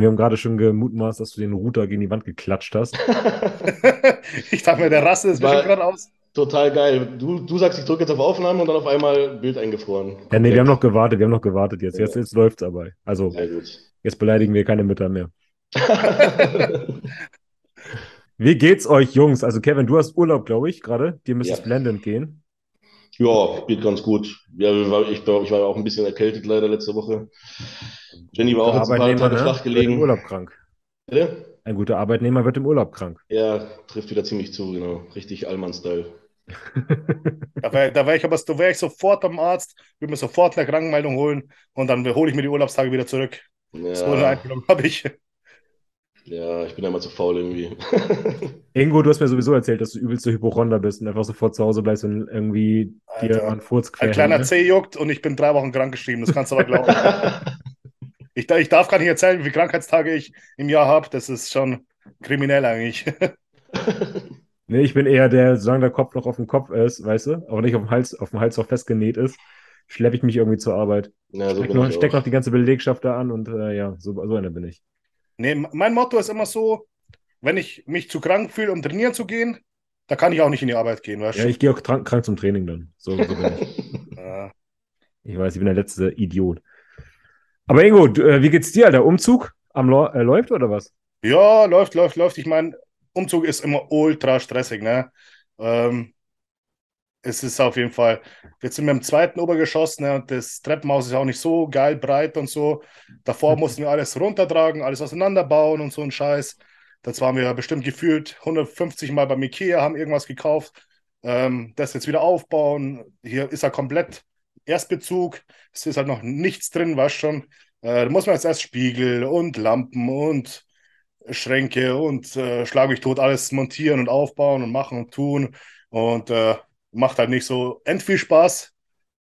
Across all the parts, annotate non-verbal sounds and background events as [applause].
Kevin, wir haben gerade schon gemutmaßt, dass du den Router gegen die Wand geklatscht hast. [laughs] ich dachte mir, der Rasse ist War- gerade aus. Total geil. Du, du sagst, ich drücke jetzt auf Aufnahme und dann auf einmal Bild eingefroren. Ja, nee, wir haben noch gewartet, wir haben noch gewartet jetzt. Ja. Jetzt, jetzt läuft's aber. Also, Sehr gut. jetzt beleidigen wir keine Mütter mehr. [laughs] Wie geht's euch, Jungs? Also, Kevin, du hast Urlaub, glaube ich, gerade. Dir müsste Ja. es blendend gehen. Ja, geht ganz gut. Ja, ich glaube, ich war auch ein bisschen erkältet leider letzte Woche. Jenny war auch jetzt ein paar Tage ne? flach Wird im gelegen. Urlaub krank. Bitte? Ein guter Arbeitnehmer wird im Urlaub krank. Ja, trifft wieder ziemlich zu, genau. Richtig Allmann-Style. [laughs] Da wäre da wär ich aber da wär ich sofort am Arzt, würde mir sofort eine Krankenmeldung holen und dann hole ich mir die Urlaubstage wieder zurück. So eine Ja, Einstellung habe ich. Ja, ich bin ja immer zu faul irgendwie. [laughs] Ingo, du hast mir sowieso erzählt, dass du übelste Hypochonder bist und einfach sofort zu Hause bleibst und irgendwie dir Alter. mal einen Furz Ein quer kleiner ne? Zeh juckt und ich bin drei Wochen krank geschrieben. Das kannst du aber glauben. [laughs] Ich, ich darf gar nicht erzählen, wie viele Krankheitstage ich im Jahr habe. Das ist schon kriminell eigentlich. [laughs] Nee, ich bin eher der, solange der Kopf noch auf dem Kopf ist, weißt du, aber nicht auf dem Hals, auf dem Hals noch festgenäht ist, schleppe ich mich irgendwie zur Arbeit. Ja, so Steck bin noch, ich steck noch die ganze Belegschaft da an und äh, ja, so, so einer bin ich. Nee, mein Motto ist immer so, wenn ich mich zu krank fühle, um trainieren zu gehen, da kann ich auch nicht in die Arbeit gehen. Weißt Ja, ich gehe auch krank, krank zum Training dann. So, so bin ich. [laughs] Ja. Ich weiß, ich bin der letzte Idiot. Aber Ingo, du, äh, wie geht's dir, Alter? Umzug am äh, läuft oder was? Ja, läuft, läuft, läuft. Ich meine, Umzug ist immer ultra stressig, ne? Ähm, es ist auf jeden Fall, jetzt sind wir im zweiten Obergeschoss, ne? Und das Treppenhaus ist auch nicht so geil breit und so. Davor mussten wir alles runtertragen, alles auseinanderbauen und so ein Scheiß. Das waren wir bestimmt gefühlt 150 Mal beim Ikea, haben irgendwas gekauft. Ähm, das jetzt wieder aufbauen. Hier ist er komplett Erstbezug. Es ist halt noch nichts drin, weißt schon. Äh, da muss man jetzt erst Spiegel und Lampen und Schränke und äh, schlag mich tot alles montieren und aufbauen und machen und tun. Und äh, macht halt nicht so end viel Spaß.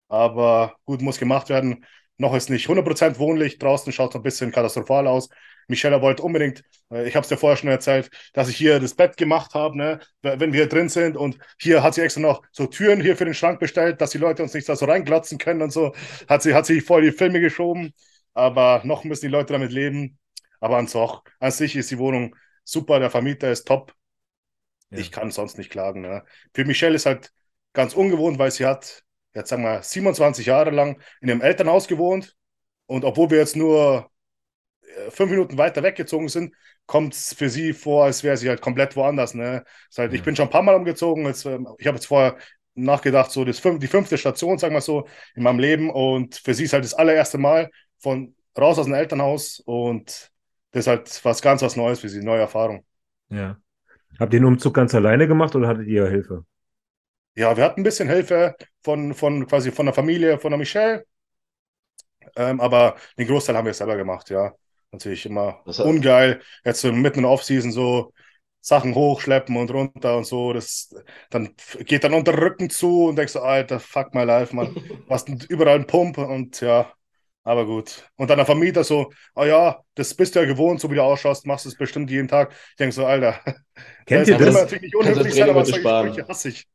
Aber gut, muss gemacht werden. Noch ist nicht 100% wohnlich. Draußen schaut es ein bisschen katastrophal aus. Michelle wollte unbedingt, äh, ich habe es dir vorher schon erzählt, dass ich hier das Bett gemacht habe, ne? wenn wir hier drin sind. Und hier hat sie extra noch so Türen hier für den Schrank bestellt, dass die Leute uns nicht da so reinglotzen können und so. Hat sie, hat sie voll die Filme geschoben. Aber noch müssen die Leute damit leben. Aber an, so, an sich ist die Wohnung super, der Vermieter ist top. Ja. Ich kann sonst nicht klagen. Ne? Für Michelle ist halt ganz ungewohnt, weil sie hat, jetzt sagen wir, 27 Jahre lang in einem Elternhaus gewohnt. Und obwohl wir jetzt nur äh, fünf Minuten weiter weggezogen sind, kommt es für sie vor, als wäre sie halt komplett woanders. Ne? Ist halt, Ich Ja. bin schon ein paar Mal umgezogen. Jetzt, ähm, ich habe jetzt vorher nachgedacht, so das fünf, die fünfte Station, sagen wir so, in meinem Leben. Und für sie ist halt das allererste Mal von raus aus dem Elternhaus. Und das ist halt was ganz was Neues für sie, neue Erfahrung. Ja. Habt ihr den Umzug ganz alleine gemacht oder hattet ihr Hilfe? Ja, wir hatten ein bisschen Hilfe von, von quasi von der Familie, von der Michelle. Ähm, aber den Großteil haben wir selber gemacht, ja. Natürlich immer Das ungeil. Jetzt so mitten in der Offseason so Sachen hochschleppen und runter und so. Das dann geht dann unter den Rücken zu und denkst so, Alter, fuck my life, Mann. [laughs] Du hast überall einen Pump und ja, aber gut. Und dann der Vermieter so, oh ja, das bist du ja gewohnt, so wie du ausschaust, machst du es bestimmt jeden Tag. Ich denke so, Alter, [laughs] Kennt das ihr man das? natürlich nicht unhöflich das sein, aber solche? Sprüche hasse ich.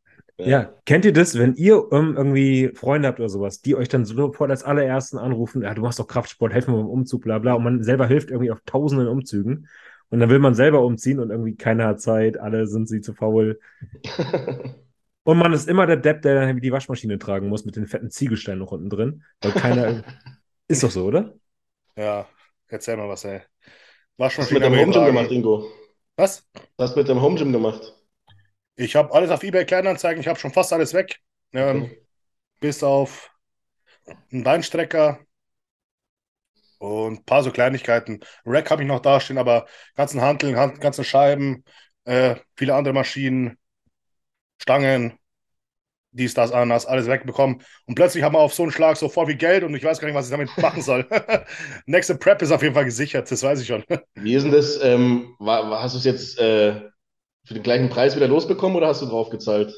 Ja, kennt ihr das, wenn ihr ähm, irgendwie Freunde habt oder sowas, die euch dann sofort als allerersten anrufen, ja, du machst doch Kraftsport, helf mir beim Umzug, bla bla, und man selber hilft irgendwie auf tausenden Umzügen und dann will man selber umziehen und irgendwie keiner hat Zeit, alle sind sie zu faul. [laughs] Und man ist immer der Depp, der dann die Waschmaschine tragen muss mit den fetten Ziegelsteinen noch unten drin, weil keiner. [laughs] ist doch so, oder? Ja, erzähl mal was, ey. Was Waschmaschine mit deinem haben wir Home Gym gemacht, Ingo? Was? Was hast du mit deinem Home Gym gemacht? Ich habe alles auf eBay Kleinanzeigen, ich habe schon fast alles weg. Ähm, Okay. bis auf einen Beinstrecker und ein paar so Kleinigkeiten. Rack habe ich noch dastehen, aber ganzen Hanteln, Hand, ganze Scheiben, äh, viele andere Maschinen, Stangen, dies, das, anders, alles wegbekommen. Und plötzlich haben wir auf so einen Schlag so voll wie Geld und ich weiß gar nicht, was ich damit [laughs] machen soll. [laughs] Nächste Prep ist auf jeden Fall gesichert, das weiß ich schon. Wie ist denn das? Ähm, hast du es jetzt äh, für den gleichen Preis wieder losbekommen oder hast du draufgezahlt?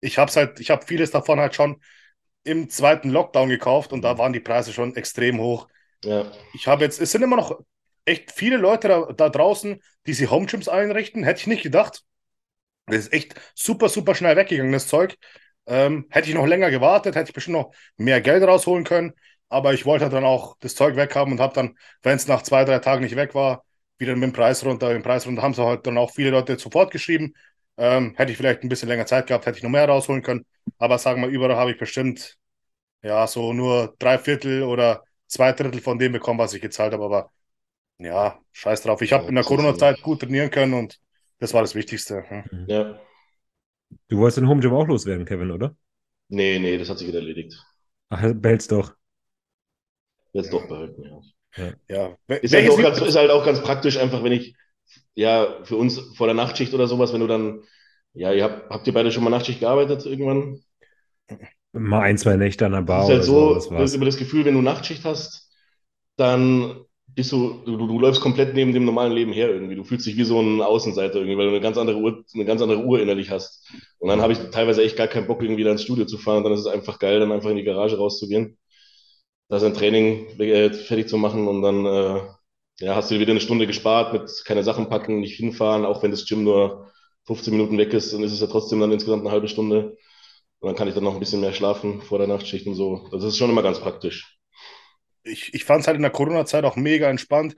ich habe halt, ich habe vieles davon halt schon im zweiten Lockdown gekauft und da waren die Preise schon extrem hoch. Ja. Ich habe jetzt, es sind immer noch echt viele Leute da, da draußen, die sich Home Gyms einrichten. Hätte ich nicht gedacht. Das ist echt super, super schnell weggegangen, das Zeug. Ähm, hätte ich noch länger gewartet, hätte ich bestimmt noch mehr Geld rausholen können. aber ich wollte dann auch das Zeug weghaben und habe dann, wenn es nach zwei, drei Tagen nicht weg war, wieder mit dem Preis runter. Den Preis runter haben sie halt dann auch viele Leute sofort geschrieben. Ähm, hätte ich vielleicht ein bisschen länger Zeit gehabt, hätte ich noch mehr rausholen können. Aber sagen wir, überall habe ich bestimmt ja so nur drei Viertel oder zwei Drittel von dem bekommen, was ich gezahlt habe. Aber ja, scheiß drauf. Ich habe Ja, in der Corona-Zeit gut trainieren können und das war das Wichtigste. Hm. Ja. Du wolltest den Home Gym auch loswerden, Kevin, oder? Nee, nee, das hat sich wieder erledigt. Ach, behält's doch. Jetzt doch behalten, ja. Ja, Ist halt, auch ganz, ist halt auch ganz praktisch, einfach wenn ich, ja, für uns vor der Nachtschicht oder sowas, wenn du dann, ja, ihr habt, habt ihr beide schon mal Nachtschicht gearbeitet irgendwann? Mal ein, zwei Nächte an der Bar Es ist halt oder so, so, das war's. über das Gefühl, wenn du Nachtschicht hast, dann bist du, du, du läufst komplett neben dem normalen Leben her irgendwie. Du fühlst dich wie so ein Außenseiter irgendwie, weil du eine ganz andere Uhr, eine ganz andere Uhr innerlich hast. Und dann habe ich teilweise echt gar keinen Bock, irgendwie da ins Studio zu fahren. Und dann ist es einfach geil, dann einfach in die Garage rauszugehen, da sein Training äh, fertig zu machen und dann äh, ja, hast du wieder eine Stunde gespart mit keine Sachen packen, nicht hinfahren, auch wenn das Gym nur 15 Minuten weg ist, dann ist es ja trotzdem dann insgesamt eine halbe Stunde. Und dann kann ich dann noch ein bisschen mehr schlafen vor der Nachtschicht und so. Das ist schon immer ganz praktisch. ich, ich fand es halt in der Corona-Zeit auch mega entspannt,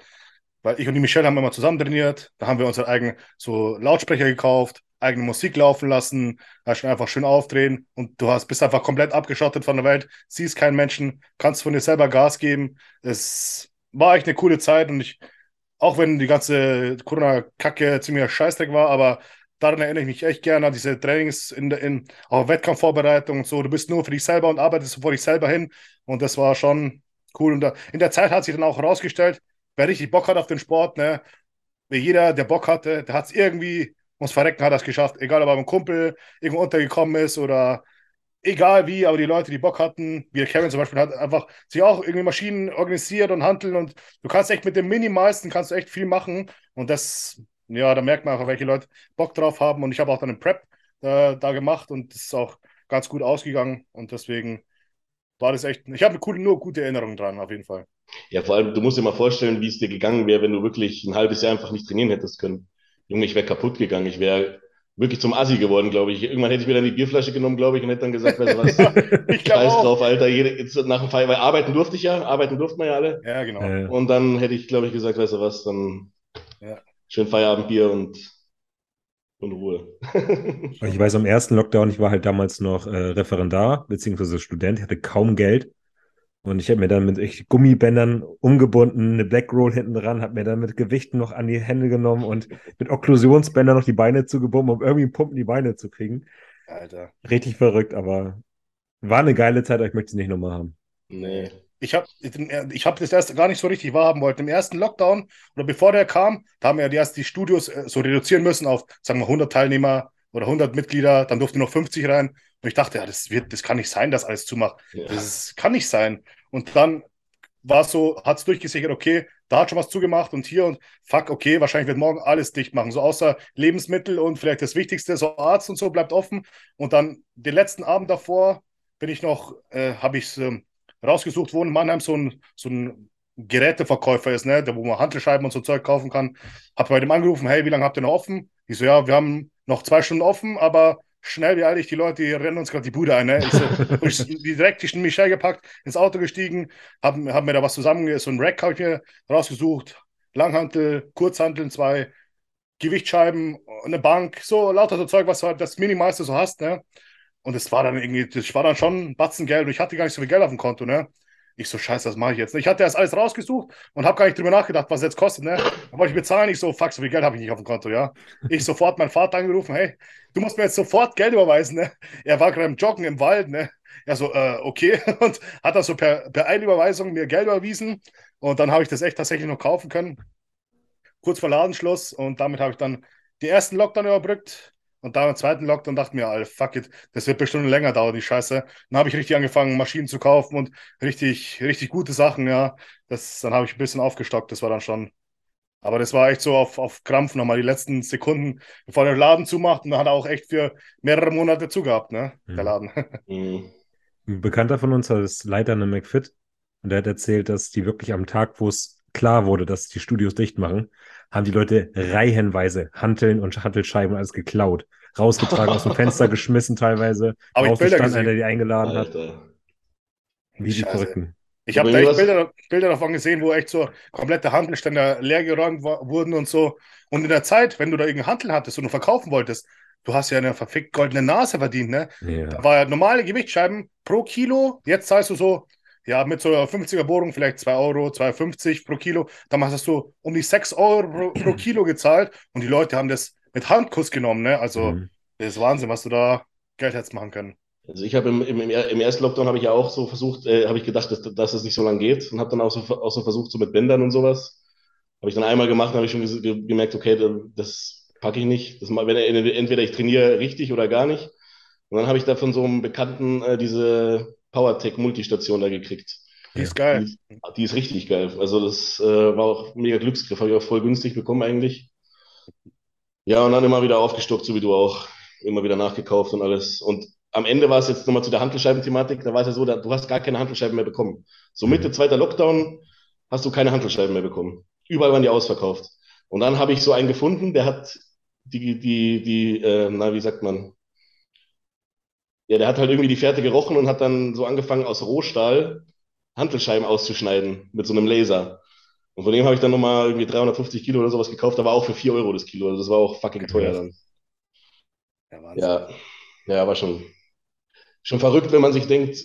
weil ich und die Michelle haben immer zusammen trainiert. Da haben wir unsere eigenen so Lautsprecher gekauft, eigene Musik laufen lassen, schon einfach schön aufdrehen und du hast, bist einfach komplett abgeschottet von der Welt, siehst keinen Menschen, kannst von dir selber Gas geben. Es war echt eine coole Zeit und ich, auch wenn die ganze Corona-Kacke ziemlich scheißdreck war, aber daran erinnere ich mich echt gerne an diese Trainings in, in auch Wettkampfvorbereitung und so. Du bist nur für dich selber und arbeitest vor dich selber hin und das war schon cool. Und da, in der Zeit hat sich dann auch herausgestellt, wer richtig Bock hat auf den Sport, ne, jeder, der Bock hatte, der hat es irgendwie, ums Verrecken hat er es geschafft, egal ob er mit Kumpel irgendwo untergekommen ist oder egal wie, aber die Leute, die Bock hatten, wie der Kevin zum Beispiel, hat einfach sich auch irgendwie Maschinen organisiert und handeln und du kannst echt mit dem Minimalsten kannst du echt viel machen und das, ja, da merkt man auch, welche Leute Bock drauf haben und ich habe auch dann einen Prep äh, da gemacht und das ist auch ganz gut ausgegangen und deswegen war das echt, ich habe coole, nur gute Erinnerungen dran, auf jeden Fall. Ja, vor allem, du musst dir mal vorstellen, wie es dir gegangen wäre, wenn du wirklich ein halbes Jahr einfach nicht trainieren hättest können. Junge, ich wäre kaputt gegangen. Ich wäre wirklich zum Assi geworden, glaube ich. Irgendwann hätte ich mir dann die Bierflasche genommen, glaube ich, und hätte dann gesagt, weißt du was, [laughs] ich scheiß auch. drauf, Alter. Jede, jetzt nach dem Fall, weil arbeiten durfte ich ja, arbeiten durften wir ja alle. Ja, genau. Äh, Und dann hätte ich, glaube ich, gesagt, weißt du was, dann Ja. schön Feierabendbier und, und Ruhe. [laughs] ich weiß, am ersten Lockdown, ich war halt damals noch äh, Referendar, beziehungsweise Student, ich hatte kaum Geld. Und ich habe mir dann mit echt Gummibändern umgebunden, eine Black Roll hinten dran, habe mir dann mit Gewichten noch an die Hände genommen und mit Okklusionsbändern noch die Beine zugebunden, um irgendwie Pumpen die Beine zu kriegen. Alter. Richtig verrückt, aber war eine geile Zeit, aber ich möchte sie nicht nochmal haben. nee. Ich habe ich hab das erst gar nicht so richtig wahrhaben wollen. Im ersten Lockdown oder bevor der kam, da haben wir ja erst die Studios äh, so reduzieren müssen auf, sagen wir, 100 Teilnehmer oder 100 Mitglieder. Dann durften noch 50 rein. Und ich dachte, ja, das wird, das kann nicht sein, dass alles zumacht. Ja. Das kann nicht sein. Und dann war es so, hat es durchgesichert, okay, da hat schon was zugemacht und hier und fuck, okay, wahrscheinlich wird morgen alles dicht machen. So außer Lebensmittel und vielleicht das Wichtigste, so Arzt und so bleibt offen. Und dann den letzten Abend davor bin ich noch, äh, habe ich ähm, rausgesucht, wo in Mannheim so ein, so ein Geräteverkäufer ist, ne, der, wo man Hantelscheiben und so Zeug kaufen kann. Hab bei dem angerufen, hey, wie lange habt ihr noch offen? Ich so, ja, wir haben noch zwei Stunden offen, aber schnell wie eilig, die Leute, die rennen uns gerade die Bude ein. Ne? Ich so, [laughs] ich, direkt die Michelle gepackt, ins Auto gestiegen, hab, hab mir da was zusammen, so ein Rack habe ich mir rausgesucht, Langhantel, Kurzhanteln, zwei Gewichtsscheiben, eine Bank, so lauter so Zeug, was du halt das Minimalste so hast, ne? Und es war dann irgendwie, das war dann schon ein Batzen Geld und ich hatte gar nicht so viel Geld auf dem Konto, ne? Ich so, scheiße, was mache ich jetzt? Ich hatte das alles rausgesucht und habe gar nicht drüber nachgedacht, was es jetzt kostet, ne? Dann wollte ich bezahlen, ich so, fuck, so viel Geld habe ich nicht auf dem Konto, ja? Ich sofort meinen Vater angerufen, hey, du musst mir jetzt sofort Geld überweisen, ne? Er war gerade im Joggen im Wald, ne? Ja, so, äh, okay. [laughs] Und hat dann so per, per Eilüberweisung mir Geld überwiesen und dann habe ich das echt tatsächlich noch kaufen können. Kurz vor Ladenschluss und damit habe ich dann die ersten Lockdown überbrückt und dann im zweiten Lockdown dachte ich mir, Alter, fuck it, das wird bestimmt länger dauern, die Scheiße. Dann habe ich richtig angefangen, Maschinen zu kaufen und richtig, richtig gute Sachen, ja. Das, dann habe ich ein bisschen aufgestockt, das war dann schon. Aber das war echt so auf, auf Krampf nochmal die letzten Sekunden, bevor der Laden zumacht. Und dann hat er auch echt für mehrere Monate zugehabt, ne? Der Mhm. Laden. Mhm. [laughs] Ein Bekannter von uns ist Leiter in einem McFit und der hat erzählt, dass die wirklich am Tag, wo es klar wurde, dass die Studios dicht machen, haben die Leute reihenweise Hanteln und Hantelscheiben alles geklaut. Rausgetragen, aus dem Fenster [laughs] geschmissen teilweise. Aber ich Draußen Bilder stand gesehen. einer, der die eingeladen hat. Alter. Wie die. Verrückten. Ich habe da echt Bilder, Bilder davon gesehen, wo echt so komplette Handelständer leergeräumt wurden und so. Und in der Zeit, wenn du da irgendeinen Handel hattest und du verkaufen wolltest, du hast ja eine verfickt goldene Nase verdient, ne? Ja. Da war ja normale Gewichtsscheiben pro Kilo. Jetzt zahlst du so, ja, mit so einer 50er Bohrung vielleicht 2 Euro, 2,50 pro Kilo. Damals hast du um die 6 Euro pro, pro [clears throat] Kilo gezahlt und die Leute haben das mit Handkuss genommen, ne? Also, Mhm. das ist Wahnsinn, was du da Geld hättest machen können. Also ich habe im, im, im er- ersten Lockdown habe ich ja auch so versucht, äh, habe ich gedacht, dass, dass es nicht so lange geht und habe dann auch so, auch so versucht, so mit Bändern und sowas. Habe ich dann einmal gemacht, habe ich schon ge- gemerkt, okay, da- das packe ich nicht. Das, wenn, entweder ich trainiere richtig oder gar nicht. Und dann habe ich da von so einem Bekannten äh, diese PowerTech Multistation da gekriegt. Die ist geil. Die, ist- die ist richtig geil. Also das äh, war auch mega Glücksgriff, habe ich auch voll günstig bekommen eigentlich. Ja, und dann immer wieder aufgestockt, so wie du auch. Immer wieder nachgekauft und alles. Und am Ende war es jetzt nochmal zu der Hantelscheiben-Thematik, da war es ja so, da, du hast gar keine Hantelscheiben mehr bekommen. So Mitte zweiter Lockdown hast du keine Hantelscheiben mehr bekommen. Überall waren die ausverkauft. Und dann habe ich so einen gefunden, der hat die, die, die, äh, na, wie sagt man? Ja, der hat halt irgendwie die Fährte gerochen und hat dann so angefangen, aus Rohstahl Hantelscheiben auszuschneiden mit so einem Laser. Und von dem habe ich dann nochmal irgendwie 350 Kilo oder sowas gekauft, aber auch für 4 Euro das Kilo. Also das war auch fucking teuer dann. Ja, Wahnsinn. Ja, ja, war schon, schon verrückt, wenn man sich denkt,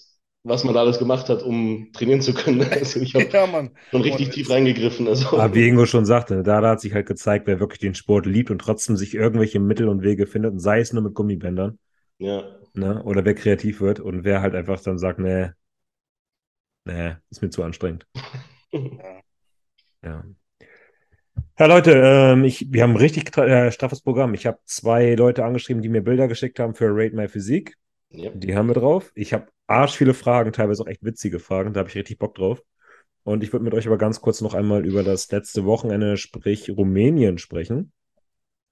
was man da alles gemacht hat, um trainieren zu können. [laughs] Also ich habe Ja, schon richtig Ohne tief reingegriffen. Also, Aber wie Ingo schon sagte, da, da hat sich halt gezeigt, wer wirklich den Sport liebt und trotzdem sich irgendwelche Mittel und Wege findet, und sei es nur mit Gummibändern, ja, ne? Oder wer kreativ wird und wer halt einfach dann sagt, nee, nee, ist mir zu anstrengend. [laughs] Ja. Ja, Leute, ähm, ich, wir haben ein richtig äh, straffes Programm. Ich habe zwei Leute angeschrieben, die mir Bilder geschickt haben für Rate My Physik. ja. Die haben wir drauf. Ich habe arsch viele Fragen, teilweise auch echt witzige Fragen. Da habe ich richtig Bock drauf. Und ich würde mit euch aber ganz kurz noch einmal über das letzte Wochenende, sprich Rumänien, sprechen,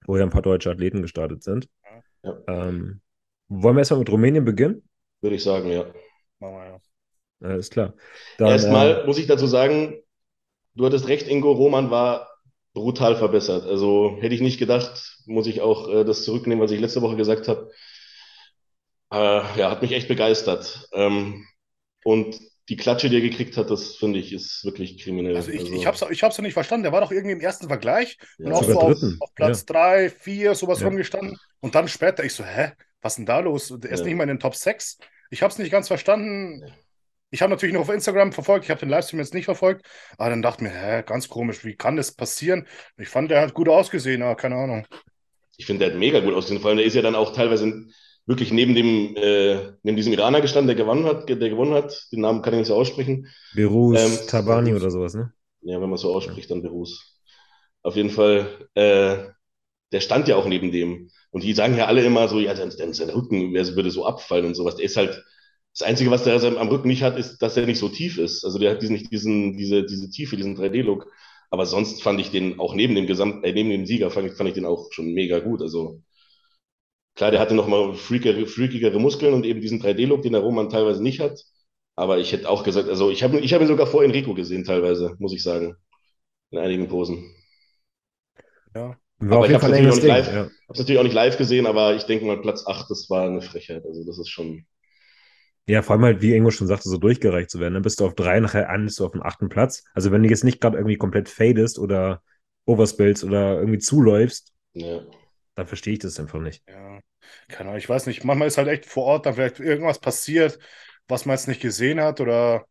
wo ja ein paar deutsche Athleten gestartet sind. Ja. Ähm, wollen wir erstmal mit Rumänien beginnen? würde ich sagen, ja. Machen wir, ja. Alles klar. Dann, Erstmal ähm, muss ich dazu sagen, du hattest recht, Ingo, Roman war brutal verbessert. Also hätte ich nicht gedacht, muss ich auch äh, das zurücknehmen, was ich letzte Woche gesagt habe. Äh, ja, hat mich echt begeistert. Ähm, und die Klatsche, die er gekriegt hat, das finde ich, ist wirklich kriminell. Also ich, Also, ich habe es ich hab's noch nicht verstanden. Der war doch irgendwie im ersten Vergleich und ja, auch so auf, auf Platz 3, 4, sowas Ja. rumgestanden. Und dann später, ich so, hä, was ist denn da los? Der ist Ja. nicht mal in den Top 6. Ich habe es nicht ganz verstanden. Ich habe natürlich noch auf Instagram verfolgt, ich habe den Livestream jetzt nicht verfolgt, aber dann dachte ich mir, hä, ganz komisch, wie kann das passieren? Ich fand, der hat gut ausgesehen, aber keine Ahnung. Ich finde, der hat mega gut ausgesehen. Vor allem, der ist ja dann auch teilweise wirklich neben dem, äh, neben diesem Iraner gestanden, der gewonnen hat, der gewonnen hat. Den Namen kann ich nicht so aussprechen. Berus ähm, Tabani oder sowas, ne? Ja, wenn man so ausspricht, dann Berus. Auf jeden Fall, äh, der stand ja auch neben dem. Und die sagen ja alle immer so, ja, dann sein Rücken würde so abfallen und sowas. Der ist halt, das Einzige, was der am Rücken nicht hat, ist, dass er nicht so tief ist. Also der hat diesen, nicht diesen, diese, diese Tiefe, diesen 3D-Look. Aber sonst fand ich den auch neben dem Gesamt, äh, neben dem Sieger fand ich, fand ich den auch schon mega gut. Also klar, der hatte nochmal freakigere, freakigere Muskeln und eben diesen 3D-Look, den der Roman teilweise nicht hat. Aber ich hätte auch gesagt, also ich habe ich hab ihn sogar vor Enrico gesehen, teilweise, muss ich sagen. In einigen Posen. Ja. War Aber auf ich Fall ein natürlich enges auch Ding. nicht live. Ja. Habe es natürlich auch nicht live gesehen, aber ich denke mal, Platz 8, das war eine Frechheit. Also das ist schon. Ja, vor allem halt, wie Ingo schon sagte, so durchgereicht zu werden. Dann bist du auf drei, nachher an, bist du auf dem achten Platz. Also wenn du jetzt nicht gerade irgendwie komplett fadest oder overspillst oder irgendwie zuläufst, Ja. dann verstehe ich das einfach nicht. Ja, keine Ahnung, ich weiß nicht. Manchmal ist halt echt vor Ort dann vielleicht irgendwas passiert, was man jetzt nicht gesehen hat oder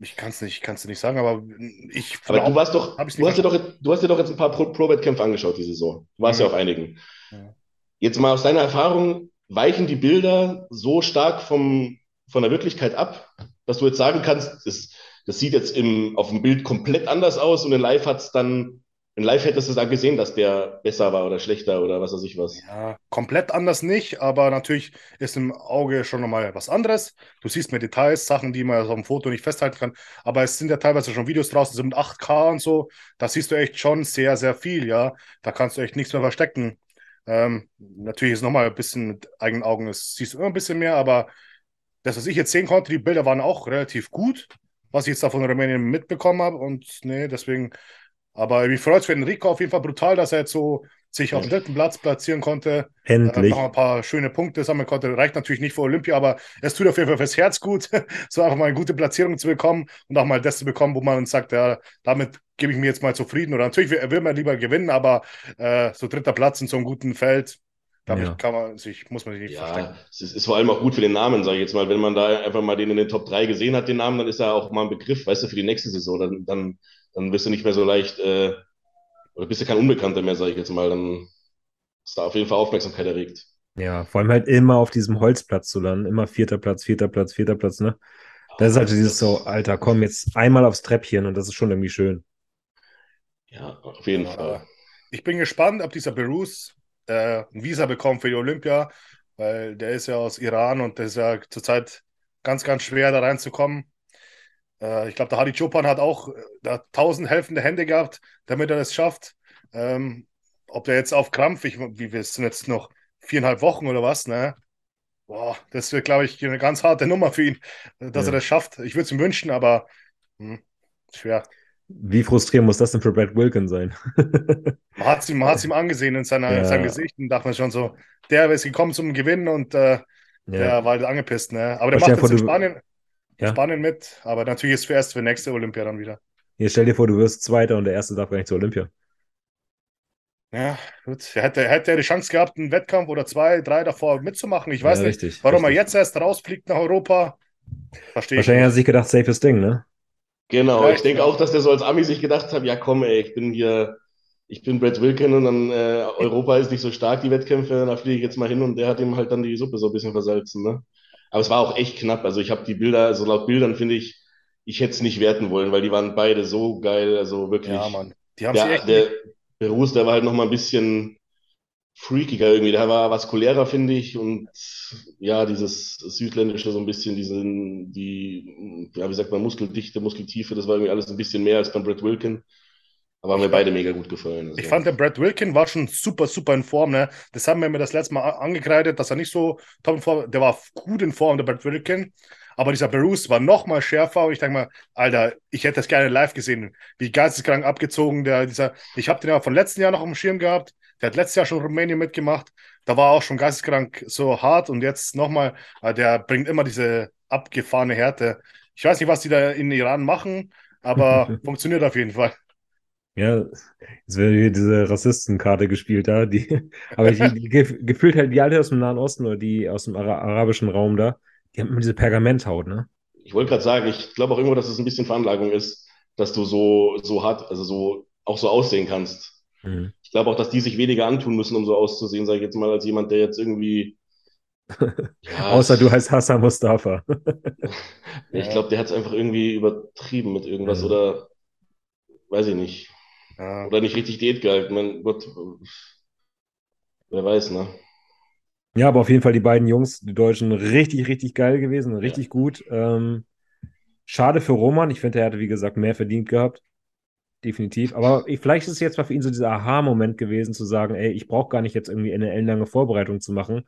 ich kann es nicht, kann's dir nicht sagen, aber ich Aber du warst doch, du hast, dir doch, du hast dir doch jetzt ein paar Pro- Pro-Bet-Kämpfe angeschaut, die Saison. Du warst Mhm. ja auf einigen. Ja. Jetzt mal aus deiner Erfahrung, weichen die Bilder so stark vom, von der Wirklichkeit ab, dass du jetzt sagen kannst, das, das sieht jetzt im, auf dem Bild komplett anders aus und in Live hat es dann, in Live hättest du dann gesehen, dass der besser war oder schlechter oder was weiß ich was. Ja, komplett anders nicht, aber natürlich ist im Auge schon nochmal was anderes. Du siehst mehr Details, Sachen, die man auf dem Foto nicht festhalten kann. Aber es sind ja teilweise schon Videos draußen, so mit 8K und so. Da siehst du echt schon sehr, sehr viel, ja. Da kannst du echt nichts mehr verstecken. Ähm, natürlich ist nochmal ein bisschen mit eigenen Augen, das siehst du immer ein bisschen mehr, aber das, was ich jetzt sehen konnte, die Bilder waren auch relativ gut, was ich jetzt da von Rumänien mitbekommen habe. Und nee, deswegen, aber mich freut es für Enrico auf jeden Fall brutal, dass er jetzt so sich auf dem dritten Platz platzieren konnte. Endlich. Äh, noch ein paar schöne Punkte sammeln konnte. Reicht natürlich nicht für Olympia, aber es tut auf jeden Fall fürs Herz gut, [laughs] so einfach mal eine gute Platzierung zu bekommen und auch mal das zu bekommen, wo man sagt, ja, damit gebe ich mir jetzt mal zufrieden. Oder natürlich will, will man lieber gewinnen, aber äh, so dritter Platz in so einem guten Feld, damit Ja. kann man sich, muss man sich nicht verstecken. Ja, es ist, ist vor allem auch gut für den Namen, sage ich jetzt mal. Wenn man da einfach mal den in den Top 3 gesehen hat, den Namen, dann ist er auch mal ein Begriff, weißt du, für die nächste Saison. Dann, dann, dann bist du nicht mehr so leicht, äh, oder bist du kein Unbekannter mehr, sage ich jetzt mal. Dann ist da auf jeden Fall Aufmerksamkeit erregt. Ja, vor allem halt immer auf diesem Holzplatz zu landen. Immer vierter Platz, vierter Platz, vierter Platz, ne? Das ist halt dieses so, Alter, komm jetzt einmal aufs Treppchen und das ist schon irgendwie schön. Ja, auf jeden. Fall. Ich bin gespannt, ob dieser Berus äh, ein Visa bekommt für die Olympia, weil der ist ja aus Iran und das ist ja zurzeit ganz, ganz schwer, da reinzukommen. Äh, ich glaube, der Hadi Chopin hat auch äh, da tausend helfende Hände gehabt, damit er das schafft. Ähm, ob der jetzt auf Krampf, ich, wie wir sind jetzt noch viereinhalb Wochen oder was, ne? Boah, das wird, glaube ich, eine ganz harte Nummer für ihn, dass Ja. er das schafft. Ich würde es ihm wünschen, aber hm, schwer. Wie frustrierend muss das denn für Brad Wilkin sein? [laughs] Man hat es ihm, man ihm angesehen in, seiner, in Ja. seinem Gesicht und dachte man schon so, der ist gekommen zum Gewinnen und äh, der Ja, war halt angepisst. Ne? Aber der macht jetzt in Spanien, Ja. Spanien mit, aber natürlich ist für erst für nächste Olympia dann wieder. Hier stell dir vor, du wirst Zweiter und der Erste darf gar nicht zur Olympia. Ja, gut. Er hätte, hätte er die Chance gehabt, einen Wettkampf oder zwei, drei davor mitzumachen. Ich weiß Ja, nicht, richtig, warum er richtig. jetzt erst rausfliegt nach Europa. Verstehe ich Wahrscheinlich hat er sich gedacht, safes Ding, ne? Genau, Vielleicht, ich denke ja. auch, dass der so als Ami sich gedacht hat, ja komm ey, ich bin hier, ich bin Brad Wilkin und dann äh, Europa ist nicht so stark, die Wettkämpfe, da fliege ich jetzt mal hin und der hat ihm halt dann die Suppe so ein bisschen versalzen, ne? Aber es war auch echt knapp, also ich habe die Bilder, also laut Bildern finde ich, ich hätte es nicht werten wollen, weil die waren beide so geil, also wirklich. Ja, Mann. Die haben Der, echt. der Berus, der war halt noch mal ein bisschen freakiger irgendwie. Der war vaskulärer, finde ich. Und ja, dieses Südländische, so ein bisschen, diesen, die, ja, wie sagt man, Muskeldichte, Muskeltiefe, das war irgendwie alles ein bisschen mehr als beim Brad Wilkin. Aber haben mir beide mega gut gefallen. Also. Ich fand, der Brad Wilkin war schon super, super in Form. Ne? Das haben wir mir das letzte Mal angekreidet, dass er nicht so top in Form Der war gut in Form, der Brad Wilkin. Aber dieser Berus war noch mal schärfer. Ich denke mal, Alter, ich hätte das gerne live gesehen. Wie geisteskrank abgezogen. Der, dieser, ich habe den ja von letzten Jahr noch im Schirm gehabt. Der hat letztes Jahr schon Rumänien mitgemacht. Da war auch schon geisteskrank so hart. Und jetzt nochmal, der bringt immer diese abgefahrene Härte. Ich weiß nicht, was die da in Iran machen, aber [laughs] funktioniert auf jeden Fall. Ja, es wird hier diese Rassistenkarte gespielt da. Die, [laughs] aber die, die, gef- gefühlt halt die alle aus dem Nahen Osten oder die aus dem Ara arabischen Raum da, die haben immer diese Pergamenthaut, ne? Ich wollte gerade sagen, ich glaube auch irgendwo, dass es ein bisschen Veranlagung ist, dass du so, so hart, also so, auch so aussehen kannst. Mhm. Ich glaube auch, dass die sich weniger antun müssen, um so auszusehen, sage ich jetzt mal, als jemand, der jetzt irgendwie. [laughs] Ja, Außer du heißt Hassan Mustafa. [laughs] Ich glaube, der hat es einfach irgendwie übertrieben mit irgendwas Ja. oder weiß ich nicht. Ja. Oder nicht richtig Diät gehalten. Mein Gott, wer weiß, ne? Ja, aber auf jeden Fall die beiden Jungs, die Deutschen, richtig, richtig geil gewesen, richtig gut. Ähm, schade für Roman. Ich finde, er hätte, wie gesagt, mehr verdient gehabt. Definitiv. Aber ich, vielleicht ist es jetzt mal für ihn so dieser Aha-Moment gewesen, zu sagen, ey, ich brauche gar nicht jetzt irgendwie eine ellenlange Vorbereitung zu machen.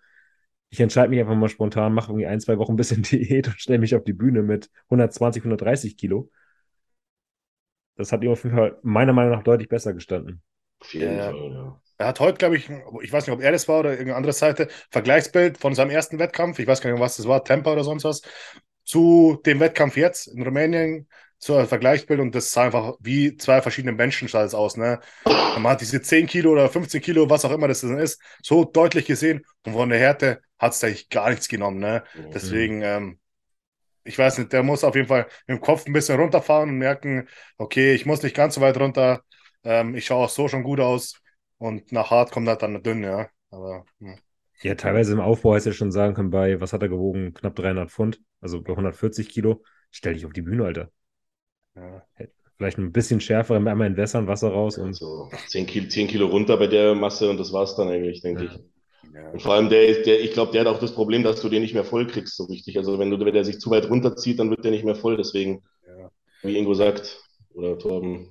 Ich entscheide mich einfach mal spontan, mache irgendwie ein, zwei Wochen ein bisschen [laughs] Diät und stelle mich auf die Bühne mit 120, 130 Kilo. Das hat ihm auf jeden Fall meiner Meinung nach deutlich besser gestanden. Auf jeden Ja. Fall, ja. Er hat heute, glaube ich, ich weiß nicht, ob er das war oder irgendeine andere Seite, Vergleichsbild von seinem ersten Wettkampf, ich weiß gar nicht, was das war, Tempo oder sonst was, zu dem Wettkampf jetzt in Rumänien, zu einem Vergleichsbild und das sah einfach wie zwei verschiedene Menschen sah es aus. Ne? Man hat diese 10 Kilo oder 15 Kilo, was auch immer das dann ist, so deutlich gesehen und von der Härte hat es eigentlich gar nichts genommen. Ne? Deswegen, ähm, ich weiß nicht, der muss auf jeden Fall mit dem Kopf ein bisschen runterfahren und merken, okay, ich muss nicht ganz so weit runter, ähm, ich schaue auch so schon gut aus und nach hart kommt halt dann dünn, ja. Aber hm. Ja, teilweise im Aufbau hättest du ja schon sagen können, bei, was hat er gewogen? Knapp 300 Pfund, also bei 140 Kilo. Stell dich auf die Bühne, Alter. ja. Vielleicht ein bisschen schärfer, einmal entwässern, Wasser raus und Also 10 Kilo, 10 Kilo runter bei der Masse und das war's dann eigentlich, denke Ja. ich. Ja. Und vor allem der ist, der, ich glaube, der hat auch das Problem, dass du den nicht mehr voll kriegst, so richtig. Also wenn du, wenn der sich zu weit runterzieht, dann wird der nicht mehr voll. Deswegen, Ja. wie Ingo sagt, oder Torben,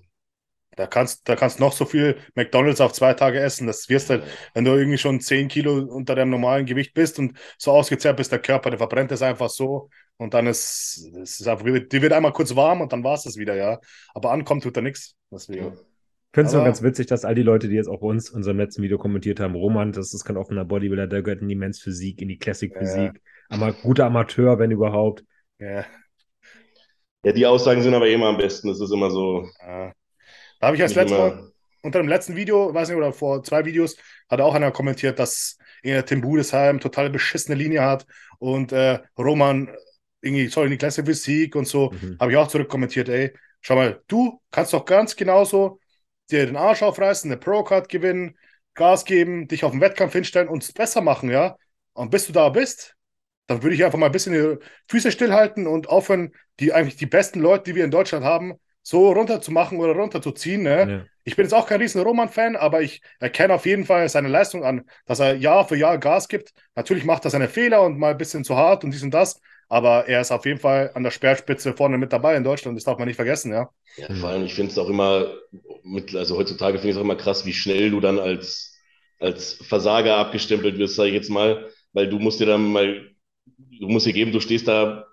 Da kannst da kannst noch so viel McDonalds auf zwei Tage essen. Das wirst halt, wenn du irgendwie schon 10 Kilo unter deinem normalen Gewicht bist und so ausgezehrt bist, der Körper, der verbrennt es einfach so und dann ist es ist einfach, die wird einmal kurz warm und dann war es das wieder, ja. Aber ankommt tut da nichts. Deswegen. Finde es nur ganz witzig, dass all die Leute, die jetzt auch uns in unserem letzten Video kommentiert haben, Roman, das ist kein offener Bodybuilder, der gehört in die Men's Physik, in die Classic Physik. Aber guter Amateur, wenn überhaupt. Ja, Ja, die Aussagen sind aber immer am besten. Das ist immer so. ja. Da habe ich als letztes Mal unter dem letzten Video, weiß nicht, oder vor zwei Videos, hat auch einer kommentiert, dass Tim Budesheim total beschissene Linie hat und äh, Roman irgendwie soll in die Klasse Physik und so. Mhm. Habe ich auch zurückkommentiert, ey, schau mal, du kannst doch ganz genauso dir den Arsch aufreißen, eine Pro-Card gewinnen, Gas geben, dich auf den Wettkampf hinstellen und es besser machen, ja. Und bis du da bist, dann würde ich einfach mal ein bisschen die Füße stillhalten und aufhören, die eigentlich die besten Leute, die wir in Deutschland haben, so runterzumachen oder runterzuziehen. Ne? Ja. Ich bin jetzt auch kein riesen Roman-Fan, aber ich erkenne auf jeden Fall seine Leistung an, dass er Jahr für Jahr Gas gibt. Natürlich macht er seine Fehler und mal ein bisschen zu hart und dies und das, aber er ist auf jeden Fall an der Speerspitze vorne mit dabei in Deutschland. Das darf man nicht vergessen, ja. ja, vor allem, ich finde es auch immer, mit, also heutzutage finde ich es auch immer krass, wie schnell du dann als, als Versager abgestempelt wirst, sage ich jetzt mal, weil du musst dir dann mal, du musst dir geben, du stehst da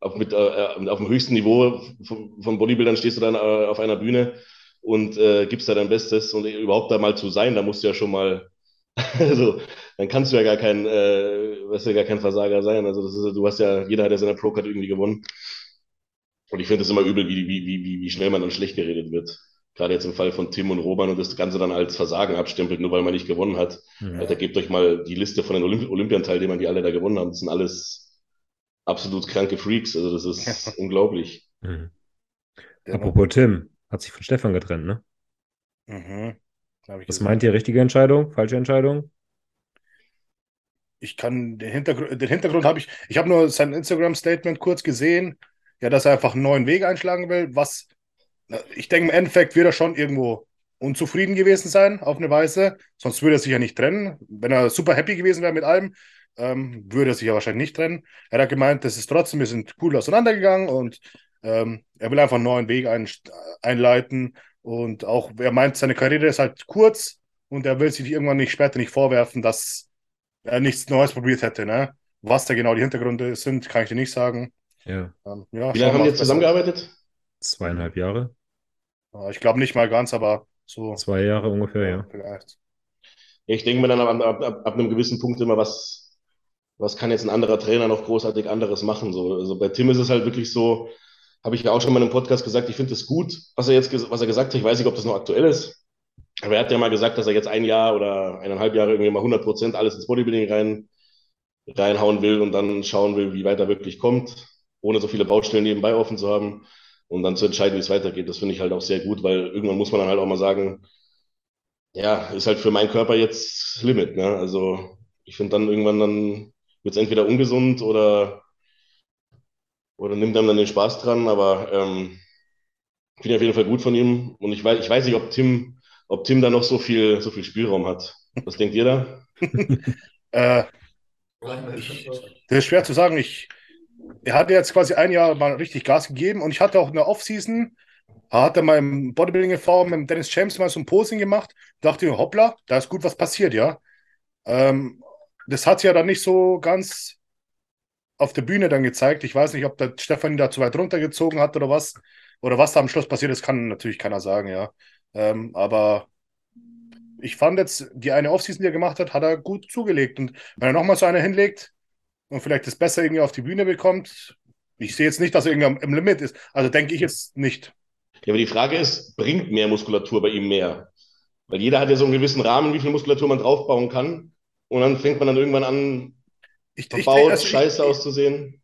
auf, mit, äh, auf dem höchsten Niveau von, von Bodybuildern, stehst du dann äh, auf einer Bühne und äh, gibst da dein Bestes und überhaupt da mal zu sein, da musst du ja schon mal, [laughs] also dann kannst du ja gar kein, äh, wirst ja gar kein Versager sein. Also das ist, du hast ja, jeder hat ja seine Pro-Card irgendwie gewonnen. Und ich finde es immer übel, wie, wie, wie, wie, schnell man dann schlecht geredet wird. Gerade jetzt im Fall von Tim und Roman und das Ganze dann als Versagen abstempelt, nur weil man nicht gewonnen hat. Mhm. Alter, gebt euch mal die Liste von den Olymp Olympianteilnehmern, die alle da gewonnen haben. Das sind alles absolut kranke Freaks. Also das ist unglaublich. Mhm. Der Apropos Tim, hat sich von Stefan getrennt, ne? Mhm. Was meint ihr? Richtige Entscheidung? Falsche Entscheidung? Ich kann den Hintergrund, den Hintergrund habe ich, ich habe nur sein Instagram-Statement kurz gesehen, ja, dass er einfach einen neuen Weg einschlagen will, was, ich denke, im Endeffekt wird er schon irgendwo unzufrieden gewesen sein, auf eine Weise, sonst würde er sich ja nicht trennen. Wenn er super happy gewesen wäre mit allem, ähm, würde er sich ja wahrscheinlich nicht trennen. Er hat gemeint, das ist trotzdem, wir sind cool auseinandergegangen und ähm, er will einfach einen neuen Weg ein, einleiten und auch, er meint, seine Karriere ist halt kurz und er will sich irgendwann nicht später nicht vorwerfen, dass er nichts Neues probiert hätte. Ne? Was da genau die Hintergründe sind, kann ich dir nicht sagen. Ja, Ähm, ja, Wie lange haben wir die mal, jetzt zusammengearbeitet? zweieinhalb Jahre, Ja, Ich glaube nicht mal ganz, aber so zwei Jahre ungefähr, ja. vielleicht. Ich denke mir dann ab, ab, ab, ab einem gewissen Punkt immer, was, was kann jetzt ein anderer Trainer noch großartig anderes machen? So, also bei Tim ist es halt wirklich so, habe ich ja auch schon mal in einem Podcast gesagt, ich finde es gut, was er jetzt was er gesagt hat. Ich weiß nicht, ob das noch aktuell ist. Aber er hat ja mal gesagt, dass er jetzt ein Jahr oder eineinhalb Jahre irgendwie mal 100 Prozent alles ins Bodybuilding rein, reinhauen will und dann schauen will, wie weit er wirklich kommt, ohne so viele Baustellen nebenbei offen zu haben und dann zu entscheiden, wie es weitergeht. Das finde ich halt auch sehr gut, weil irgendwann muss man dann halt auch mal sagen, ja, ist halt für meinen Körper jetzt Limit, ne? Also ich finde dann irgendwann dann wird es entweder ungesund oder, oder nimmt einem dann den Spaß dran, aber ähm, finde ich auf jeden Fall gut von ihm. Und ich weiß, ich weiß nicht, ob Tim, ob Tim da noch so viel, so viel Spielraum hat. Was denkt ihr da? [laughs] Äh, das ist schwer zu sagen. Ich, er hatte jetzt quasi ein Jahr mal richtig Gas gegeben und ich hatte auch in der Offseason, hat er mal im Bodybuilding e.V. mit dem Dennis James mal so ein Posing gemacht. Dachte ich, hoppla, da ist gut was passiert, ja. Ähm, das hat sich ja dann nicht so ganz auf der Bühne dann gezeigt. Ich weiß nicht, ob der Stefan da zu weit runtergezogen hat oder was. Oder was da am Schluss passiert ist, kann natürlich keiner sagen, ja. Ähm, aber ich fand jetzt, die eine Offseason, die er gemacht hat, hat er gut zugelegt. Und wenn er nochmal so eine hinlegt und vielleicht das besser irgendwie auf die Bühne bekommt, ich sehe jetzt nicht, dass er irgendwie im Limit ist. Also denke ich jetzt nicht. Ja, aber die Frage ist, bringt mehr Muskulatur bei ihm mehr? Weil jeder hat ja so einen gewissen Rahmen, wie viel Muskulatur man draufbauen kann. Und dann fängt man dann irgendwann an, Ich, ich, verbaut, also ich- scheiße auszusehen.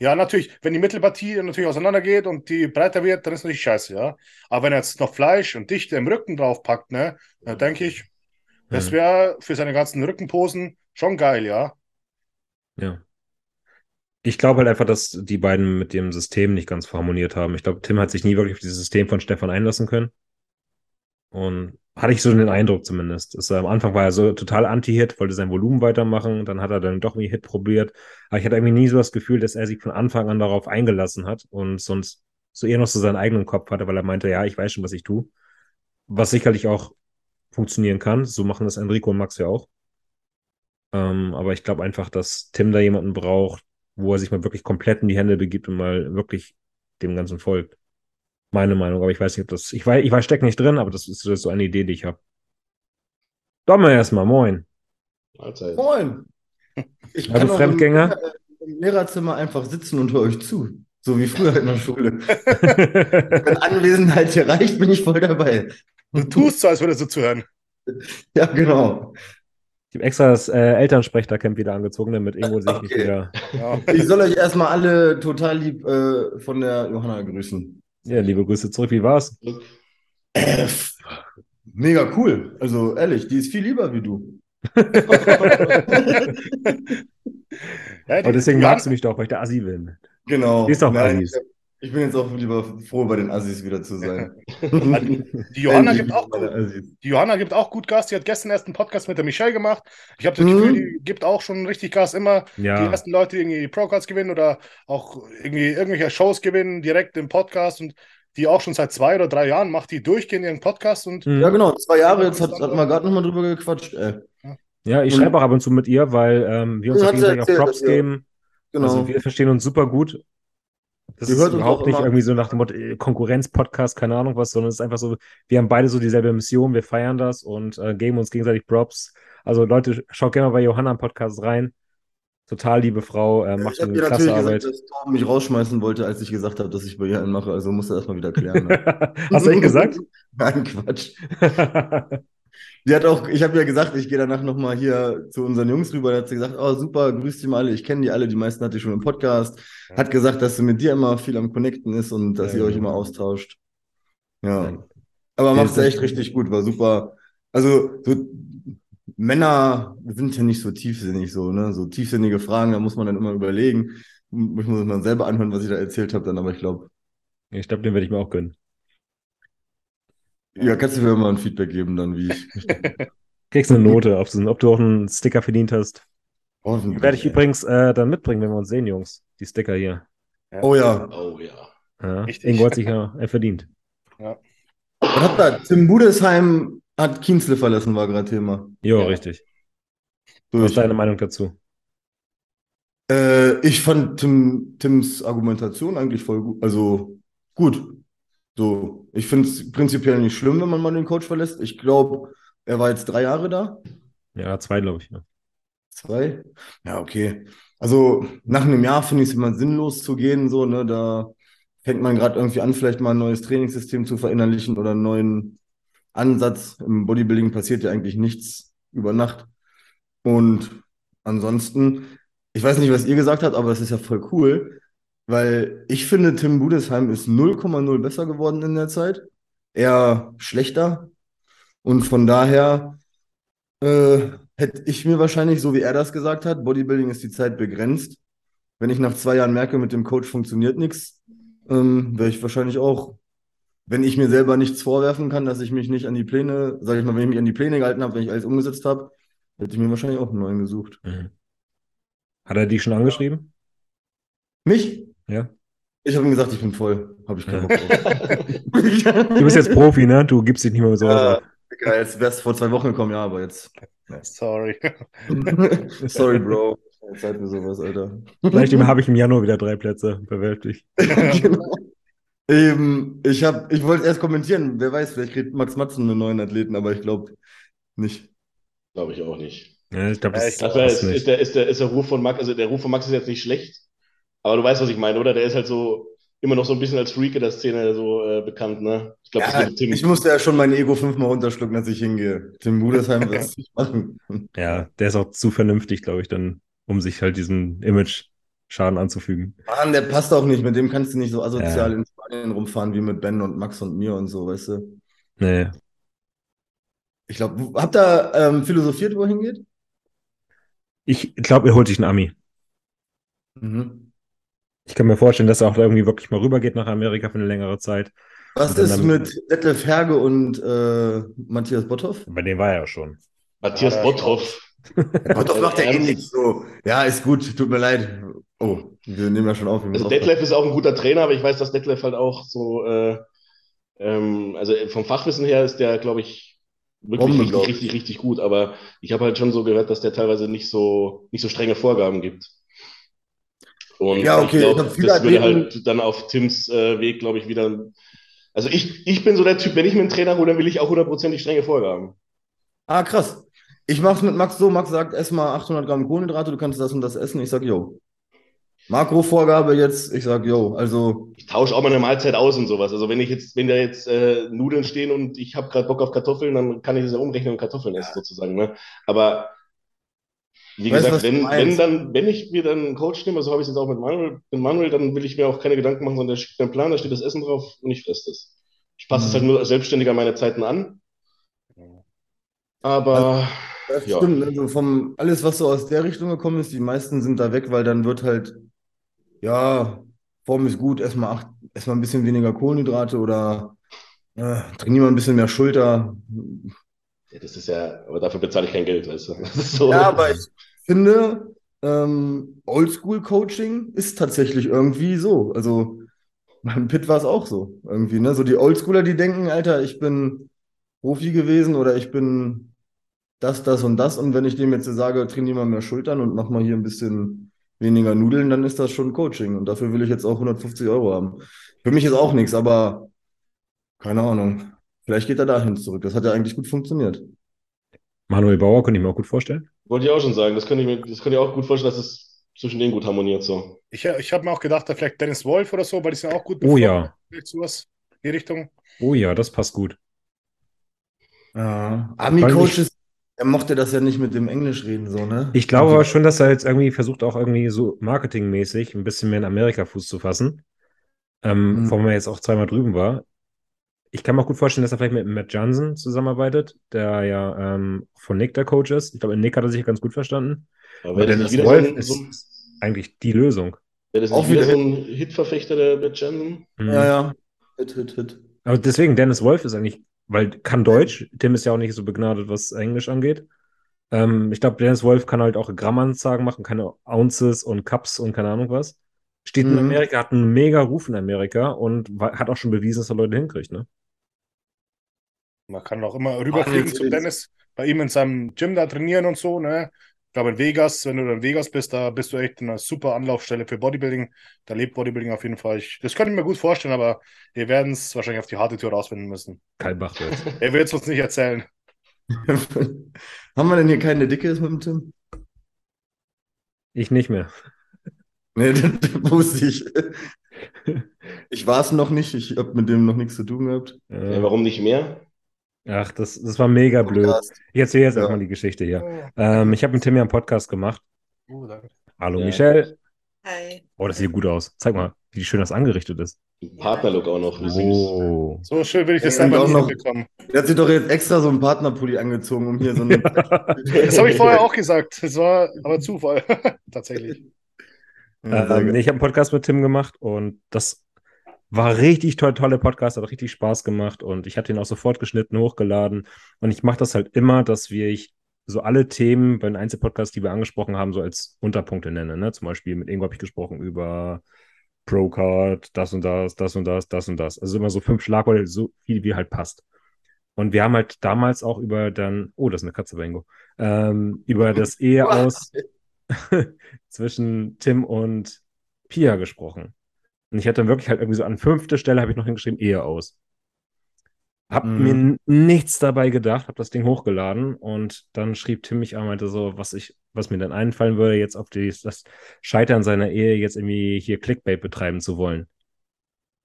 Ja, natürlich, wenn die Mittelpartie natürlich auseinandergeht und die breiter wird, dann ist natürlich scheiße, ja. Aber wenn er jetzt noch Fleisch und Dichte im Rücken draufpackt, ne, dann denke ich, das Hm. wäre für seine ganzen Rückenposen schon geil, ja. Ja. Ich glaube halt einfach, dass die beiden mit dem System nicht ganz harmoniert haben. Ich glaube, Tim hat sich nie wirklich auf dieses System von Stefan einlassen können. Und hatte ich so den Eindruck zumindest. Dass er, am Anfang war er so total anti-Hit, wollte sein Volumen weitermachen, dann hat er dann doch irgendwie Hit probiert. Aber ich hatte irgendwie nie so das Gefühl, dass er sich von Anfang an darauf eingelassen hat und sonst so eher noch so seinen eigenen Kopf hatte, weil er meinte, ja, ich weiß schon, was ich tue. Was sicherlich auch funktionieren kann. So machen das Enrico und Max ja auch. Ähm, aber ich glaube einfach, dass Tim da jemanden braucht, wo er sich mal wirklich komplett in die Hände begibt und mal wirklich dem Ganzen folgt. Meine Meinung, aber ich weiß nicht, ob das. Ich weiß, ich weiß, steck nicht drin, aber das ist so eine Idee, die ich habe. Domme erstmal, moin. Mahlzeit. Moin. Ich also Fremdgänger? Im, Im Lehrerzimmer einfach sitzen und höre euch zu. So wie früher in der Schule. [laughs] Wenn Anwesenheit hier reicht, bin ich voll dabei. Du tust so, als würdest du zuhören. Ja, genau. Ich habe extra das äh, Elternsprechtercamp wieder angezogen, damit Ingo sich okay. nicht wieder. Ja. Ich soll euch erstmal alle total lieb äh, von der Johanna grüßen. Ja, liebe Grüße zurück. Wie war's? Äh, mega cool. Also ehrlich, die ist viel lieber wie du. [laughs] [laughs] ja, Aber deswegen magst du mich doch, weil ich der Assi bin. Genau. Die ist doch Nein, Assis. Ich bin jetzt auch lieber froh, bei den Assis wieder zu sein. [laughs] die, Johanna gibt auch gut, die Johanna gibt auch gut Gas. Die hat gestern erst einen Podcast mit der Michelle gemacht. Ich habe das mhm. Gefühl, die gibt auch schon richtig Gas. Immer ja. die ersten Leute, die irgendwie Pro-Cards gewinnen oder auch irgendwie irgendwelche Shows gewinnen, direkt im Podcast und die auch schon seit zwei oder drei Jahren macht, die durchgehend ihren Podcast. Und ja, genau, zwei Jahre. Jetzt hat, hat man gerade nochmal drüber gequatscht. Ey. Ja, ich schreibe auch ab und zu mit ihr, weil ähm, wir uns auch gegenseitig auch Props geben. Genau. Also wir verstehen uns super gut. Das die ist überhaupt nicht irgendwie so nach dem Motto äh, Konkurrenz-Podcast, keine Ahnung was, sondern es ist einfach so, wir haben beide so dieselbe Mission, wir feiern das und äh, geben uns gegenseitig Props. Also Leute, schaut gerne mal bei Johanna im Podcast rein. Total liebe Frau, äh, macht ich eine klasse natürlich Arbeit. Gesagt, dass Tom mich rausschmeißen wollte, als ich gesagt habe, dass ich bei ihr einen mache, also muss er erstmal wieder klären. Ne? [laughs] Hast du ihn gesagt? [laughs] Nein, Quatsch. [laughs] Die hat auch, ich habe ja gesagt, ich gehe danach nochmal hier zu unseren Jungs rüber. Da hat sie gesagt, oh super, grüß die mal alle, ich kenne die alle, die meisten hatte ich schon im Podcast. Hat gesagt, dass sie mit dir immer viel am Connecten ist und dass ja, ihr euch immer austauscht. Ja. Aber macht sie echt richtig gut, war super. Also, so Männer sind ja nicht so tiefsinnig, so, ne? So tiefsinnige Fragen, da muss man dann immer überlegen. Ich muss dann selber anhören, was ich da erzählt habe, dann, aber ich glaube. Ich glaube, den werde ich mir auch gönnen. Ja, kannst du mir mal ein Feedback geben, dann wie ich. [laughs] Kriegst eine Note, ob du, ob du auch einen Sticker verdient hast. Die werde ich übrigens äh, dann mitbringen, wenn wir uns sehen, Jungs. Die Sticker hier. Ja. Oh ja. Oh ja. ja. Ingo hat sich ja verdient. Ja. Was habt ihr? Tim Budesheim hat Kienzle verlassen, war gerade Thema. Jo, ja. richtig. Durch. Was ist deine Meinung dazu? Äh, ich fand Tim, Tims Argumentation eigentlich voll gut. Also gut. So, ich finde es prinzipiell nicht schlimm, wenn man mal den Coach verlässt. Ich glaube, er war jetzt drei Jahre da. Ja, zwei, glaube ich. Ja. Zwei? Ja, okay. Also nach einem Jahr finde ich es immer sinnlos zu gehen. So, ne? Da fängt man gerade irgendwie an, vielleicht mal ein neues Trainingssystem zu verinnerlichen oder einen neuen Ansatz. Im Bodybuilding passiert ja eigentlich nichts über Nacht. Und ansonsten, ich weiß nicht, was ihr gesagt habt, aber es ist ja voll cool. Weil ich finde, Tim Budesheim ist 0,0 besser geworden in der Zeit. Eher schlechter. Und von daher äh, hätte ich mir wahrscheinlich, so wie er das gesagt hat, Bodybuilding ist die Zeit begrenzt. Wenn ich nach zwei Jahren merke, mit dem Coach funktioniert nichts, ähm, wäre ich wahrscheinlich auch, wenn ich mir selber nichts vorwerfen kann, dass ich mich nicht an die Pläne, sage ich mal, wenn ich mich an die Pläne gehalten habe, wenn ich alles umgesetzt habe, hätte ich mir wahrscheinlich auch einen neuen gesucht. Mhm. Hat er dich schon angeschrieben? Mich? Ja. Ich habe ihm gesagt, ich bin voll. Habe ich keinen Bock drauf. [laughs] du bist jetzt Profi, ne? Du gibst dich nicht mehr so ja. Geil, jetzt wärst du vor zwei Wochen gekommen, ja, aber jetzt. Sorry. [laughs] Sorry, Bro. Zeit mir sowas, Alter. Vielleicht habe ich im Januar wieder drei Plätze. Bewältigt. [laughs] genau. Eben, ich, hab, ich wollte erst kommentieren, wer weiß, vielleicht kriegt Max Matzen einen neuen Athleten, aber ich glaube nicht. Glaube ich auch nicht. Ja, ich glaube, das, das ist, ist, der, ist, der, ist der Ruf von Max, also der Ruf von Max ist jetzt nicht schlecht, aber du weißt, was ich meine, oder? Der ist halt so immer noch so ein bisschen als Freak in der Szene so äh, bekannt, ne? Ich, glaub, ja, ich musste ja schon mein Ego fünfmal runterschlucken, als ich hingehe. Tim Budesheim wird es [laughs] nicht machen. Ja, der ist auch zu vernünftig, glaube ich, dann, um sich halt diesen Image-Schaden anzufügen. Mann, der passt auch nicht. Mit dem kannst du nicht so asozial ja. in Spanien rumfahren wie mit Ben und Max und mir und so, weißt du? Nee. Ich glaube, habt ihr ähm, philosophiert, wo er hingeht? Ich glaube, er holt sich einen Ami. Mhm. Ich kann mir vorstellen, dass er auch irgendwie wirklich mal rübergeht nach Amerika für eine längere Zeit. Was ist dann, mit Detlef Herge und äh, Matthias Botthoff? Bei dem war er ja schon. Matthias ja, Botthoff. Botthoff macht ja eh nichts so. Ja, ist gut, tut mir leid. Oh, wir nehmen ja schon auf. Also Detlef ist auch ein guter Trainer, aber ich weiß, dass Detlef halt auch so, äh, ähm, also vom Fachwissen her ist der, glaube ich, wirklich Bombe, richtig, richtig, richtig gut. Aber ich habe halt schon so gehört, dass der teilweise nicht so, nicht so strenge Vorgaben gibt. Und ja, okay. ich glaub, das würde halt dann auf Tims äh, Weg, glaube ich, wieder Also ich, ich bin so der Typ, wenn ich mir einen Trainer hole, dann will ich auch hundertprozentig strenge Vorgaben. Ah, krass. Ich mach's mit Max so, Max sagt, ess mal 800 Gramm Kohlenhydrate, du kannst das und das essen. Ich sag, yo. Makrovorgabe jetzt, ich sag, yo, also. Ich tausche auch mal eine Mahlzeit aus und sowas. Also wenn ich jetzt, wenn da jetzt äh, Nudeln stehen und ich habe gerade Bock auf Kartoffeln, dann kann ich das ja umrechnen und Kartoffeln essen sozusagen. Ne? Aber wie Weißt gesagt, wenn, wenn dann, wenn ich mir dann einen Coach nehme, so habe ich es jetzt auch mit Manuel, mit Manuel, dann will ich mir auch keine Gedanken machen, sondern der schickt mir einen Plan, da steht das Essen drauf und ich fresse das. Ich passe es Mhm. halt nur Selbstständiger meine Zeiten an. Aber Das Ja. stimmt, also vom alles, was so aus der Richtung gekommen ist, die meisten sind da weg, weil dann wird halt, ja, Form ist gut, erstmal acht, erstmal ein bisschen weniger Kohlenhydrate oder äh, trainier mal ein bisschen mehr Schulter. Das ist ja, aber dafür bezahle ich kein Geld, weißt du. [laughs] So. Ja, aber ich finde, ähm, Oldschool-Coaching ist tatsächlich irgendwie so. Also beim Pitt war es auch so irgendwie, ne? So die Oldschooler, die denken, Alter, ich bin Profi gewesen oder ich bin das, das und das. Und wenn ich dem jetzt sage, trainier mal mehr Schultern und mach mal hier ein bisschen weniger Nudeln, dann ist das schon Coaching. Und dafür will ich jetzt auch 150 Euro haben. Für mich ist auch nichts, aber keine Ahnung. Vielleicht geht er dahin zurück. Das hat ja eigentlich gut funktioniert. Manuel Bauer könnte ich mir auch gut vorstellen. Wollte ich auch schon sagen. Das könnte ich mir, das könnte ich auch gut vorstellen, dass es zwischen denen gut harmoniert so. Ich, ich habe mir auch gedacht, da vielleicht Dennis Wolf oder so, weil die sind auch gut Oh ja, Vielleicht sowas in die Richtung. oh ja, das passt gut. Ja. Weil Army-Coaches, er mochte das ja nicht mit dem Englisch reden, so, ne? Ich glaube aber schon, dass er jetzt irgendwie versucht, auch irgendwie so marketingmäßig ein bisschen mehr in Amerika Fuß zu fassen. Ähm, Mhm. Wo man jetzt auch zweimal drüben war. Ich kann mir auch gut vorstellen, dass er vielleicht mit Matt Johnson zusammenarbeitet, der ja ähm, von Nick der Coach ist. Ich glaube, Nick hat er sich ganz gut verstanden. Aber Aber Dennis Wolf so ist, eigentlich die Lösung. wäre das Auch wieder wieder- so ein Hit-Verfechter der Matt Jensen? Mhm. Ja, ja. Hit, hit, hit. Aber deswegen, Dennis Wolf ist eigentlich, weil kann Deutsch, Tim ist ja auch nicht so begnadet, was Englisch angeht. Ähm, ich glaube, Dennis Wolf kann halt auch Grammanzagen machen, keine Ounces und Cups und keine Ahnung was. Steht in Mhm. Amerika, hat einen mega Ruf in Amerika und hat auch schon bewiesen, dass er Leute hinkriegt, ne? Man kann auch immer rüberfliegen zu Dennis, bei ihm in seinem Gym da trainieren und so, ne? Ich glaube, in Vegas, wenn du in Vegas bist, da bist du echt eine super Anlaufstelle für Bodybuilding. Da lebt Bodybuilding auf jeden Fall. Ich, das könnte ich mir gut vorstellen, aber wir werden es wahrscheinlich auf die harte Tour rausfinden müssen. Kai Bach. [laughs] Er wird es uns nicht erzählen. [laughs] Haben wir denn hier keine Dicke ist mit dem Tim? Ich nicht mehr. Nee, [laughs] das, wusste ich. Ich war es noch nicht. Ich habe mit dem noch nichts zu tun gehabt. Äh, Ja, warum nicht mehr? Ach, das, das war mega blöd. Podcast. Ich erzähle jetzt Ja. erstmal die Geschichte hier. Ähm, ich habe mit Tim ja einen Podcast gemacht. Oh, danke. Hallo Ja. Michelle. Hi. Oh, das sieht gut aus. Zeig mal, wie schön das angerichtet ist. Ein Partnerlook auch noch. Süß. Oh. So schön will ich das Ja, selber auch nicht noch- bekommen. Der hat sich doch jetzt extra so einen Partnerpulli angezogen, um hier so eine. [laughs] Das habe ich vorher auch gesagt. Das war aber Zufall. [laughs] Tatsächlich. Ja, Ähm, geil. nee, ich habe einen Podcast mit Tim gemacht und das war richtig toll, tolle Podcast, hat richtig Spaß gemacht und ich habe den auch sofort geschnitten, hochgeladen und ich mache das halt immer, dass wir ich so alle Themen bei den Einzelpodcasts, die wir angesprochen haben, so als Unterpunkte nenne. Ne? Zum Beispiel mit Ingo habe ich gesprochen über Procard, das und das, das und das, das und das. Also immer so fünf Schlagworte, so viel wie halt passt. Und wir haben halt damals auch über dann, oh, das ist eine Katze bei Ingo, ähm, über das Ehe [laughs] aus [laughs] zwischen Tim und Pia gesprochen. Und ich hatte dann wirklich halt irgendwie so an fünfter Stelle habe ich noch hingeschrieben, Ehe aus. Hab Mhm. mir nichts dabei gedacht, hab das Ding hochgeladen und dann schrieb Tim mich an, meinte so, was ich, was mir dann einfallen würde, jetzt auf die, das Scheitern seiner Ehe jetzt irgendwie hier Clickbait betreiben zu wollen.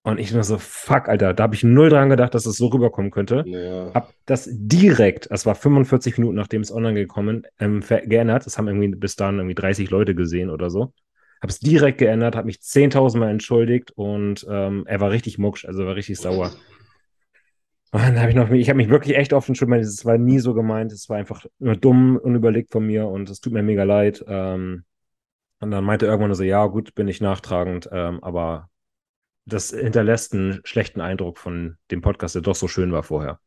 Und ich nur so, fuck, Alter, da habe ich null dran gedacht, dass es so rüberkommen könnte. Ja. Hab das direkt, es war 45 Minuten, nachdem es online gekommen, ähm, geändert. Das haben irgendwie bis dahin irgendwie 30 Leute gesehen oder so. Habe es direkt geändert, habe mich 10.000 Mal entschuldigt und ähm, er war richtig mucksch, also war richtig sauer. Und dann habe ich noch, ich habe mich wirklich echt oft entschuldigt, es war nie so gemeint, es war einfach nur dumm, unüberlegt von mir und es tut mir mega leid. Ähm, und dann meinte er irgendwann so, ja, gut, bin ich nachtragend, ähm, aber das hinterlässt einen schlechten Eindruck von dem Podcast, der doch so schön war vorher.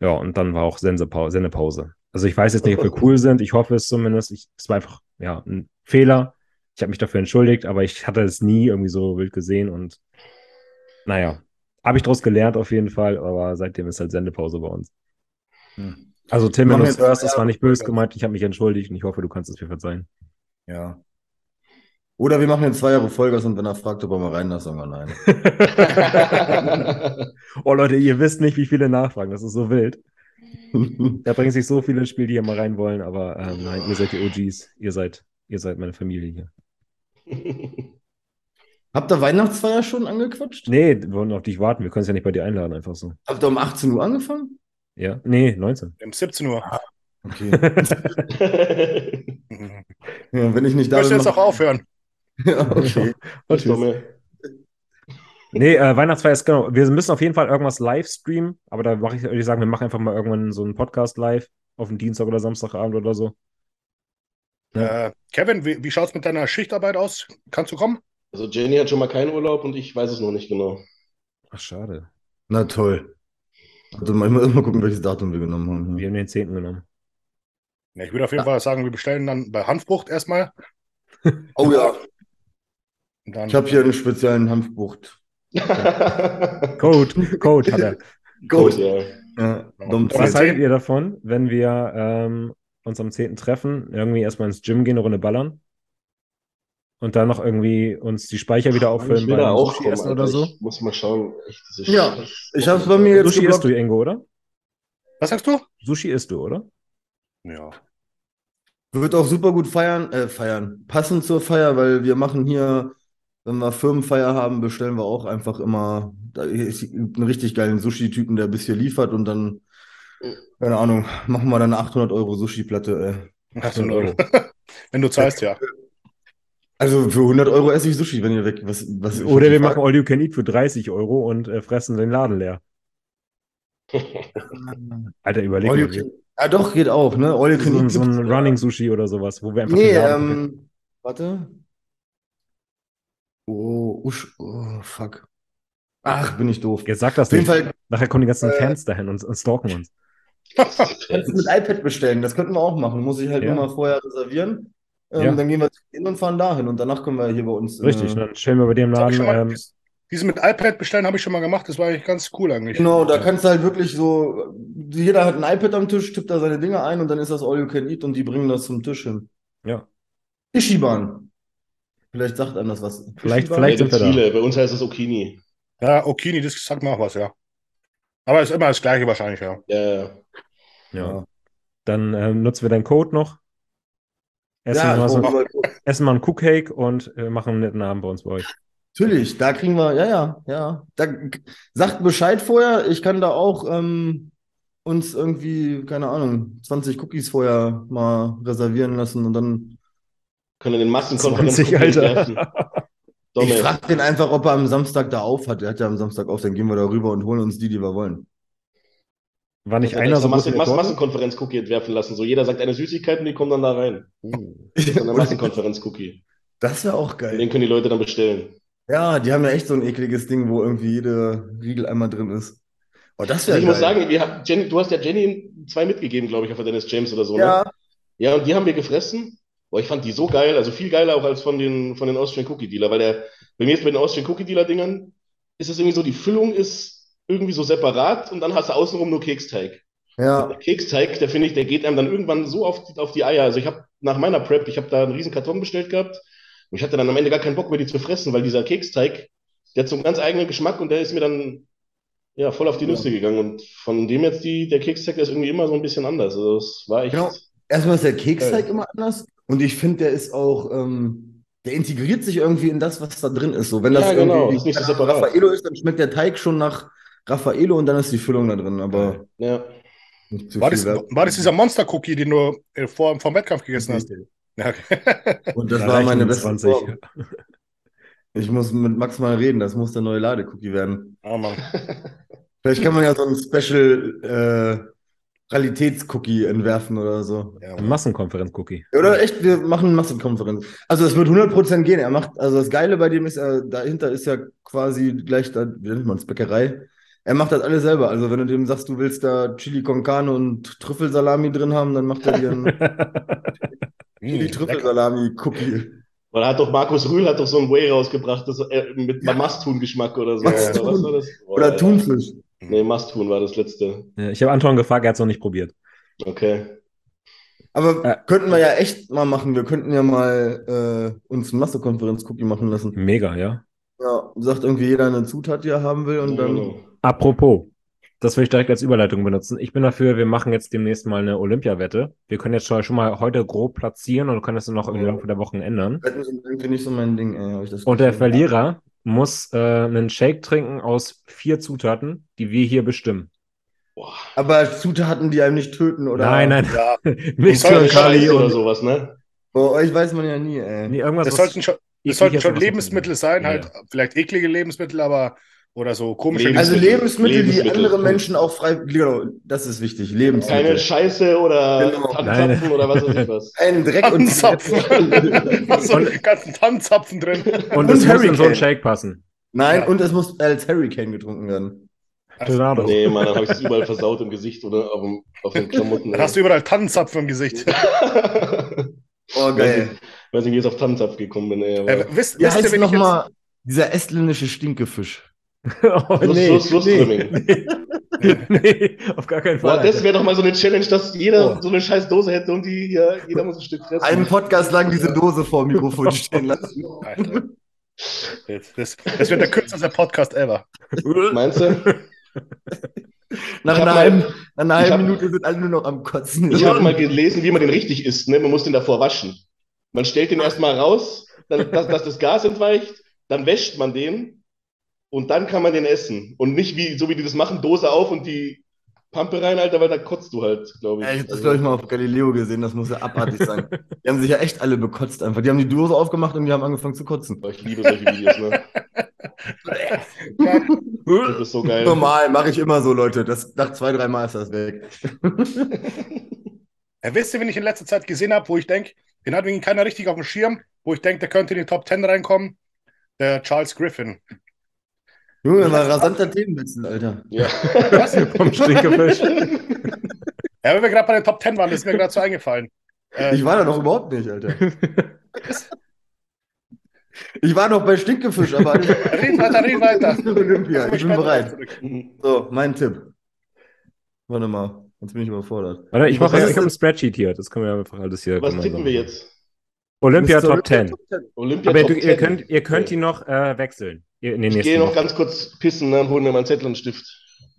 Ja, und dann war auch Sendepause. Also ich weiß jetzt nicht, ob wir cool sind. Ich hoffe es zumindest. Ich, es war einfach ja ein Fehler. Ich habe mich dafür entschuldigt, aber ich hatte es nie irgendwie so wild gesehen und naja, habe ich daraus gelernt auf jeden Fall, aber seitdem ist halt Sendepause bei uns. Hm. Also Tim, wenn du es hörst, das war nicht böse gemeint. Ich habe mich entschuldigt und ich hoffe, du kannst es mir verzeihen. Ja. Oder wir machen jetzt zwei Jahre Vollgas und wenn er fragt, ob er mal rein darf, sagen wir nein. [laughs] oh Leute, ihr wisst nicht, wie viele nachfragen. Das ist so wild. [laughs] Da bringen sich so viele ins Spiel, die hier mal rein wollen, aber ähm, nein, ihr seid die OGs. Ihr seid, ihr seid meine Familie hier. [laughs] Habt ihr Weihnachtsfeier schon angequatscht? Nee, wir wollen auf dich warten. Wir können es ja nicht bei dir einladen, einfach so. Habt ihr um 18 Uhr angefangen? Ja? Nee, 19. Um 17 Uhr. Okay. [laughs] ja, wenn ich nicht da bin. jetzt auch aufhören. [laughs] ja, okay. Komme. Nee, äh, Weihnachtsfeier ist genau. Wir müssen auf jeden Fall irgendwas live streamen, aber da mache ich, würde ich sagen, wir machen einfach mal irgendwann so einen Podcast live auf den Dienstag oder Samstagabend oder so. Äh, Kevin, wie, wie schaut es mit deiner Schichtarbeit aus? Kannst du kommen? Also Jenny hat schon mal keinen Urlaub und ich weiß es noch nicht genau. Ach, schade. Na toll. Also mal, mal mal gucken, welches Datum wir genommen haben. Wir Ja. haben den 10. genommen. Ja, ich würde auf jeden Fall sagen, wir bestellen dann bei Hanfbucht erstmal. [laughs] Oh ja, dann, ich habe hier einen speziellen Hanfbucht. [laughs] Code, Code hat er. Gut, ja. Ja, Dom Was 10. haltet ihr davon, wenn wir ähm, uns am 10. treffen, irgendwie erstmal ins Gym gehen, eine Runde ballern? Und dann noch irgendwie uns die Speicher wieder auffüllen beim auch Sushi kommen, essen oder so? Ich muss mal schauen. Echt, ist Ja, ich habe es bei mir jetzt Sushi isst geblockt. du, Ingo, oder? was sagst du? Sushi isst du, oder? Ja. Wird auch super gut feiern, äh, feiern. Passend zur Feier, weil wir machen hier, wenn wir Firmenfeier haben, bestellen wir auch einfach immer, da ist einen richtig geilen Sushi-Typen, der bis hier liefert und dann, keine Ahnung, machen wir dann eine 800 Euro Sushi-Platte, ey. 18 Euro. [laughs] Wenn du zahlst, ja. Also für 100 Euro esse ich Sushi, wenn ihr weg, was, was Oder wir machen All You Can Eat für 30 Euro und äh, fressen den Laden leer. [laughs] Alter, überleg mal. can, ja doch, geht auch, ne? All you So, can ein- eat so ein Running Sushi oder sowas, wo wir einfach Nee, ähm, warte. Oh, usch, oh, fuck. Ach, bin ich doof. Jetzt sag das Auf jeden nicht. Fall Nachher kommen die ganzen Äh, Fans dahin und, und stalken uns. [laughs] kannst du mit iPad bestellen, das könnten wir auch machen. Muss ich halt Ja. nur mal vorher reservieren. Ähm, Ja. Dann gehen wir hin und fahren dahin und danach können wir hier bei uns. Richtig, äh, dann stellen wir bei Das ich Laden. mal, Ähm, diese mit iPad bestellen habe ich schon mal gemacht. Das war eigentlich ganz cool eigentlich. Genau, da kannst du halt wirklich so, jeder hat ein iPad am Tisch, tippt da seine Dinge ein und dann ist das All You Can Eat und die bringen das zum Tisch hin. ja, Ishiban. Vielleicht sagt einem das was. Vielleicht- Ishiban? vielleicht- sind wir da. viele. Bei uns heißt es Okini. Ja, Okini, das sagt mir auch was, ja. Aber ist immer das Gleiche wahrscheinlich, ja. Ja, ja. Ja. Dann ähm, nutzen wir deinen Code noch. Essen, Ja, mal, so, überall- essen mal einen Cookcake und äh, machen einen netten Abend bei uns bei euch. Natürlich, da kriegen wir, ja, ja, ja. Da, sagt Bescheid vorher, ich kann da auch ähm, uns irgendwie, keine Ahnung, 20 Cookies vorher mal reservieren lassen und dann. Können den 20, Massenkonferenz gucken, Alter. werfen. Domme. Ich frage den einfach, ob er am Samstag da auf hat. Er hat ja am Samstag auf, dann gehen wir da rüber und holen uns die, die wir wollen. War nicht einer so Massen, Massen, Torte? Massenkonferenz-Cookie entwerfen lassen. So jeder sagt eine Süßigkeit und die kommen dann da rein. Das ist dann der Massenkonferenz-Cookie. Das wäre auch Und geil. Den können die Leute dann bestellen. Ja, die haben ja echt so ein ekliges Ding, wo irgendwie jede Riegel einmal drin ist. Oh, das wäre ich muss geil. sagen, wir haben, Jenny, du hast ja Jenny zwei mitgegeben, glaube ich, auf der Dennis James oder so. Ne? Ja, Ja, und die haben wir gefressen. Boah, ich fand die so geil, also viel geiler auch als von den, von den Austrian Cookie Dealer, weil der, bei mir ist bei den Austrian Cookie Dealer Dingern, ist es irgendwie so, die Füllung ist irgendwie so separat und dann hast du außenrum nur Keksteig. ja. Der Keksteig, der finde ich, der geht einem dann irgendwann so auf die, auf die Eier. Also ich habe nach meiner Prep, ich habe da einen riesen Karton bestellt gehabt und ich hatte dann am Ende gar keinen Bock mehr, die zu fressen, weil dieser Keksteig, der hat so einen ganz eigenen Geschmack und der ist mir dann ja voll auf die Nüsse gegangen. Und von dem jetzt die, der Keksteig, der ist irgendwie immer so ein bisschen anders. Also es war echt. Genau. Erstmal ist der Keksteig Geil. immer anders und ich finde, der ist auch, ähm, der integriert sich irgendwie in das, was da drin ist. So, wenn das Ja, genau, irgendwie ist nicht so separat. Raffaello ist, dann schmeckt der Teig schon nach Raffaello und dann ist die Füllung da drin, aber Ja. nicht zu War viel das, war das dieser Monster-Cookie, den du äh, vor, vom Wettkampf gegessen hast? Ja. [laughs] Und das Da war meine beste 20. Form. Ich muss mit Max mal reden, das muss der neue Ladecookie werden. Ah, Mann. [laughs] Vielleicht kann man ja so einen Special äh, Realitätscookie entwerfen oder so. Ja. Massenkonferenz-Cookie. Oder echt, wir machen eine Massenkonferenz. Also es wird 100% gehen. Er macht, also das Geile bei dem ist, er, dahinter ist ja quasi gleich da, wie nennt man es, Bäckerei. Er macht das alles selber. Also wenn du dem sagst, du willst da Chili con Carne und Trüffelsalami drin haben, dann macht er dir einen [laughs] Hm, Chili lecker. Trüffelsalami-Cookie. Weil da hat doch Markus Rühl hat doch so ein Whey rausgebracht, das, äh, mit Ja. Masthun-Geschmack oder so. Masthuhn. Oder was war das? Boah, Oder ja. Thunfisch. Nee, Masthun war das letzte. Ja, ich habe Anton gefragt, er hat es noch nicht probiert. Okay. Aber Äh. könnten wir ja echt mal machen. Wir könnten ja mal äh, uns ein Massekonferenz-Cookie machen lassen. Mega, ja. Ja, sagt irgendwie jeder eine Zutat, die er haben will und dann. Genau. Apropos, das will ich direkt als Überleitung benutzen. Ich bin dafür, wir machen jetzt demnächst mal eine Olympiawette. Wir können jetzt schon, schon mal heute grob platzieren und können das dann noch im. Laufe der Wochen ändern. Wetten sind irgendwie nicht so mein Ding, ey. Hab ich das Und der. Verlierer muss äh, einen Shake trinken aus vier Zutaten, die wir hier bestimmen. Boah. Aber Zutaten, die einem nicht töten, oder? Nein, nein, Ja, nicht soll Zyankali Scheiße oder sowas, ne? Bei euch weiß man ja nie, ey. nee, irgendwas, das sollten schon, das sollten schon Lebensmittel sein, Ja, halt ja. vielleicht eklige Lebensmittel, aber oder so komische Lebens- Also Lebensmittel. Lebensmittel, die Lebensmittel. andere Menschen auch frei. Genau, das ist wichtig. Lebensmittel. Keine Scheiße oder Genau. Tannenzapfen oder was weiß ich was. [laughs] Ein Dreck und Tannenzapfen. Hast [laughs] du Und- ganzen Tannenzapfen drin? Und Und es muss in so einen Shake passen. Nein, Ja. und es muss als Hurricane getrunken werden. Tornado. Nee, Mann, dann habe ich das überall versaut im Gesicht oder auf, dem, auf den Klamotten. Dann hast du überall Tannenzapfen im Gesicht. [laughs] Oh, geil. weiß nicht, wie ich jetzt auf Tannenzapf gekommen bin, ey. Äh, Aber wisst, Wie wisst ihr, heißt wenn ich jetzt, nochmal dieser estländische Stinkefisch? [laughs] oh, nee, Lust- Lustströmming. nee, [laughs] nee, nee, auf gar keinen Fall. Boah, das wäre doch mal so eine Challenge, dass jeder Oh. so eine scheiß Dose hätte und die hier, jeder muss ein Stück fressen. Einen Podcast lang diese Dose vor dem Mikrofon [laughs] stehen lassen. Alter. Das, das, das wird der kürzeste Podcast ever. Meinst du? Nach einer mal- halben, nach einer halben hab- Minute sind alle nur noch am Kotzen. Ich habe mal gelesen, wie man den richtig isst. Ne? Man muss den davor waschen. Man stellt den erstmal raus, dann, dass, dass das Gas entweicht, dann wäscht man den und dann kann man den essen. Und nicht wie, so wie die das machen, Dose auf und die Pampe rein, Alter, weil da kotzt du halt, glaube ich. Ja, ich habe das, glaube ich, mal auf Galileo gesehen, das muss ja abartig sein. [laughs] Die haben sich ja echt alle bekotzt einfach. Die haben die Dose aufgemacht und die haben angefangen zu kotzen. Ich liebe solche Videos, ne? [laughs] Das ist so geil. Normal, mache ich immer so, Leute. Das, nach zwei, drei Mal ist das weg. [laughs] Ja, wisst ihr, wen ich in letzter Zeit gesehen habe, wo ich denke, den hat irgendwie keiner richtig auf dem Schirm, wo ich denke, der könnte in die Top 10 reinkommen? Der Charles Griffin. Junge, war rasanter Themenwechsel, Alter. Ja. [laughs] Was? Vom Stinkefisch. [laughs] Ja, wenn wir gerade bei den Top 10 waren, das ist mir gerade so eingefallen. Äh, Ich war da noch überhaupt nicht, Alter. Ich war noch bei Stinkefisch, aber [laughs] red weiter, red weiter. Olympia. Ich bin bereit. zurück. So, mein Tipp. Warte mal, jetzt bin ich überfordert. Warte, ich mache ich habe ein Spreadsheet hier. Das können wir einfach alles hier. Was tippen wir jetzt? Olympia Mr. Top 10. Olympia Aber Top du, ihr 10. könnt, ihr könnt Okay. die noch äh, wechseln. In den Ich gehe noch Wochen. ganz kurz pissen ne, und hole mir meinen Zettel und einen Stift.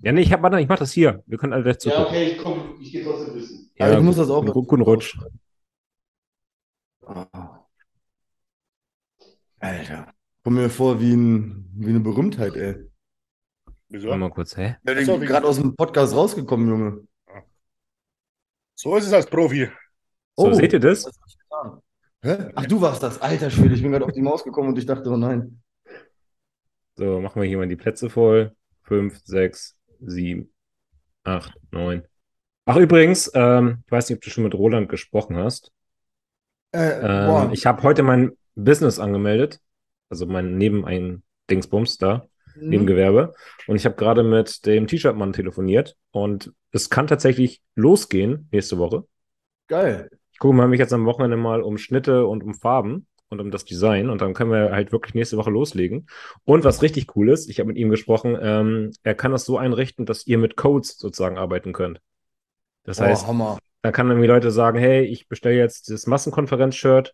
Ja, nee, ich hab, warte, ich mach das hier. Wir können alle gleich Ja, zugucken. okay, ich komm, ich gehe trotzdem pissen. Aber ich muss das auch- Guten, guten Rutsch. Ah. Alter. Komm mir vor wie, ein, wie eine Berühmtheit, ey. Wieso? Warte mal kurz, hä? Ja, so, wie- gerade aus dem Podcast rausgekommen, Junge. So ist es als Profi. So, Oh. seht ihr das? Ich? Hä? Ach, du warst das. Alter Schwede, ich bin gerade auf die Maus gekommen und ich dachte, oh nein. So, machen wir hier mal die Plätze voll. Fünf, sechs, sieben, acht, neun. Ach, übrigens, ähm, ich weiß nicht, ob du schon mit Roland gesprochen hast. Äh, Ähm, ich habe heute mein Business angemeldet. Also mein Neben ein Dingsbums da. Mhm. Nebengewerbe. Und ich habe gerade mit dem T-Shirt-Mann telefoniert und es kann tatsächlich losgehen nächste Woche. Geil. Ich gucke mich jetzt am Wochenende mal um Schnitte und um Farben und um das Design und dann können wir halt wirklich nächste Woche loslegen. Und was richtig cool ist, ich habe mit ihm gesprochen, ähm, er kann das so einrichten, dass ihr mit Codes sozusagen arbeiten könnt. Das heißt, oh, Hammer. da kann irgendwie Leute sagen, hey, ich bestelle jetzt das Massenkonferenz-Shirt,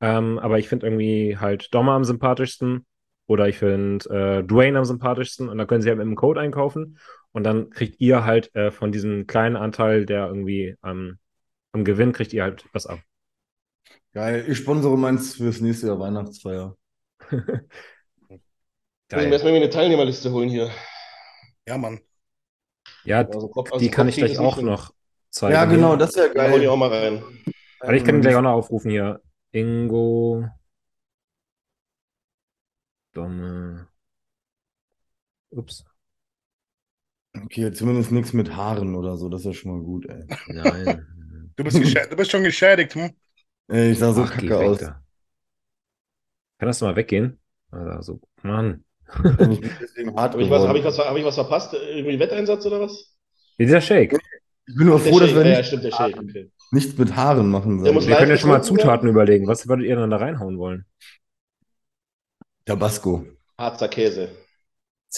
ähm, aber ich finde irgendwie halt Dommer am sympathischsten oder ich finde äh, Dwayne am sympathischsten und dann können sie halt mit einem Code einkaufen und dann kriegt ihr halt äh, von diesem kleinen Anteil, der irgendwie am am Gewinn, kriegt ihr halt was ab. Geil. Ich sponsere meins fürs nächste Jahr Weihnachtsfeier. Muss ich Geil. mir erstmal eine Teilnehmerliste holen hier. Ja, Mann. Ja, Also Kopf- also die kann Kopf ich gleich auch noch zeigen. Ja, genau, das wäre Da hol ich geil. auch mal rein. Aber ich kann ihn gleich auch noch aufrufen hier. Ingo. Domme. Ups. Okay, zumindest nichts mit Haaren oder so, das ist ja schon mal gut, ey. Nein. Du bist, du bist schon geschädigt. Hm? Ey, ich sah so Ach, kacke aus. da. Kann das mal weggehen? Also, Mann. Habe ich, was, hab ich, was, hab ich was verpasst? Irgendwie Wetteinsatz oder was? Dieser Shake. Ich bin nur froh, dass wir ja, ja, nicht, stimmt, der Shake. Okay. nichts mit Haaren machen sollen. Wir können ja schon mal Zutaten überlegen. Was würdet ihr dann da reinhauen wollen? Tabasco. Harzer Käse.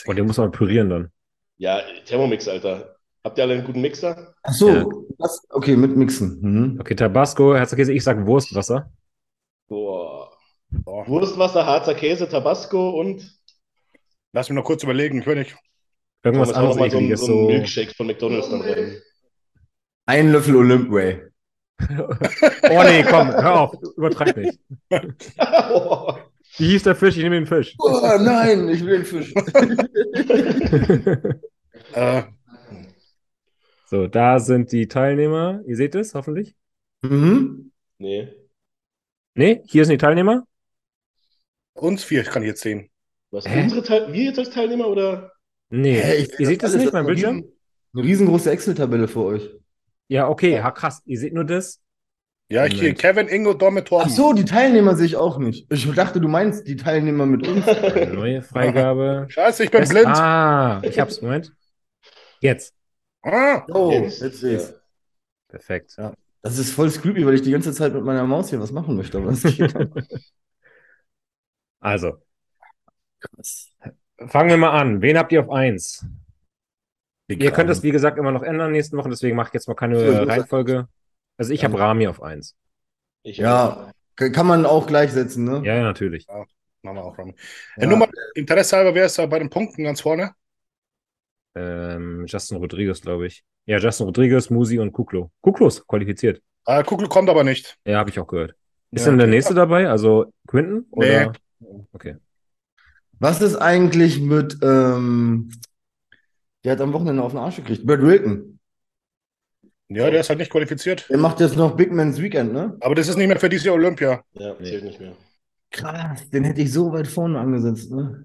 Und den muss man pürieren dann. Ja, Thermomix, Alter. Habt ihr alle einen guten Mixer? Ach so, Ja. das, okay, mit Mixen. Mhm. Okay, Tabasco, Herz Käse, ich sag Wurstwasser. Boah. Boah. Wurstwasser, Harzer Käse, Tabasco und Lass mich noch kurz überlegen, ich will nicht. Irgendwas anderes mal so, ekliges, so so. Milkshake von McDonalds dann rein. Ein Löffel Olympway. [laughs] Oh nee, komm, hör auf, übertreib nicht. [laughs] Wie hieß der Fisch? Ich nehme den Fisch. Oh nein, ich will den Fisch. [laughs] Äh, So, da sind die Teilnehmer. Ihr seht es, hoffentlich. mhm. nee. Nee, hier sind die Teilnehmer. uns vier kann ich jetzt sehen. Was, Hä? unsere Teil wir jetzt als Teilnehmer oder? Nee, Hä, ich ihr seht das nicht, mein Bildschirm? riesen- Eine riesengroße Excel-Tabelle für euch. Ja, okay, ja, krass. Ihr seht nur das. Ja, ich hier. Kevin, Ingo, Dom mit Torben. Ach so, die Teilnehmer sehe ich auch nicht. Ich dachte, du meinst die Teilnehmer mit uns. Neue Freigabe. [laughs] Scheiße, ich bin Best- blind. Ah, ich hab's, Moment. Jetzt. Ah, Oh, Jetzt? jetzt sehe ich's. Perfekt. Das ist voll creepy, weil ich die ganze Zeit mit meiner Maus hier was machen möchte, aber es geht [laughs] Also, fangen wir mal an. Wen habt ihr auf 1? Ihr könnt es, wie gesagt, immer noch ändern nächsten Wochen, deswegen mache ich jetzt mal keine muss- Reihenfolge. Also ich habe Rami auf 1. Ich Ja, kann man auch gleichsetzen, ne? Ja, ja, natürlich. machen wir auch. Rami. Ja. Nur mal Interesse halber, wer ist da bei den Punkten ganz vorne? Ähm, Justin Rodriguez, glaube ich. Ja, Justin Rodriguez, Musi und Kuklo. Kuklo ist qualifiziert. Äh, Kugel kommt aber nicht. Ja, habe ich auch gehört. Ist Ja, denn der okay. nächste dabei? Also Quinton? Oder? Okay. Was ist eigentlich mit, ähm, der hat am Wochenende auf den Arsch gekriegt, Brad Wilton. Ja, der ist halt nicht qualifiziert. Der macht jetzt noch Big Man's Weekend, ne? Aber das ist nicht mehr für dieses Jahr Olympia. Ja, Nee. zählt nicht mehr. Krass, den hätte ich so weit vorne angesetzt, ne?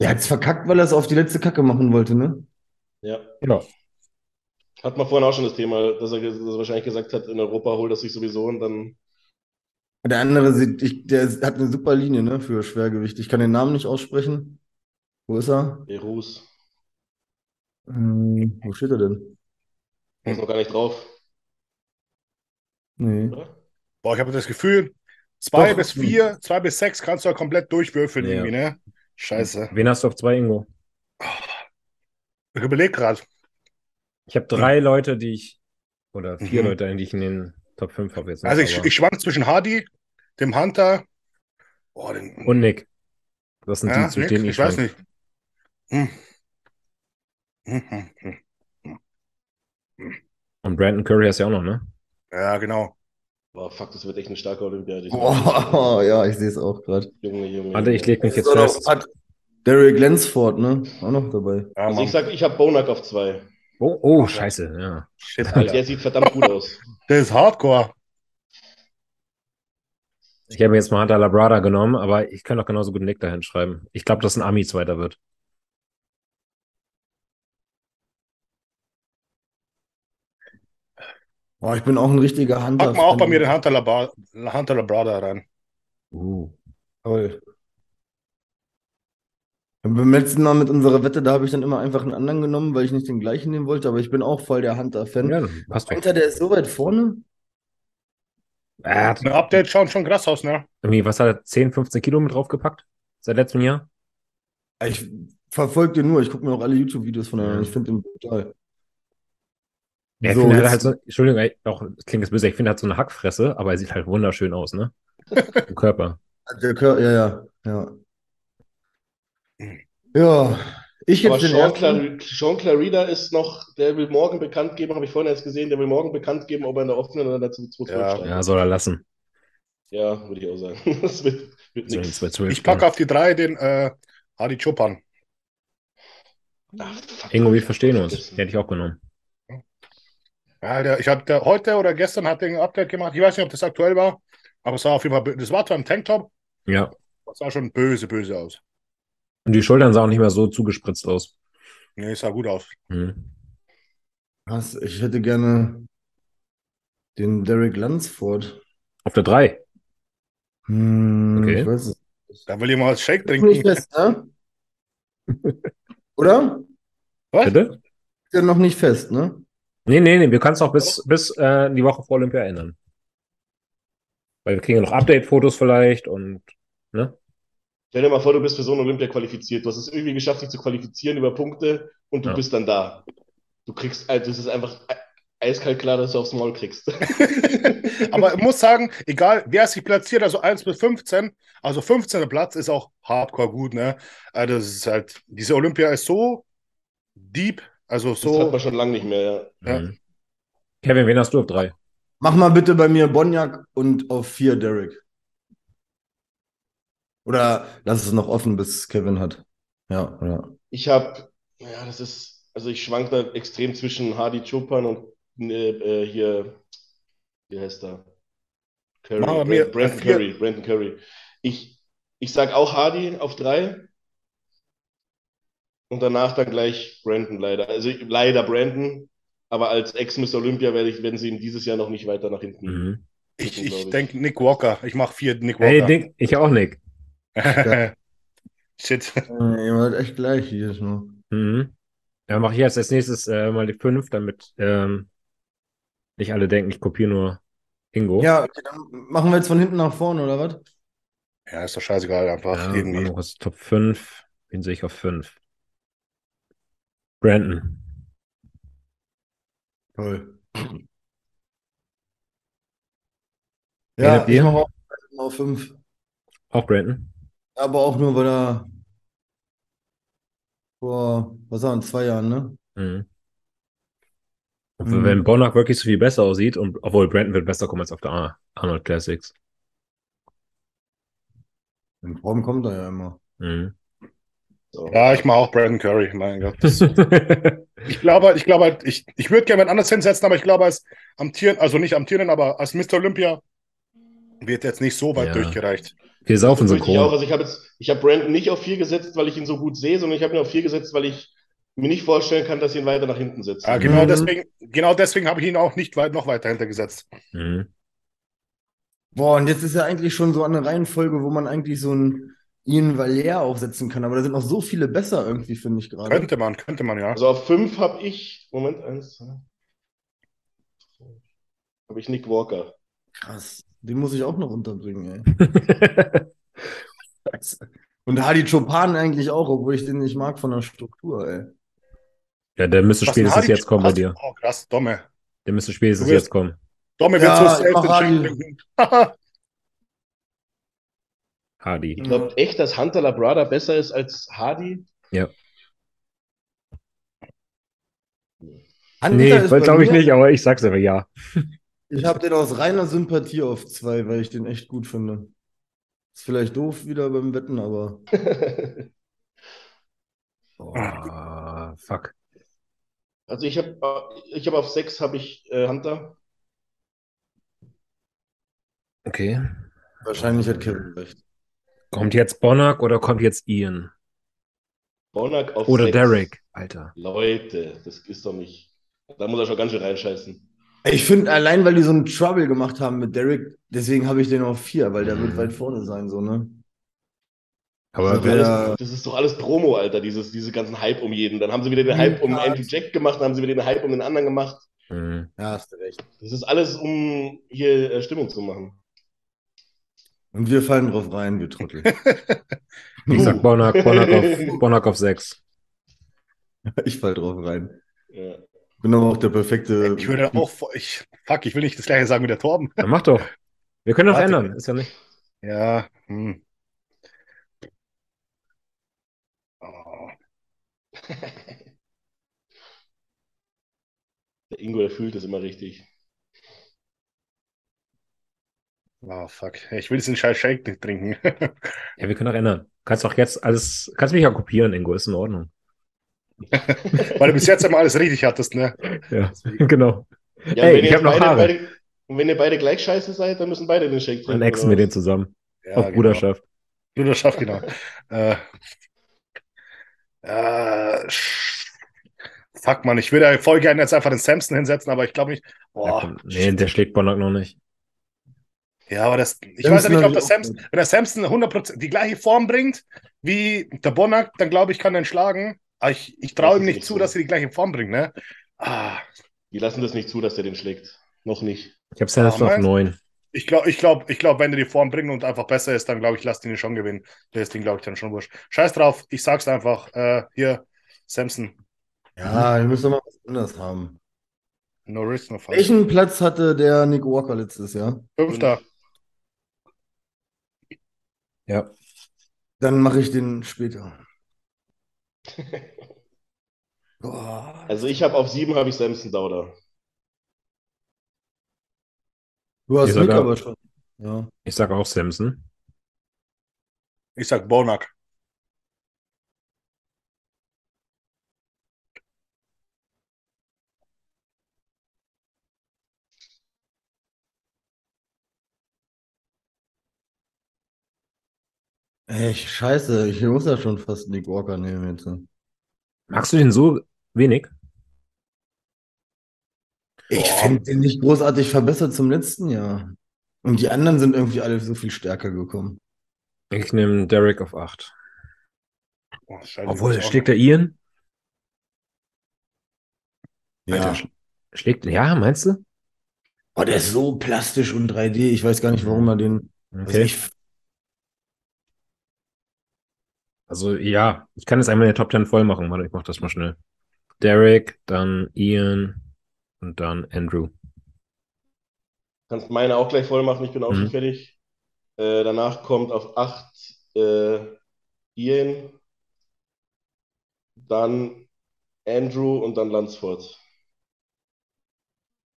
Der hat's verkackt, weil er es auf die letzte Kacke machen wollte, ne? Ja. Ja. Hat man vorhin auch schon das Thema, dass er, dass er wahrscheinlich gesagt hat, in Europa holt er sich sowieso und dann. Der andere sieht, ich, der hat eine super Linie, ne, für Schwergewicht. Ich kann den Namen nicht aussprechen. Wo ist er? Berus. Hm, wo steht er denn? Der ist noch gar nicht drauf. Nee. Oder? Boah, ich habe das Gefühl, zwei Doch. bis vier, zwei bis sechs kannst du ja komplett durchwürfeln Ja. irgendwie, ne? Scheiße. Wen hast du auf 2, Ingo? Ich überlege gerade. Ich habe drei Leute, die ich, oder vier Mhm. Leute, die ich in den Top 5 habe jetzt. noch, Also ich, aber- ich schwank zwischen Hardy, dem Hunter oh, den, und Nick. Das sind ja, die, zwischen Nick, denen ich ich weiß nicht. Hm. Hm, hm, hm. Und Brandon Curry hast du ja auch noch, ne? Ja, genau. Boah, fuck, das wird echt eine starke Olympiade. Boah, [laughs] ja, ich sehe es auch gerade. Junge, Junge. Warte, ich Junge. leg mich jetzt auch noch- fest. Hat Derek Lansford, ne? Auch noch dabei. Ja, Also Mann. ich sag, ich habe Bonak auf zwei. Oh, oh, scheiße, ja. Shit, Alter. der sieht verdammt gut aus. Der ist Hardcore. Ich habe jetzt mal Hunter Labrada genommen, aber ich kann doch genauso gut Nick dahin schreiben. Ich glaube, dass ein Ami Zweiter wird. Boah, ich bin auch ein richtiger Hunter. Pack mal auch bei mir den Hunter, Labra Hunter Labrada rein. Uh. Toll. Beim letzten Mal mit unserer Wette, da habe ich dann immer einfach einen anderen genommen, weil ich nicht den gleichen nehmen wollte, aber ich bin auch voll der Hunter-Fan. Ja, passt doch. Hunter, der ist so weit vorne. Er hat Ein Update schaut schon krass aus, ne? irgendwie, was hat er, 10, 15 Kilo mit draufgepackt? Seit letztem Jahr? Ich verfolge den nur, ich gucke mir auch alle YouTube-Videos von Ja. ihm, ich finde den brutal. Ja, So, er jetzt- hat halt so, Entschuldigung, auch, das klingt jetzt böse, ich finde, er hat so eine Hackfresse, aber er sieht halt wunderschön aus, ne? Im Körper. [laughs] Der Kör ja, ja, ja. Ja, ich jetzt den Sean. Clar Sean Clarida ist noch, der will morgen bekannt geben, habe ich vorhin jetzt gesehen, der will morgen bekannt geben, ob er in der offenen oder in der 212 Ja. steigt. Ja, soll er lassen. Ja, würde ich auch sagen. [laughs] Das wird, wird So nichts. 212, Ich packe auf die drei den äh, Hardy Chupan. Ah, fuck. Ingo, wir verstehen uns. Die hätte ich auch genommen. Ja, der, ich hatte heute oder gestern hat ein Update gemacht. Ich weiß nicht, ob das aktuell war, aber es sah auf jeden Fall, das war zwar im Tanktop, Ja. das sah schon böse, böse aus. Und die Schultern sahen auch nicht mehr so zugespritzt aus. Nee, es sah gut aus. Hm. Was, ich hätte gerne den Derek Lansford. Auf der 3. Hm, Okay. ich weiß es Da will jemand Shake nicht trinken. fest, ne? [laughs] Oder? Was? Bitte? Ist ja noch nicht fest, ne? Nee, nee, nee, wir können es auch bis, bis äh, die Woche vor Olympia ändern. Weil wir kriegen ja noch Update-Fotos vielleicht und, ne? Stell dir mal vor, du bist für so ein Olympia qualifiziert. Du hast es irgendwie geschafft, dich zu qualifizieren über Punkte und du Ja. bist dann da. Du kriegst, also es ist einfach eiskalt klar, dass du aufs Maul kriegst. [laughs] Aber ich muss sagen, egal wer sich platziert, also 1 bis 15, also 15. Platz ist auch hardcore gut, ne? Also das ist halt, diese Olympia ist so deep, also Das hat so. man schon lange nicht mehr. Ja. Ja. Mhm. Kevin, wen hast du auf drei? Mach mal bitte bei mir Bonjak und auf vier Derek. Oder lass es noch offen, bis Kevin hat. Ja, ja. Ich habe, ja, das ist, also ich schwank da extrem zwischen Hardy Chopin und äh, äh, hier, wie heißt er? Curry, Brand- Brandon äh, vier- Curry, Brandon Curry. Ich, ich sag auch Hardy auf drei. Und danach dann gleich Brandon leider. Also leider Brandon, aber als Ex-Miss Olympia werde ich, werden sie ihn dieses Jahr noch nicht weiter nach hinten. Mhm. Ich, ich ich. denke Nick Walker. Ich mache vier Nick Hey, Walker. Dick, ich auch, Nick. [laughs] Shit. Äh, Ihr wart echt gleich jedes Mal. Mhm. Ja, mache ich jetzt als nächstes äh, mal die fünf, damit ähm, nicht alle denken, ich kopiere nur Ingo. Ja, okay, dann machen wir jetzt von hinten nach vorne, oder was? Ja, ist doch scheißegal, einfach Ja, irgendwie. Ist Top 5. Wen sehe ich auf 5? Brandon. Toll. Ja, ich mache auch auf fünf. Auch Brandon. Aber auch nur, weil er vor, was waren, zwei Jahren, ne? Mhm. Mhm. Wenn Bonnack wirklich so viel besser aussieht, und obwohl Brandon wird besser kommen als auf der Ar- Arnold Classics. In Form kommt er ja immer. Mhm. So. Ja, ich mache auch Brandon Curry, mein Gott. [laughs] Ich glaube, ich glaube, halt, ich, ich würde gerne wen anders hinsetzen, aber ich glaube, als amtieren, also nicht amtieren, aber als Mr. Olympia wird jetzt nicht so weit Ja. durchgereicht. Wir saufen möchte ich auch. Also ich habe jetzt, ich habe Brandon nicht auf vier gesetzt, weil ich ihn so gut sehe, sondern ich habe ihn auf vier gesetzt, weil ich mir nicht vorstellen kann, dass ihn weiter nach hinten setzen. Ja, genau Mhm. deswegen, genau deswegen habe ich ihn auch nicht weit, noch weiter hintergesetzt. Mhm. Boah, und jetzt ist ja eigentlich schon so eine Reihenfolge, wo man eigentlich so einen Ian Valère aufsetzen kann. Aber da sind noch so viele besser irgendwie, finde ich gerade. Könnte man, könnte man, ja. Also auf fünf habe ich, Moment, eins, zwei, habe ich Nick Walker. Krass. Den muss ich auch noch unterbringen, ey. [laughs] Und Hadi Chopin eigentlich auch, obwohl ich den nicht mag von der Struktur, ey. ja, der müsste Was spätestens jetzt kommen bei dir. Oh, krass, Domme. Der müsste spätestens jetzt kommen. Domme Ja, wird so ich mach selbst [laughs] [laughs] Hardy. Ich glaube echt, dass Hunter Labrada besser ist als Hardy. Hunter Nee, glaube ich nicht, aber ich sag's einfach ja. [laughs] Ich habe den aus reiner Sympathie auf zwei, weil ich den echt gut finde. Ist vielleicht doof wieder beim Wetten, aber [laughs] Oh, fuck. Also ich habe ich hab auf sechs habe ich äh, Hunter. Okay. wahrscheinlich hat Kevin recht. Kommt jetzt Bonnack oder kommt jetzt Ian? Bonac auf Oder sechs. Derek, Alter. Leute, das ist doch nicht. Da muss er schon ganz schön reinscheißen. Ich finde, allein weil die so einen Trouble gemacht haben mit Derek, deswegen habe ich den auf vier, weil der wird weit vorne sein, so, ne? Aber Das ist, alles, das ist doch alles Promo, Alter, dieses, diese ganzen Hype um jeden. Dann haben sie wieder den Hype um. Andrew Jack gemacht, dann haben sie wieder den Hype um den anderen gemacht. Mhm. Ja, hast du recht. Das ist alles, um hier äh, Stimmung zu machen. Und wir fallen drauf rein, wir Trottel. [laughs] Ich sag Bonnack, Bonnack auf, Bonnack auf 6. Ich fall drauf rein. Ja. Bin aber auch der perfekte. Ich würde auch, ich, fuck, ich will nicht das gleiche sagen wie der Torben. Dann mach doch. Wir können doch Warte. ändern. Ist ja nicht. Ja, hm. Oh. [laughs] Der Ingo, der fühlt das immer richtig. Oh, fuck. Ich will diesen scheiß Shake nicht trinken. Ja, wir können doch ändern. Kannst doch jetzt alles, kannst mich ja kopieren, Ingo, ist in Ordnung. [laughs] Weil du bis jetzt immer alles richtig hattest, ne? Ja, [laughs] genau. Ja, Ey, ich ihr hab noch Haare. beide, und wenn ihr beide gleich scheiße seid, dann müssen beide den Shake Dann trinken. exen oder wir den zusammen. Ja, auf genau. Bruderschaft. Bruderschaft, genau. [laughs] äh, äh, fuck, man, ich würde ja voll gerne jetzt einfach den Samson hinsetzen, aber ich glaube nicht. Ja, Boah, komm. nee, der schlägt Bonnack noch nicht. Ja, aber das, ich Samson weiß ja nicht, ob der Samson, wenn der Samson 100% die gleiche Form bringt wie der Bonnack, dann glaube ich, kann er ihn schlagen. Aber ich, ich traue ihm nicht zu, so. dass er die gleiche Form bringt, ne? Ah, Die lassen das nicht zu, dass der den schlägt. Noch nicht. Ich habe Ah, auf meinst- 9. Ich glaube, ich glaub, ich glaub, wenn der die Form bringt und einfach besser ist, dann glaube ich, lass den schon gewinnen. Der ist den, glaube ich, dann schon wurscht. Scheiß drauf, ich sag's einfach. Äh, hier, Samson. Ja, wir müssen mal was anderes haben. No risk, no fun. Welchen Platz hatte der Nick Walker letztes Jahr? Fünfter. Ja. Dann mache ich den später. [laughs] Boah. Also ich habe auf sieben habe ich Samson Dauder. Du hast Ich Nick aber schon. Ja. Ich sage auch Samson. Ich sag Bonak. Echt, scheiße. Ich muss ja schon fast Nick Walker nehmen jetzt. Magst du den so wenig? Ich finde den nicht großartig verbessert zum letzten Jahr. Und die anderen sind irgendwie alle so viel stärker gekommen. Ich nehme Derek auf 8. Oh, scheiße, Obwohl, schlägt der Ian? Ja. Alter, sch schlägt, ja, meinst du? Oh, der ist so plastisch und 3D. Ich weiß gar nicht, warum er den. Also Okay. ich, Also, ja, ich kann jetzt einmal in der Top 10 voll machen. Warte, ich mach das mal schnell. Derek, dann Ian und dann Andrew. Kannst meine auch gleich voll machen, ich bin auch Mhm. schon fertig. Äh, danach kommt auf 8 äh, Ian, dann Andrew und dann Lunsford.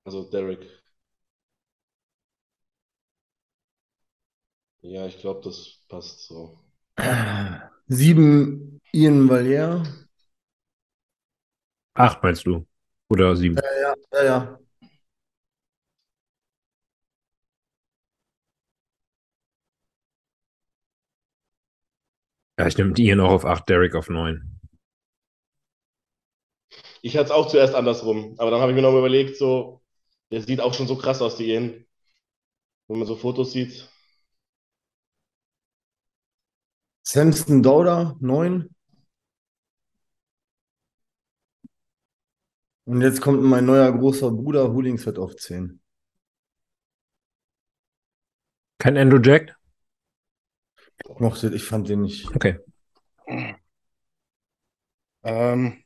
Also Derek. Ja, ich glaube, das passt so. Sieben Ian Valier. 8 meinst du? Oder 7? Ja, ja, ja. Ja, ich nehme Ian auch auf 8, Derek auf 9. Ich hatte es auch zuerst andersrum, aber dann habe ich mir noch überlegt, so, der sieht auch schon so krass aus, die Ian. Wenn man so Fotos sieht. Samson Dauda, neun. Und jetzt kommt mein neuer großer Bruder Hulingsfett auf 10. Kein Andrew Jack? Ich mochte, ich fand den nicht. Okay. Ähm,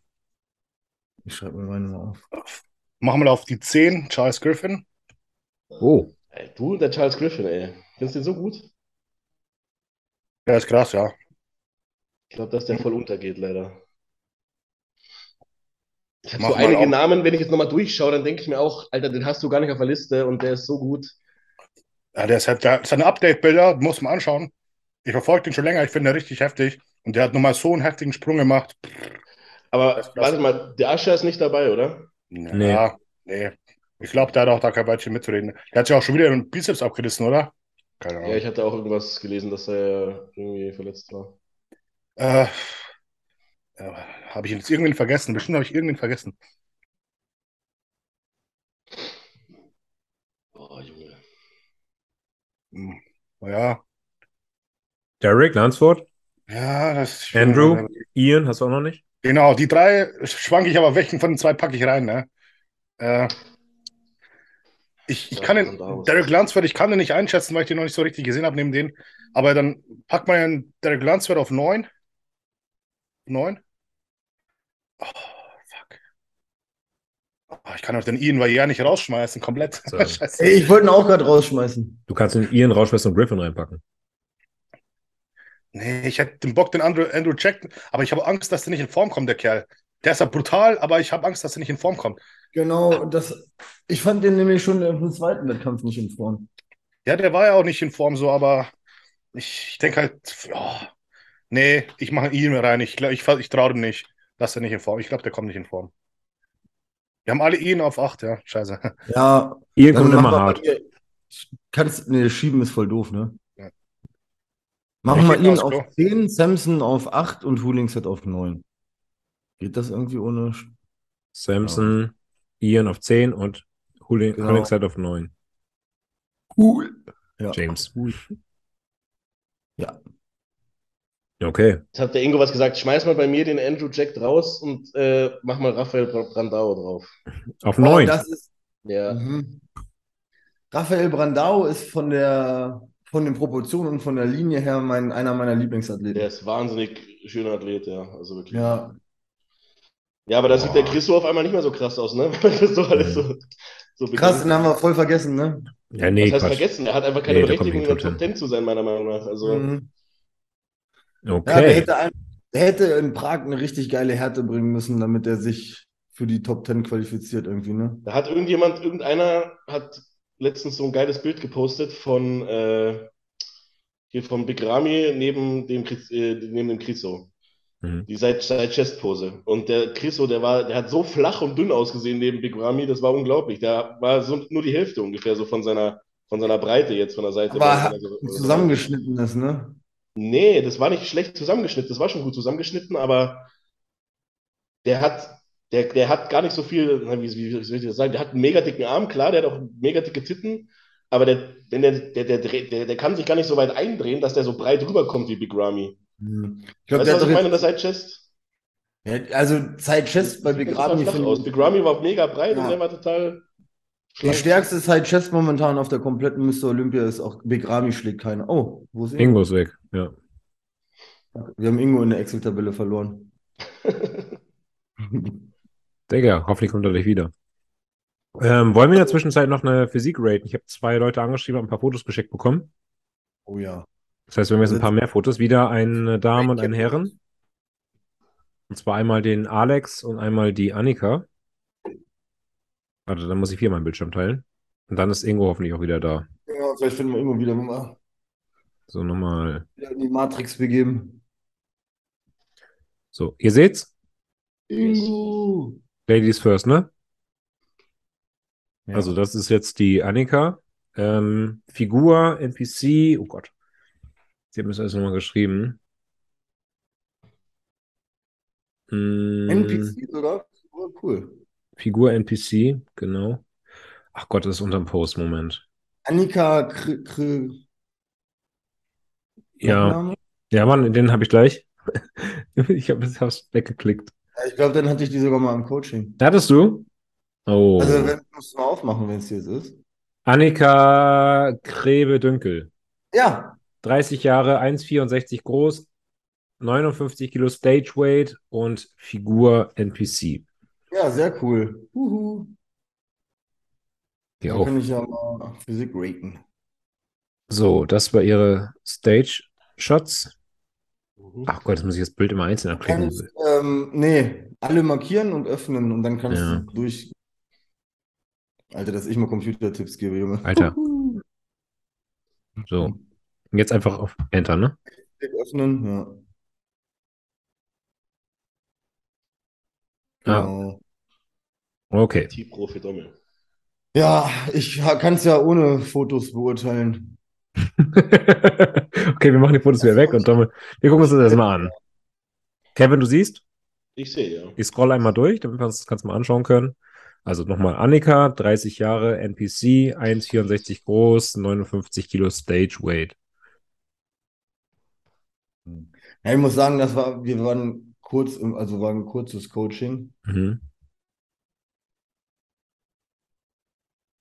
Ich schreibe mir meine mal auf. machen wir auf die 10, Charles Griffin. Oh. Ey, du, der Charles Griffin, ey. Findest du den so gut? Der ist krass, ja. Ich glaube, dass der voll untergeht, leider. Ich habe so einige auf. Namen, wenn ich jetzt nochmal durchschaue, dann denke ich mir auch, Alter, den hast du gar nicht auf der Liste und der ist so gut. Ja, der ist halt, der, seine Update-Bilder muss man anschauen. Ich verfolge den schon länger, ich finde den richtig heftig. Und der hat nochmal so einen heftigen Sprung gemacht. Aber warte mal, der Ascher ist nicht dabei, oder? Ja, nee. Ich glaube, der hat auch da kein Weilchen mitzureden. Der hat sich auch schon wieder einen Bizeps abgerissen, oder? Keine Ja, Ahnung. ich hatte auch irgendwas gelesen, dass er irgendwie verletzt war. Äh, ja, habe ich jetzt irgendwen vergessen? Bestimmt habe ich irgendwen vergessen. Boah, Junge. Hm. Ja, Derek, Lansford, ja, das Andrew, Ian, hast du auch noch nicht? Genau, die drei schwanke ich aber welchen von den zwei packe ich rein, ne? Äh, ich, ich Ja, kann den. Derek Lunsford, ich kann den nicht einschätzen, weil ich den noch nicht so richtig gesehen habe neben den. Aber dann packt man den Derek Lunsford auf 9. 9? Oh, fuck. Oh, ich kann auch den Ian Valliere nicht rausschmeißen, komplett. So. [laughs] Scheiße. Ey, ich wollte ihn auch gerade rausschmeißen. Du kannst den Ian rausschmeißen und Griffin reinpacken. Nee, ich hätte den Bock, den Andrew, Andrew Jack, aber ich habe Angst, dass der nicht in Form kommt, der Kerl. Der ist ja brutal, aber ich habe Angst, dass er nicht in Form kommt. Genau, das. Ich fand den nämlich schon im zweiten Wettkampf nicht in Form. Ja, der war ja auch nicht in Form so, aber ich, ich denke halt, oh, nee, ich mache ihn rein. Ich, ich, ich traue dem nicht, dass er nicht in Form Ich glaube, der kommt nicht in Form. Wir haben alle ihn auf 8, ja, scheiße. Ja, dann kommt immer mal hart. Kannst, nee, schieben ist voll doof, ne? Ja. Machen wir ihn auf Klo. 10, Samson auf 8 und Hulingset auf 9. Geht das irgendwie ohne. Samson, Ian auf 10 und Hulling, Genau. Auf 9. Cool. Ja. James. Cool. Ja. Okay. Jetzt hat der Ingo was gesagt, schmeiß mal bei mir den Andrew Jack raus und äh, mach mal Raphael Brandao drauf. Auf Oh, 9. das ist. Ja, Mhm. Rafael Brandao ist von der, von den Proportionen und von der Linie her mein, einer meiner Lieblingsathleten. Der ist wahnsinnig schöner Athlet, ja. Also wirklich. Ja, Ja, aber da sieht der Christo auf einmal nicht mehr so krass aus, ne? [laughs] Das so alles so, so krass, den haben wir voll vergessen, ne? Ja, nee, Was heißt Quatsch. vergessen? Er hat einfach keine Nee, Berechtigung, in der Top 10 zu sein, meiner Meinung nach. Also, Mhm. Ja, der Okay. hätte, ein, der hätte in Prag eine richtig geile Härte bringen müssen, damit er sich für die Top 10 qualifiziert irgendwie, ne? da hat irgendjemand, irgendeiner hat letztens so ein geiles Bild gepostet von äh, hier von Big Ramy neben dem, Chris- äh, neben dem Chriso. Mhm. Die Side, Side Chest Pose. Und der Chriso, der war, der hat so flach und dünn ausgesehen neben Big Ramy, das war unglaublich. Der war so nur die Hälfte ungefähr so von seiner, von seiner Breite jetzt von der Seite. Aber Also- zusammengeschnitten ist, ne? Nee, das war nicht schlecht zusammengeschnitten, das war schon gut zusammengeschnitten, aber der hat, der, der hat gar nicht so viel, na, wie, wie, wie soll ich das sagen, der hat einen mega dicken Arm, klar, der hat auch mega dicke Titten, aber der, wenn der, der, der, der, der kann sich gar nicht so weit eindrehen, dass der so breit rüberkommt wie Big Ramy. Hm. Ich glaube, der hat ich meine doch in der jetzt, Side Chest? ja, also Side Chest bei Big finde aus. ich. Big Ramy war mega breit Ja. und der war total Die stärkste Side Chest momentan auf der kompletten Mr. Olympia ist auch Big Ramy schlägt keiner. Oh, wo ist Ingo ist weg. Ja. Wir haben Ingo in der Excel-Tabelle verloren. [laughs] Digga, hoffentlich kommt er gleich wieder. Ähm, wollen wir in der Zwischenzeit noch eine Physik raten? Ich habe zwei Leute angeschrieben, habe ein paar Fotos geschickt bekommen. Oh ja. Das heißt, wir haben jetzt ein paar mehr Fotos. Wieder eine Dame und einen Herren. Und zwar einmal den Alex und einmal die Annika. Warte, dann muss ich viermal meinen Bildschirm teilen. Und dann ist Ingo hoffentlich auch wieder da. Ja, vielleicht finden wir Ingo wieder, wir So, nochmal. wieder in die Matrix begeben. So, ihr seht's? Ingo! Ladies first, ne? Ja. Also, das ist jetzt die Annika. Ähm, Figur, NPC, oh Gott. Sie haben das alles nochmal geschrieben. Mm, NPC sogar? Oh, cool. Figur NPC, genau. Ach Gott, das ist unterm Post, Moment. Annika Kr Kr Ja, ja, Mann, den habe ich gleich. [laughs] Ich habe es weggeklickt. Ich glaube, dann hatte ich die sogar mal im Coaching. Hattest du? Oh. Also, wenn, musst du mal aufmachen, wenn es jetzt ist. Annika Krebe-Dünkel. Ja, 30 Jahre, 1,64 groß, 59 Kilo Stage Weight und Figur NPC. ja, sehr cool. Uhu. Da auch. kann ich ja mal Physik raten. So, das war ihre Stage Shots. Mhm. Ach Gott, jetzt muss ich das Bild immer einzeln anklicken. Kannst, ähm, nee, alle markieren und öffnen und dann kannst Ja. du durch. Alter, dass ich mal Computertipps gebe, Junge. Alter. So. Und jetzt einfach auf Enter, ne? Öffnen, ja. Ah. Genau. Okay. T-Pro für Dommel. Ja, ich kann es ja ohne Fotos beurteilen. [laughs] okay, wir machen die Fotos wieder weg und dann, wir gucken uns das erstmal an. Kevin, du siehst? Ich sehe, ja. Ich scroll einmal durch, damit wir uns das Ganze mal anschauen können. Also nochmal Annika, 30 Jahre, NPC, 1,64 groß, 59 Kilo Stage Weight. Ja, ich muss sagen, das war, wir waren kurz, also war ein kurzes Coaching. Mhm.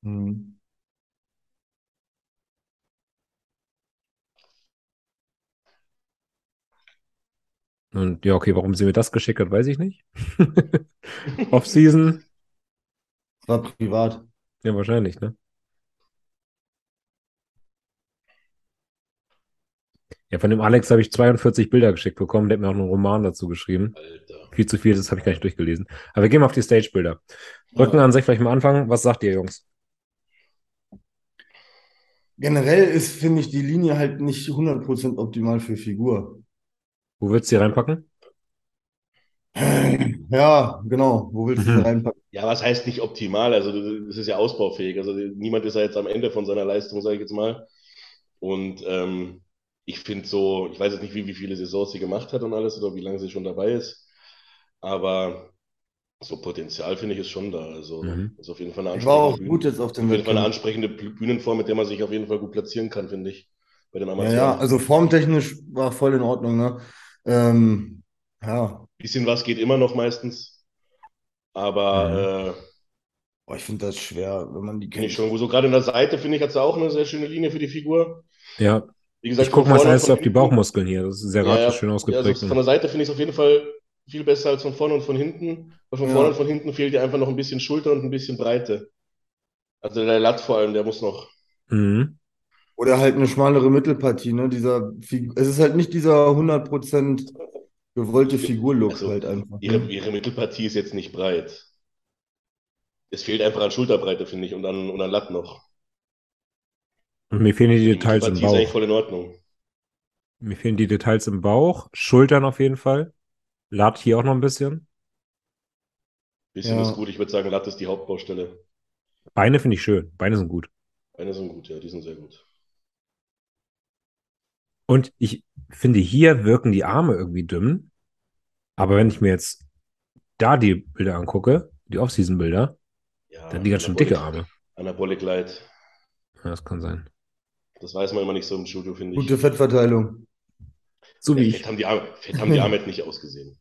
Mhm. Und ja, okay, warum sie mir das geschickt hat, weiß ich nicht. [laughs] Off-Season? War privat. Ja, wahrscheinlich, ne? Ja, von dem Alex habe ich 42 Bilder geschickt bekommen, der hat mir auch einen Roman dazu geschrieben. Alter. Viel zu viel, das habe ich gar nicht durchgelesen. Aber wir gehen mal auf die Stage-Bilder. Rücken an sich vielleicht mal anfangen. Was sagt ihr, Jungs? Generell ist, finde ich, die Linie halt nicht 100% optimal für Figur. Wo würdest du die reinpacken? [clears throat] Ja, genau. Wo willst du Mhm. sie reinpacken? Ja, was heißt nicht optimal? Also, das ist ja ausbaufähig. Also, niemand ist ja jetzt am Ende von seiner Leistung, sage ich jetzt mal. Und ähm, ich finde so, ich weiß jetzt nicht, wie, wie viele Saisons sie gemacht hat und alles oder wie lange sie schon dabei ist. Aber so Potenzial finde ich ist schon da. Also, Mhm. ist auf jeden Fall eine war auch ansprechende gut jetzt auf dem Auf jeden Fall eine ansprechende Büh- Bühnenform, mit der man sich auf jeden Fall gut platzieren kann, finde ich. Bei den Ja, Amateuren. ja, also formtechnisch war voll in Ordnung, ne? Ähm, ja, Bisschen was geht immer noch meistens. Aber Boah, ich finde das schwer, wenn man die Finde ich kennt. schon. Wo so gerade in der Seite, finde ich, hat sie auch eine sehr schöne Linie für die Figur. Ja, Wie gesagt, ich gucke mal von auf die Bauchmuskeln hier. Das ist sehr Ja, ja. schön Ja, ausgeprägt. also von der Seite finde ich es auf jeden Fall viel besser als von vorne und von hinten. Weil von Ja. vorne und von hinten fehlt dir einfach noch ein bisschen Schulter und ein bisschen Breite. Also der Latt vor allem, der muss noch. mhm. Oder halt eine schmalere Mittelpartie, ne? Dieser es ist halt nicht dieser 100% gewollte Figurlook Also, halt einfach. Ihre, Ne? ihre Mittelpartie ist jetzt nicht breit. Es fehlt einfach an Schulterbreite, finde ich, und an, und an Latt noch. Und mir fehlen die Die Details im Mittelpartie ist eigentlich Bauch. voll in Ordnung. Mir fehlen die Details im Bauch, Schultern auf jeden Fall. Lat hier auch noch ein bisschen. Bisschen Ja. ist gut. Ich würde sagen, Latt ist die Hauptbaustelle. Beine finde ich schön. Beine sind gut. Beine sind gut, ja, die sind sehr gut. Und ich finde, hier wirken die Arme irgendwie dünn. Aber wenn ich mir jetzt da die Bilder angucke, die Off-Season-Bilder, Ja, dann die ganz schön dicke Arme. Anabolic Light. Ja, das kann sein. Das weiß man immer nicht so im Studio, finde ich. Gute Fettverteilung. So wie Ja, ich. Fett haben die Arme, Fett haben die Arme halt nicht ausgesehen.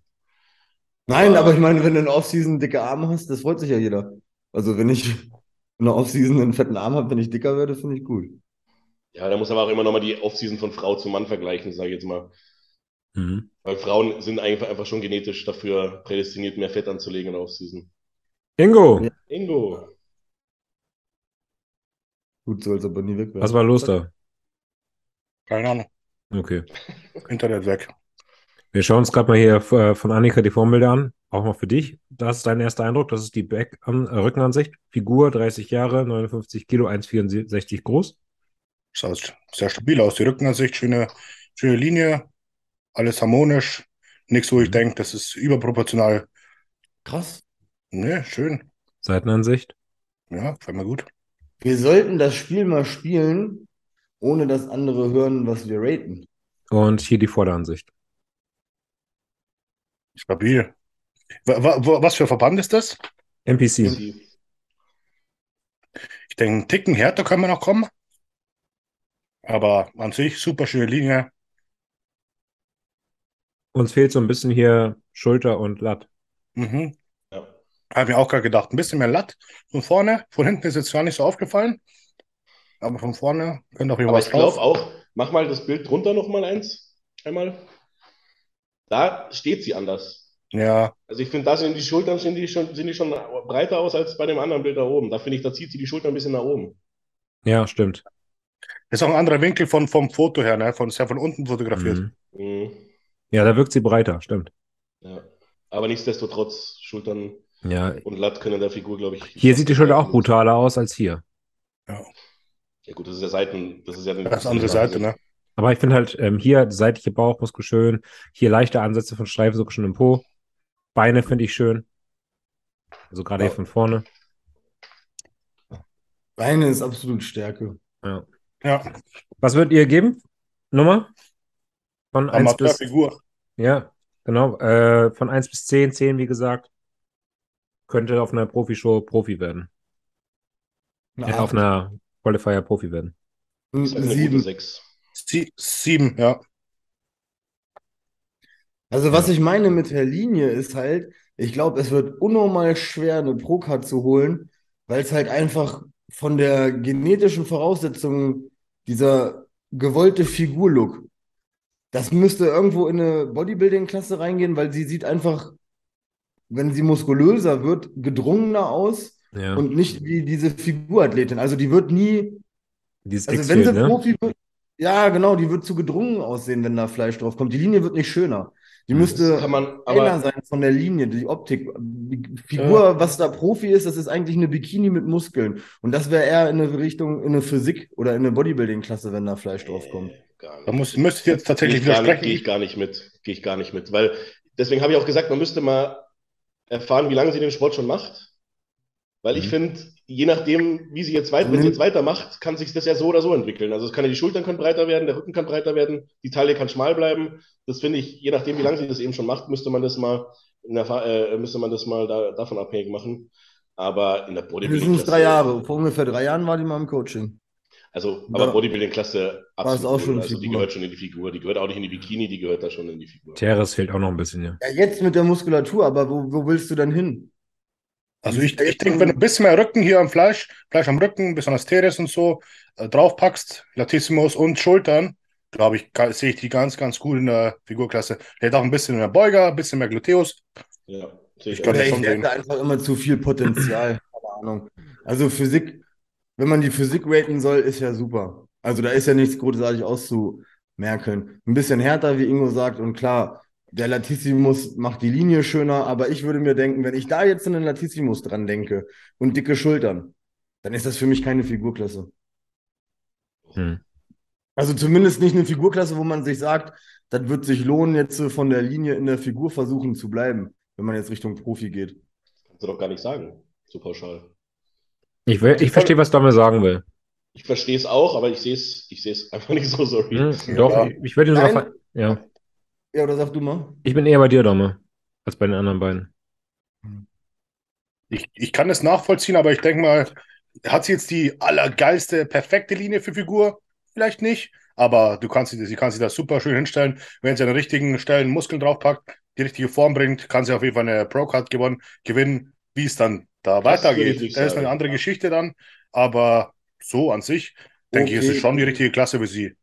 Nein, Aber- aber ich meine, wenn du in der Offseason dicke Arme hast, das freut sich ja jeder. Also wenn ich in der Offseason einen fetten Arm habe, wenn ich dicker werde, finde ich gut. Ja, da muss aber auch immer nochmal die Offseason von Frau zu Mann vergleichen, sage ich jetzt mal. Mhm. Weil Frauen sind einfach, einfach schon genetisch dafür prädestiniert, mehr Fett anzulegen in der Offseason. Ingo, Ja. Ingo. Gut, soll es aber nie weg werden. was war los da? Keine Ahnung. Okay. [laughs] Internet weg. Wir schauen uns gerade mal hier äh, von Annika die Formbilder an. Auch mal für dich. Das ist dein erster Eindruck. Das ist die Back an, äh, Rückenansicht. Figur 30 Jahre, 59 Kilo, 1,64 groß. Schaut sehr stabil aus. Die Rückenansicht, schöne, schöne Linie. Alles harmonisch. Nichts, wo ich Mhm. denke, das ist überproportional. Krass. Ne, schön. Seitenansicht. Ja, gefällt mir gut. Wir sollten das Spiel mal spielen, ohne dass andere hören, was wir raten. Und hier die Vorderansicht. Stabil. Wa- wa- wa- Was für Verband ist das? NPC. Ich denke, einen Ticken härter können wir noch kommen. Aber an sich super schöne Linie. Uns fehlt so ein bisschen hier Schulter und Latt. Mhm. Habe mir auch gerade gedacht, ein bisschen mehr Latt von vorne. Von hinten ist jetzt gar nicht so aufgefallen. Aber von vorne könnte auch Aber irgendwas ich glaube drauf. auch, mach mal das Bild drunter noch mal eins. Einmal. Da steht sie anders. Ja, Also ich finde, da sind die Schultern sind die schon, sind die schon breiter aus als bei dem anderen Bild da oben. Da finde ich, da zieht sie die Schultern ein bisschen nach oben. Ja, stimmt. ist auch ein anderer Winkel von, vom Foto her, ne? Von, ist ja von unten fotografiert. Mhm. Mhm. Ja, da wirkt sie breiter, stimmt. Ja. Aber nichtsdestotrotz, Schultern Ja, und Latt können der Figur, glaube ich. hier sieht die Schulter auch brutaler aus als hier. Ja. Ja gut, das ist ja Seiten, das ist ja Das ist andere Seite, ne? Aber ich finde halt, ähm, hier seitliche Bauchmuskel schön. Hier leichte Ansätze von Streifen sogar schon im Po. Beine finde ich schön. Also gerade hier Ja. von vorne. Beine ist absolut Stärke. Ja. Ja, Was würdet ihr geben? Nummer? Von 1 bis. Amateurfigur. Ja, genau. Äh, von 1 bis 10, 10, wie gesagt. Könnte auf einer Profishow Profi werden. Eine Äh, auf einer Qualifier Profi werden. Sieben. sechs. Sie, sieben, ja. Also was ich meine mit der Linie ist halt, ich glaube, es wird unnormal schwer, eine Pro-Card zu holen, weil es halt einfach von der genetischen Voraussetzung dieser gewollte Figurlook, das müsste irgendwo in eine Bodybuilding-Klasse reingehen, weil sie sieht einfach, wenn sie muskulöser wird, gedrungener aus Ja. und nicht wie diese Figurathletin. Also die wird nie, Dieses also wenn sie ne? Profi wird, ja genau, die wird zu gedrungen aussehen, wenn da Fleisch drauf kommt. Die Linie wird nicht schöner. Die müsste Kann man, aber sein von der Linie, die Optik. Die Figur, was da Profi ist, das ist eigentlich eine Bikini mit Muskeln. Und das wäre eher in eine Richtung, in eine Physik oder in eine Bodybuilding-Klasse, wenn da Fleisch drauf kommt. nicht. Da muss, müsste jetzt Gehe tatsächlich ich, gar nicht, widersprechen. gehe ich gar nicht mit. Gehe ich gar nicht mit. Weil, deswegen habe ich auch gesagt, man müsste mal erfahren, wie lange sie den Sport schon macht. Weil ich Mhm. finde, je nachdem, wie sie jetzt wenn sie jetzt weitermacht, kann sich das ja so oder so entwickeln. Also es kann ja, die Schultern können breiter werden, der Rücken kann breiter werden, die Taille kann schmal bleiben. Das finde ich, je nachdem, wie lange sie das eben schon macht, müsste man das mal in der, äh, müsste man das mal da, davon abhängig machen. Aber in der Mindestens Bodybuilding-Klasse. drei Jahre. Vor ungefähr drei Jahren war die mal im Coaching. Also, aber Bodybuilding-Klasse war es auch schon Also die gehört schon in die Figur. Die gehört auch nicht in die Bikini, die gehört da schon in die Figur. Teres fehlt auch noch ein bisschen, ja. Ja, jetzt mit der Muskulatur, aber wo, wo willst du dann hin? Also ich, ich denke, wenn du ein bisschen mehr Rücken hier am Fleisch, Fleisch am Rücken, besonders Teres und so, äh, draufpackst, Latissimus und Schultern, glaube ich, sehe ich die ganz, ganz gut in der Figurklasse. Der hat auch ein bisschen mehr Beuger, ein bisschen mehr Gluteus. Ja, Ich ich Ja, ich hätte einfach immer zu viel Potenzial. Keine Ahnung. Also Physik, wenn man die Physik raten soll, ist ja super. Also da ist ja nichts großartig auszumerkeln. Ein bisschen härter, wie Ingo sagt, und klar, der Latissimus macht die Linie schöner, aber ich würde mir denken, wenn ich da jetzt einen Latissimus dran denke und dicke Schultern, dann ist das für mich keine Figurklasse. Hm. Also zumindest nicht eine Figurklasse, wo man sich sagt, das wird sich lohnen, jetzt so von der Linie in der Figur versuchen zu bleiben, wenn man jetzt Richtung Profi geht. Kannst du doch gar nicht sagen, so pauschal. Ich, will, ich verstehe, was Domme sagen will. Ich verstehe es auch, aber ich sehe es ich einfach nicht so, sorry. Hm, doch, Ja. ich, ich würde ihn sogar. Nein. Ja, Ja, oder sag du mal? ich bin eher bei dir, Domme, als bei den anderen beiden. Ich, ich kann es nachvollziehen, aber ich denke mal, hat sie jetzt die allergeilste, perfekte Linie für Figur? Vielleicht nicht, aber du kannst sie, sie kann sich das super schön hinstellen. Wenn sie an den richtigen Stellen Muskeln draufpackt, die richtige Form bringt, kann sie auf jeden Fall eine Pro-Card gewonnen, gewinnen. Wie es dann da weitergeht, das ist eine andere Geschichte dann. Aber so an sich, denke ich, ist Okay. es schon die richtige Klasse für sie.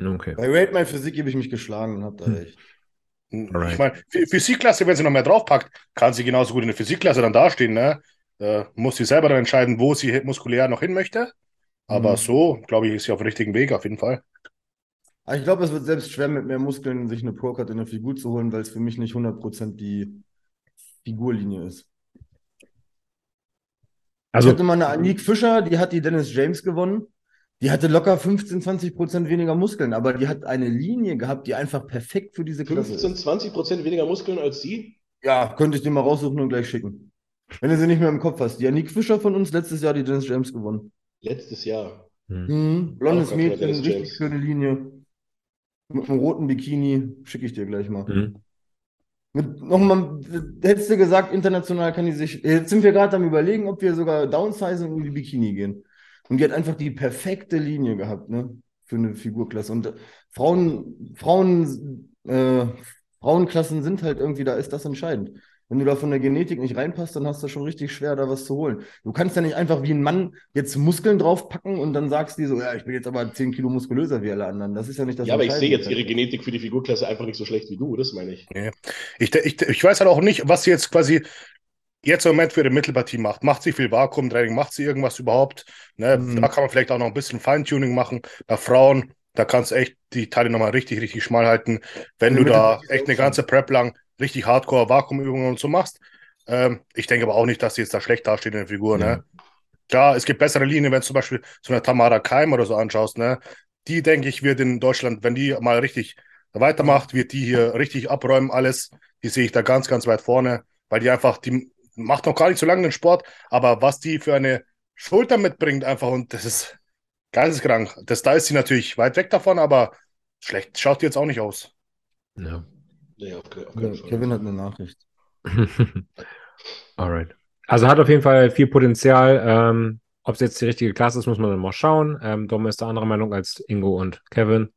Okay. Bei Rate My Physik gebe ich mich geschlagen und hab da Hm. recht. Alright. Ich meine, Phy- Physikklasse, wenn sie noch mehr draufpackt, kann sie genauso gut in der Physikklasse dann dastehen. Ne? Äh, muss sie selber dann entscheiden, wo sie muskulär noch hin möchte. Aber Mhm. so, glaube ich, ist sie auf dem richtigen Weg, auf jeden Fall. Aber ich glaube, es wird selbst schwer, mit mehr Muskeln sich eine Pro-Card in der Figur zu holen, weil es für mich nicht 100% die Figurlinie ist. Also, ich hatte mal eine Anik Fischer, die hat die Dennis James gewonnen. Die hatte locker 15, 20% weniger Muskeln, aber die hat eine Linie gehabt, die einfach perfekt für diese Klasse 15, ist. 20 Prozent weniger Muskeln als sie? Ja, könnte ich dir mal raussuchen und gleich schicken. Wenn du sie nicht mehr im Kopf hast. Die Anik Fischer von uns letztes Jahr die Dennis James gewonnen. Letztes Jahr. hm. Mhm. Blondes Mädchen, richtig James. schöne Linie. Mit einem roten Bikini. Schicke ich dir gleich mal. Hm. Nochmal, hättest du gesagt, international kann die sich. Jetzt sind wir gerade am Überlegen, ob wir sogar downsizen und in die Bikini gehen. Und die hat einfach die perfekte Linie gehabt, ne? Für eine Figurklasse. Und äh, Frauen, Frauen, äh, Frauenklassen sind halt irgendwie, da ist das entscheidend. Wenn du da von der Genetik nicht reinpasst, dann hast du schon richtig schwer, da was zu holen. Du kannst ja nicht einfach wie ein Mann jetzt Muskeln draufpacken und dann sagst du so, ja, ich bin jetzt aber 10 Kilo muskulöser wie alle anderen. Das ist ja nicht das Ja, aber ich sehe jetzt ihre Genetik für die Figurklasse einfach nicht so schlecht wie du, das meine ich. Ich, de- ich, de- ich weiß halt auch nicht, was sie jetzt quasi jetzt im Moment für ihre Mittelpartie macht. Macht sie viel Vakuumtraining? Macht sie irgendwas überhaupt? Ne? Mhm. Da kann man vielleicht auch noch ein bisschen Feintuning machen. Bei Frauen, da kannst du echt die Teile nochmal richtig, richtig schmal halten. Wenn Ja, du da echt eine ganze Prep lang richtig Hardcore Vakuumübungen und so machst. Ähm, ich denke aber auch nicht, dass sie jetzt da schlecht dasteht in der Figur. Ja. Ne? Klar, es gibt bessere Linien, wenn du zum Beispiel so eine Tamara Keim oder so anschaust. Ne? Die, denke ich, wird in Deutschland, wenn die mal richtig weitermacht, wird die hier richtig abräumen, alles. Die sehe ich da ganz, ganz weit vorne, weil die einfach, die macht noch gar nicht so lange den Sport, aber was die für eine Schulter mitbringt, einfach, und das ist geisteskrank. Das, da ist sie natürlich weit weg davon, aber schlecht schaut die jetzt auch nicht aus. Ja. Nee, auf, auf Ja. Kevin hat eine Nachricht. [laughs] Alright. Also hat auf jeden Fall viel Potenzial. Ähm, Ob es jetzt die richtige Klasse ist, muss man dann mal schauen. Ähm, Dom ist da anderer Meinung als Ingo und Kevin.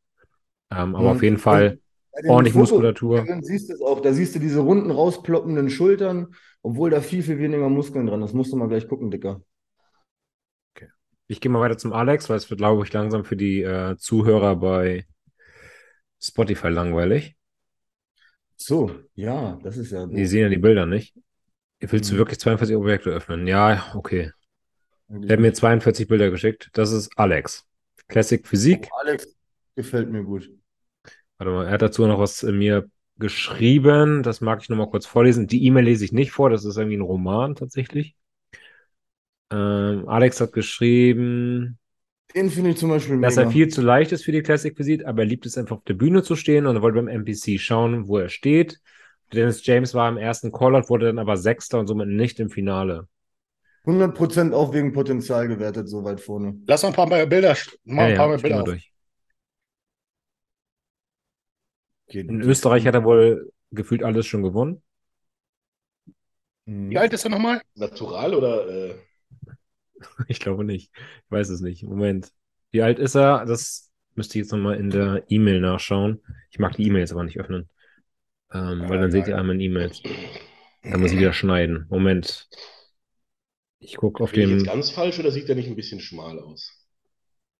Ähm, aber Mhm. auf jeden Fall ordentlich Fotos, Muskulatur. Kevin, siehst du es auch. Da siehst du diese runden, rausploppenden Schultern, obwohl da viel, viel weniger Muskeln dran ist. Musst du mal gleich gucken, Dicker. Ich gehe mal weiter zum Alex, weil es wird, glaube ich, langsam für die äh, Zuhörer bei Spotify langweilig. So, ja, das ist ja. Die sehen ja die Bilder nicht. Willst du Mhm. wirklich 42 Objekte öffnen? Ja, okay. Der hat mir nicht. 42 Bilder geschickt. Das ist Alex. Classic Physik. Alex gefällt mir gut. Warte mal, er hat dazu noch was äh, mir geschrieben. Das mag ich noch mal kurz vorlesen. Die E-Mail lese ich nicht vor. Das ist irgendwie ein Roman tatsächlich. Ähm, Alex hat geschrieben, Den finde ich zum Beispiel dass mega. er viel zu leicht ist für die Classic Physik, aber er liebt es einfach auf der Bühne zu stehen und er wollte beim NPC schauen, wo er steht. Dennis James war im ersten Callout, wurde dann aber Sechster und somit nicht im Finale. 100% auch wegen Potenzial gewertet, so weit vorne. Lass noch ein paar mehr Bilder, Ja, ein paar ja, Bilder mal durch. Geht In Österreich hat er wohl gefühlt alles schon gewonnen. Mhm. Wie alt ist er nochmal? Natural oder äh, [laughs] Ich glaube nicht. Ich weiß es nicht. Moment. Wie alt ist er? Das müsste ich jetzt nochmal in der E-Mail nachschauen. Ich mag die E-Mails aber nicht öffnen. Ähm, weil dann seht ihr einmal in E-Mails. Da muss ich wieder schneiden. Moment. Ich gucke auf Bin dem. ganz falsch oder sieht der nicht ein bisschen schmal aus?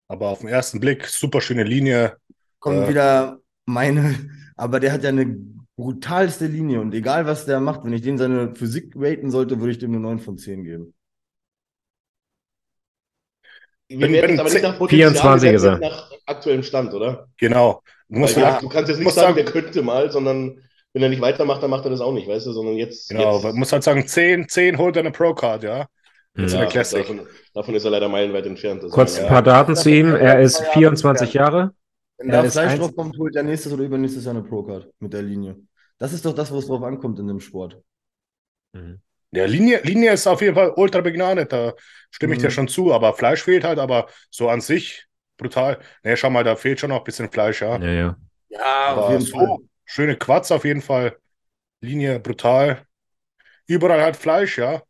Aber auf den ersten Blick, super schöne Linie. Kommt Ja. wieder meine, aber der hat ja eine brutalste Linie und egal was der macht, wenn ich den seine Physik raten sollte, würde ich dem eine 9 von 10 geben. Wir Wenn- werden jetzt aber nicht nach Potenzial, 24 wir ist werden er. nach aktuellem Stand, oder? Genau. Du musst ja, du kannst jetzt nicht sagen, sagen- der könnte mal, sondern wenn er nicht weitermacht, dann macht er das auch nicht, weißt du, sondern jetzt. genau, jetzt, man muss halt sagen, 10, 10 holt er eine Pro-Card, ja. Mhm. So eine Classic. Davon, davon ist er leider meilenweit entfernt. Also, Kurz ja. ein paar Daten zu ihm. Er ist 24 Jahre. Wenn Er da Fleisch drauf kommt, holt er nächstes oder übernächstes Jahr eine Pro-Card mit der Linie. Das ist doch das, wo es drauf ankommt in dem Sport. Mhm. Ja, Linie, Linie ist auf jeden Fall ultra begnadet, da stimme ich Mhm. dir schon zu, aber Fleisch fehlt halt, aber so an sich brutal. Ne, schau mal, da fehlt schon noch ein bisschen Fleisch, ja. Ja, ja. Ja, aber so, schöne Quads auf jeden Fall. Linie brutal. Überall halt Fleisch, ja.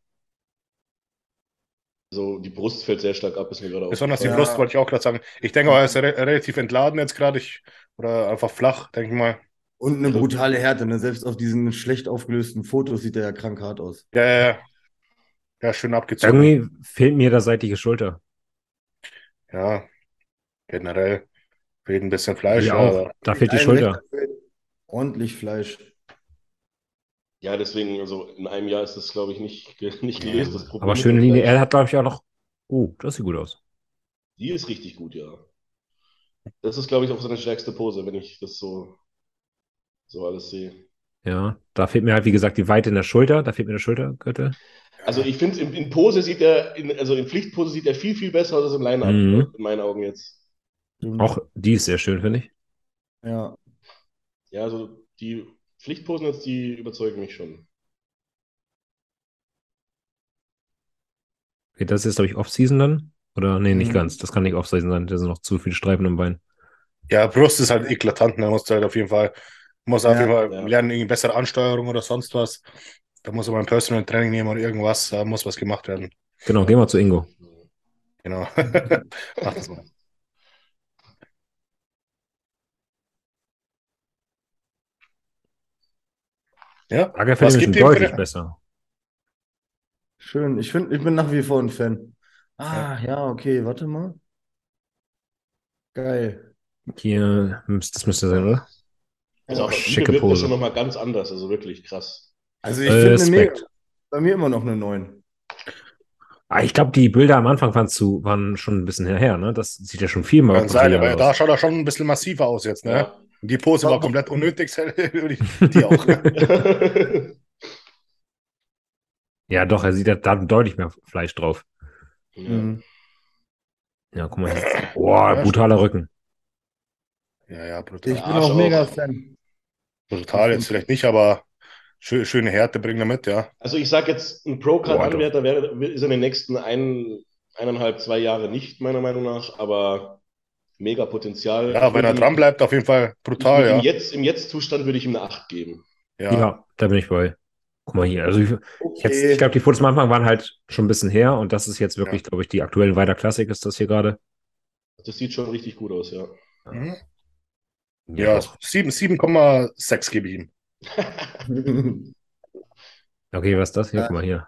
So, die Brust fällt sehr stark ab, ist mir gerade Besonders die Ja. Brust wollte ich auch gerade sagen. Ich denke auch, er ist re relativ entladen jetzt gerade. Ich- Oder einfach flach, denke ich mal. Und eine brutale Härte, ne? Selbst auf diesen schlecht aufgelösten Fotos sieht er ja krank hart aus. Ja, ja, ja. Ja, schön abgezogen. Irgendwie fehlt mir da seitliche Schulter. Ja, generell fehlt ein bisschen Fleisch. Ja, Da fehlt die Schulter. Feld, Ordentlich Fleisch. Ja, deswegen, also in einem Jahr ist das, glaube ich, nicht, nicht gelöst. Das Problem Aber schöne Linie. Er hat, glaube ich, auch noch. Oh, das sieht gut aus. Die ist richtig gut, ja. Das ist, glaube ich, auch seine stärkste Pose, wenn ich das so, so alles sehe. Ja, da fehlt mir halt, wie gesagt, die Weite in der Schulter. Da fehlt mir der Schultergürtel. Also ich finde, in, in Pose sieht er, in, also in Pflichtpose sieht er viel, viel besser aus als im Line-Up, Mhm. in meinen Augen jetzt. Auch die ist sehr schön, finde ich. Ja. Ja, also die Pflichtposen jetzt, die überzeugen mich schon. Okay, das ist, glaube ich, Off-Season dann. Oder nee, nicht Mhm. ganz. Das kann nicht Off-Season sein. Da sind noch zu viele Streifen am Bein. Ja, Brust ist halt eklatant. Da musst du halt auf jeden Fall, muss auf Ja, jeden Fall ja. lernen, irgendwie bessere Ansteuerung oder sonst was. Da muss man ein Personal Training nehmen oder irgendwas. Da muss was gemacht werden. Genau, gehen wir zu Ingo. Genau. [laughs] Mach das mal. Ja, schon ihm für deutlich eine- besser. Schön. Ich finde, ich bin nach wie vor ein Fan. Ah, ja, okay, warte mal. Geil. Hier, das müsste sein, oder? Also Oh, schicke das Pose. schon nochmal ganz anders, also wirklich krass. Also ich Äh, finde eine mega, Respekt. bei mir immer noch eine 9. Ah, ich glaube, die Bilder am Anfang waren, zu, waren schon ein bisschen her, ne? Das sieht ja schon viel mal brutaler da aus. schaut er schon ein bisschen massiver aus jetzt, ne? Ja. Die Pose war komplett unnötig, ich [laughs] die auch. [laughs] Ja, doch, er sieht ja da deutlich mehr Fleisch drauf. ja. Ja, guck mal hier. [clears throat] Boah, brutaler Rücken. Ja, ja, Ich brutal. bin Arsch auch mega auch. Fan. Brutal jetzt vielleicht nicht, aber schö schöne Härte bringen wir mit, ja. Also ich sage jetzt, ein Pro-Card-Anwärter wäre, ist in den nächsten ein, eineinhalb, zwei Jahre nicht, meiner Meinung nach, aber mega Potenzial. Ja, wenn er dran bleibt, auf jeden Fall brutal, ja. Jetzt, Im Jetzt-Zustand würde ich ihm eine 8 geben. Ja. Ja, da bin ich bei. Guck mal hier. Also ich, jetzt, Okay. ich glaube, die Fotos am Anfang waren halt schon ein bisschen her und das ist jetzt wirklich, glaube ich, die aktuellen Weider Klassik ist das hier gerade. Das sieht schon richtig gut aus, ja. Mhm. Ja, ja doch. 7 7,6 gebe ich ihm. [laughs] Okay, was ist das hier? Ja. Guck mal hier.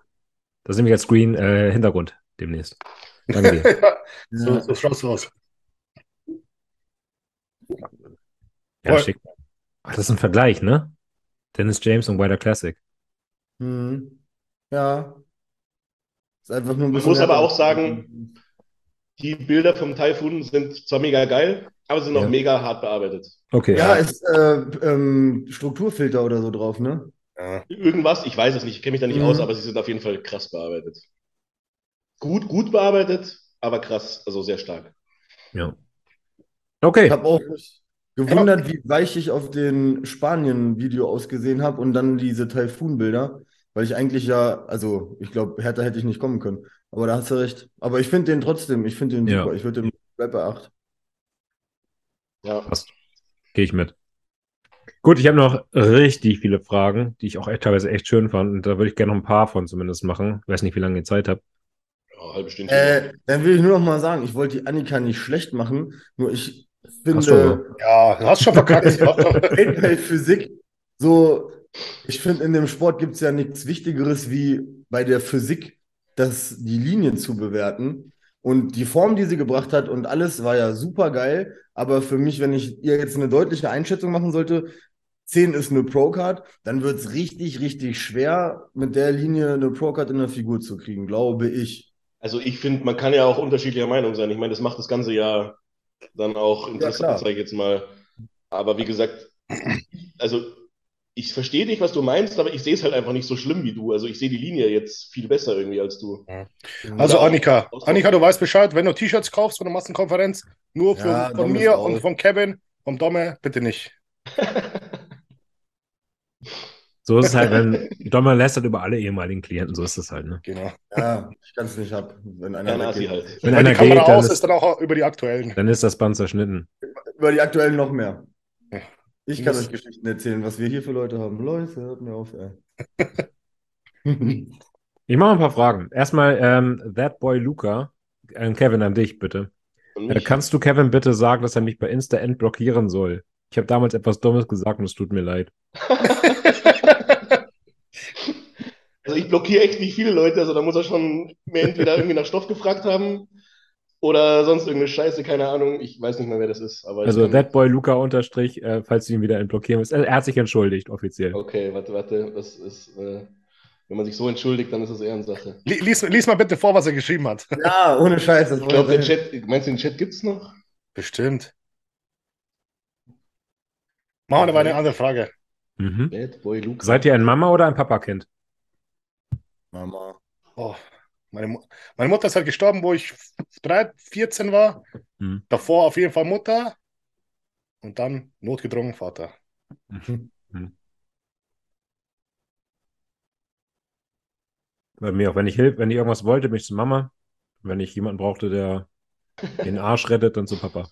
Das ist nämlich als Screen äh, Hintergrund demnächst. Danke dir. [laughs] so, Ja. so schaut's aus. Ja, Voll. schick. Ach, das ist ein Vergleich, ne? Dennis James und Weider Classic. Mhm. Ja. Ist einfach nur ein Man bisschen. muss aber auch sagen- Die Bilder vom Typhoon sind zwar mega geil, aber sind auch Ja. mega hart bearbeitet. Okay. Ja, ist äh, ähm, Strukturfilter oder so drauf, ne? Ja. Irgendwas, ich weiß es nicht, ich kenne mich da nicht Mhm. aus, aber sie sind auf jeden Fall krass bearbeitet. Gut, gut bearbeitet, aber krass, also sehr stark. ja. Ich Okay. habe auch gewundert, wie weich ich auf den Spanien-Video ausgesehen habe und dann diese Taifun-Bilder, weil ich eigentlich ja, also ich glaube, härter hätte ich nicht kommen können. Aber da hast du recht. Aber ich finde den trotzdem, ich finde den Ja. super. Ich würde den bei 8. Ja. Gehe ich mit. Gut, ich habe noch richtig viele Fragen, die ich auch echt, teilweise echt schön fand. Und da würde ich gerne noch ein paar von zumindest machen. Ich weiß nicht, wie lange ihr Zeit habt. ja halbe Stündchen. Äh, dann will ich nur noch mal sagen, ich wollte die Annika nicht schlecht machen, nur ich Hast finde, Ja, du hast schon verkackt. [laughs] bei Physik, so, ich finde, in dem Sport gibt es ja nichts Wichtigeres wie bei der Physik das, die Linie zu bewerten. Und die Form, die sie gebracht hat und alles war ja super geil. Aber für mich, wenn ich ihr jetzt eine deutliche Einschätzung machen sollte, 10 ist eine Pro-Card, dann wird es richtig, richtig schwer, mit der Linie eine Pro-Card in der Figur zu kriegen, glaube ich. Also ich finde, man kann ja auch unterschiedlicher Meinung sein. Ich meine, das macht das ganze Jahr dann auch interessant, klar. sage ich jetzt mal. Aber wie gesagt, also ich verstehe dich, was du meinst, aber ich sehe es halt einfach nicht so schlimm wie du. Also ich sehe die Linie jetzt viel besser irgendwie als du. Also Oder auch- Annika, Annika, du weißt Bescheid, wenn du T-Shirts kaufst von der Massenkonferenz, nur von, Ja, von mir und von Kevin, vom Domme, bitte nicht. [laughs] So ist es halt, wenn Dommer lästert über alle ehemaligen Klienten, so ist es halt, ne? Genau. Ja, ich kann es nicht ab, wenn einer Asi weggeht. halt. Wenn Wenn die einer Kamera geht, dann aus ist, ist, dann auch über die aktuellen. dann ist das Band zerschnitten. Über die aktuellen noch mehr. Ich kann euch Geschichten erzählen, was wir hier für Leute haben. Leute, hört mir auf, ey. [laughs] Ich mache ein paar Fragen. Erstmal, ähm, That Boy Luca, äh, Kevin, an dich bitte. Äh, kannst du Kevin bitte sagen, dass er mich bei Insta entblockieren soll? Ich habe damals etwas Dummes gesagt und es tut mir leid. [laughs] Also ich blockiere echt nicht viele Leute, also da muss er schon mir entweder irgendwie nach Stoff gefragt haben oder sonst irgendeine Scheiße, keine Ahnung. Ich weiß nicht mehr, wer das ist. Also kann- That Boy Luca unterstrich, äh, falls du ihn wieder entblockieren willst. Er hat sich entschuldigt, offiziell. Okay, warte, warte. Das ist, äh, wenn man sich so entschuldigt, dann ist das Ehrensache. Li- Lies, lies mal bitte vor, was er geschrieben hat. [laughs] ja, ohne Scheiß. Das Ich glaube, der Chat, meinst du, den Chat gibt's noch? Bestimmt. Machen wir aber eine andere Frage. Mhm. Bad Boy Luke. Seid ihr ein Mama- oder ein Papakind? Mama. Oh, meine, meine Mutter ist halt gestorben, wo ich 13, 14 war. Hm. Davor auf jeden Fall Mutter. Und dann notgedrungen Vater. Bei mir auch, wenn ich hilf, wenn ich irgendwas wollte, bin ich zu Mama. Wenn ich jemanden brauchte, der den Arsch rettet, dann zu Papa.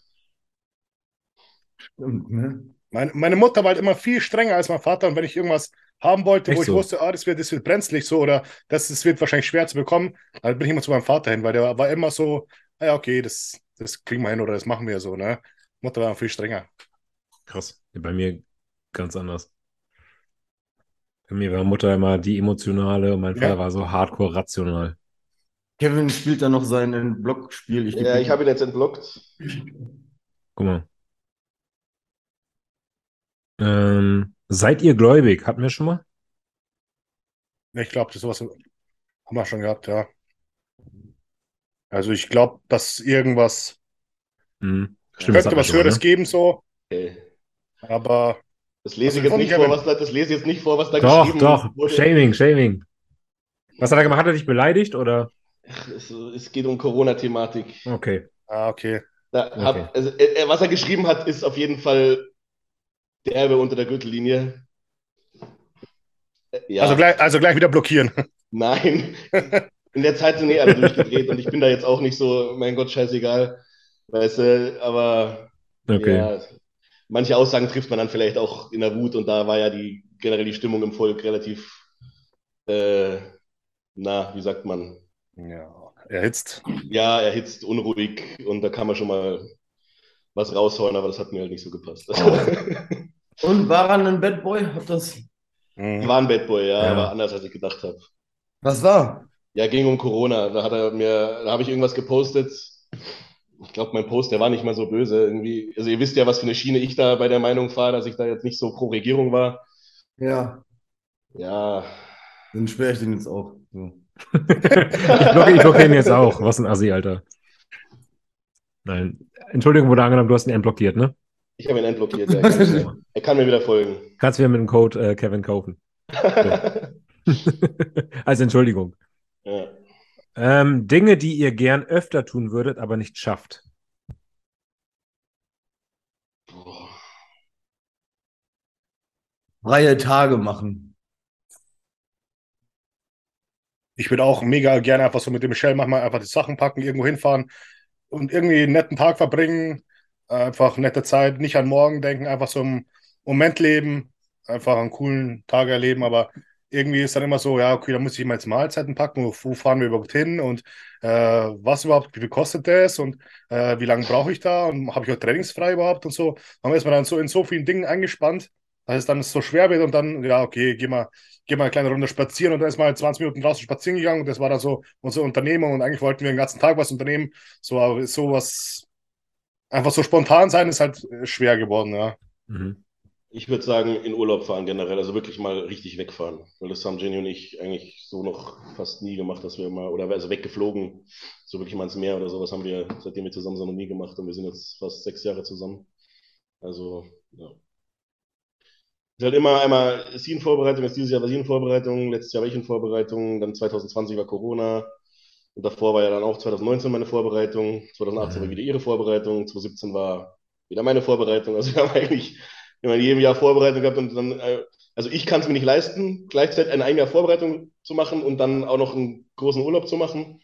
Stimmt, ne? Meine, meine Mutter war halt immer viel strenger als mein Vater. Und wenn ich irgendwas haben wollte, Echt wo ich so? wusste, ah, das wird, das wird brenzlig so oder das, das wird wahrscheinlich schwer zu bekommen, dann bin ich immer zu meinem Vater hin, weil der war immer so, ah ja, okay, das, das kriegen wir hin oder das machen wir so, ne? Mutter war viel strenger. Krass. Bei mir ganz anders. Bei mir war Mutter immer die emotionale und mein Ja. Vater war so hardcore rational. Kevin spielt da noch sein Blockspiel. Ich Ja, ich habe ihn jetzt entblockt. Guck mal. Ähm, seid ihr gläubig? Hatten wir schon mal? Ich glaube, das sowas haben wir schon gehabt, ja. Also ich glaube, dass irgendwas Hm. Stimmt, könnte was mal, Höheres ne? geben, so, Okay. aber Das lese ich Was jetzt von nicht Kevin? vor, was da, das lese ich jetzt nicht vor, was da Doch, geschrieben doch. wurde. Shaming, Shaming. Was hat er gemacht? Hat er dich beleidigt oder? Es, es geht um Corona-Thematik. Okay. ah, okay. Da Okay. hab, also, äh, was er geschrieben hat, ist auf jeden Fall derbe unter der Gürtellinie. Äh, Ja, Also, gleich, also gleich wieder blockieren. [laughs] nein. In der Zeit sind eh alle durchgedreht und ich bin da jetzt auch nicht so, mein Gott, scheißegal. Weißt du, aber Okay. ja, manche Aussagen trifft man dann vielleicht auch in der Wut und da war ja die generell die Stimmung im Volk relativ, äh, na, wie sagt man, Ja, erhitzt. ja, erhitzt, unruhig und da kann man schon mal was raushauen, aber das hat mir halt nicht so gepasst. [laughs] Und war er ein Bad Boy? Hat das. Mhm. War ein Bad Boy, ja, Ja. aber anders als ich gedacht habe. Was war? Ja, ging um Corona. Da hat er mir, da habe ich irgendwas gepostet. Ich glaube, mein Post, der war nicht mal so böse irgendwie. Also ihr wisst ja, was für eine Schiene ich da bei der Meinung fahre, dass ich da jetzt nicht so pro Regierung war. Ja, Ja, dann sperre ich den jetzt auch. So. [laughs] ich blocke ihn jetzt auch. Was ein Assi, Alter. Nein. Entschuldigung wurde angenommen, du hast ihn entblockiert, ne? Ich habe ihn entblockiert. [laughs] Er kann, er kann mir wieder folgen. Kannst wieder mit dem Code äh, Kevin kaufen. [laughs] Als Entschuldigung. ja. Ähm, Dinge, die ihr gern öfter tun würdet, aber nicht schafft. Boah. Freie Tage machen. Ich würde auch mega gerne einfach so mit dem Michelle manchmal einfach die Sachen packen, irgendwo hinfahren und irgendwie einen netten Tag verbringen. Einfach nette Zeit, nicht an morgen denken, einfach so im Moment leben, einfach einen coolen Tag erleben. Aber irgendwie ist dann immer so, ja, okay, da muss ich mal jetzt Mahlzeiten packen, wo, fahren wir überhaupt hin? Und äh, was überhaupt, wie viel kostet das? Und äh, wie lange brauche ich da? Und habe ich auch trainingsfrei überhaupt und so. Dann ist man dann so in so vielen Dingen eingespannt, dass es dann so schwer wird und dann, ja, okay, geh mal, geh mal eine kleine Runde spazieren. Und dann ist mal 20 Minuten draußen spazieren gegangen. Und das war dann so unsere Unternehmung. Und eigentlich wollten wir den ganzen Tag was unternehmen. So, aber so was, einfach so spontan sein ist halt äh, schwer geworden, ja. Mhm. Ich würde sagen, in Urlaub fahren generell, also wirklich mal richtig wegfahren. Weil das haben Jenny und ich eigentlich so noch fast nie gemacht, dass wir mal, oder also weggeflogen, so wirklich mal ins Meer oder sowas haben wir, seitdem wir zusammen sind, noch nie gemacht und wir sind jetzt fast sechs Jahre zusammen. Also, ja. Es ist halt immer einmal sie in Vorbereitung, jetzt dieses Jahr war sie in Vorbereitung, letztes Jahr war ich in Vorbereitung, dann 2020 war Corona und davor war ja dann auch 2019 meine Vorbereitung, 2018 war mhm. wieder ihre Vorbereitung, 2017 war wieder meine Vorbereitung. Also wir haben eigentlich immer in jedem Jahr Vorbereitung gehabt und dann, äh, also ich kann es mir nicht leisten, gleichzeitig eine ein Jahr Vorbereitung zu machen und dann auch noch einen großen Urlaub zu machen.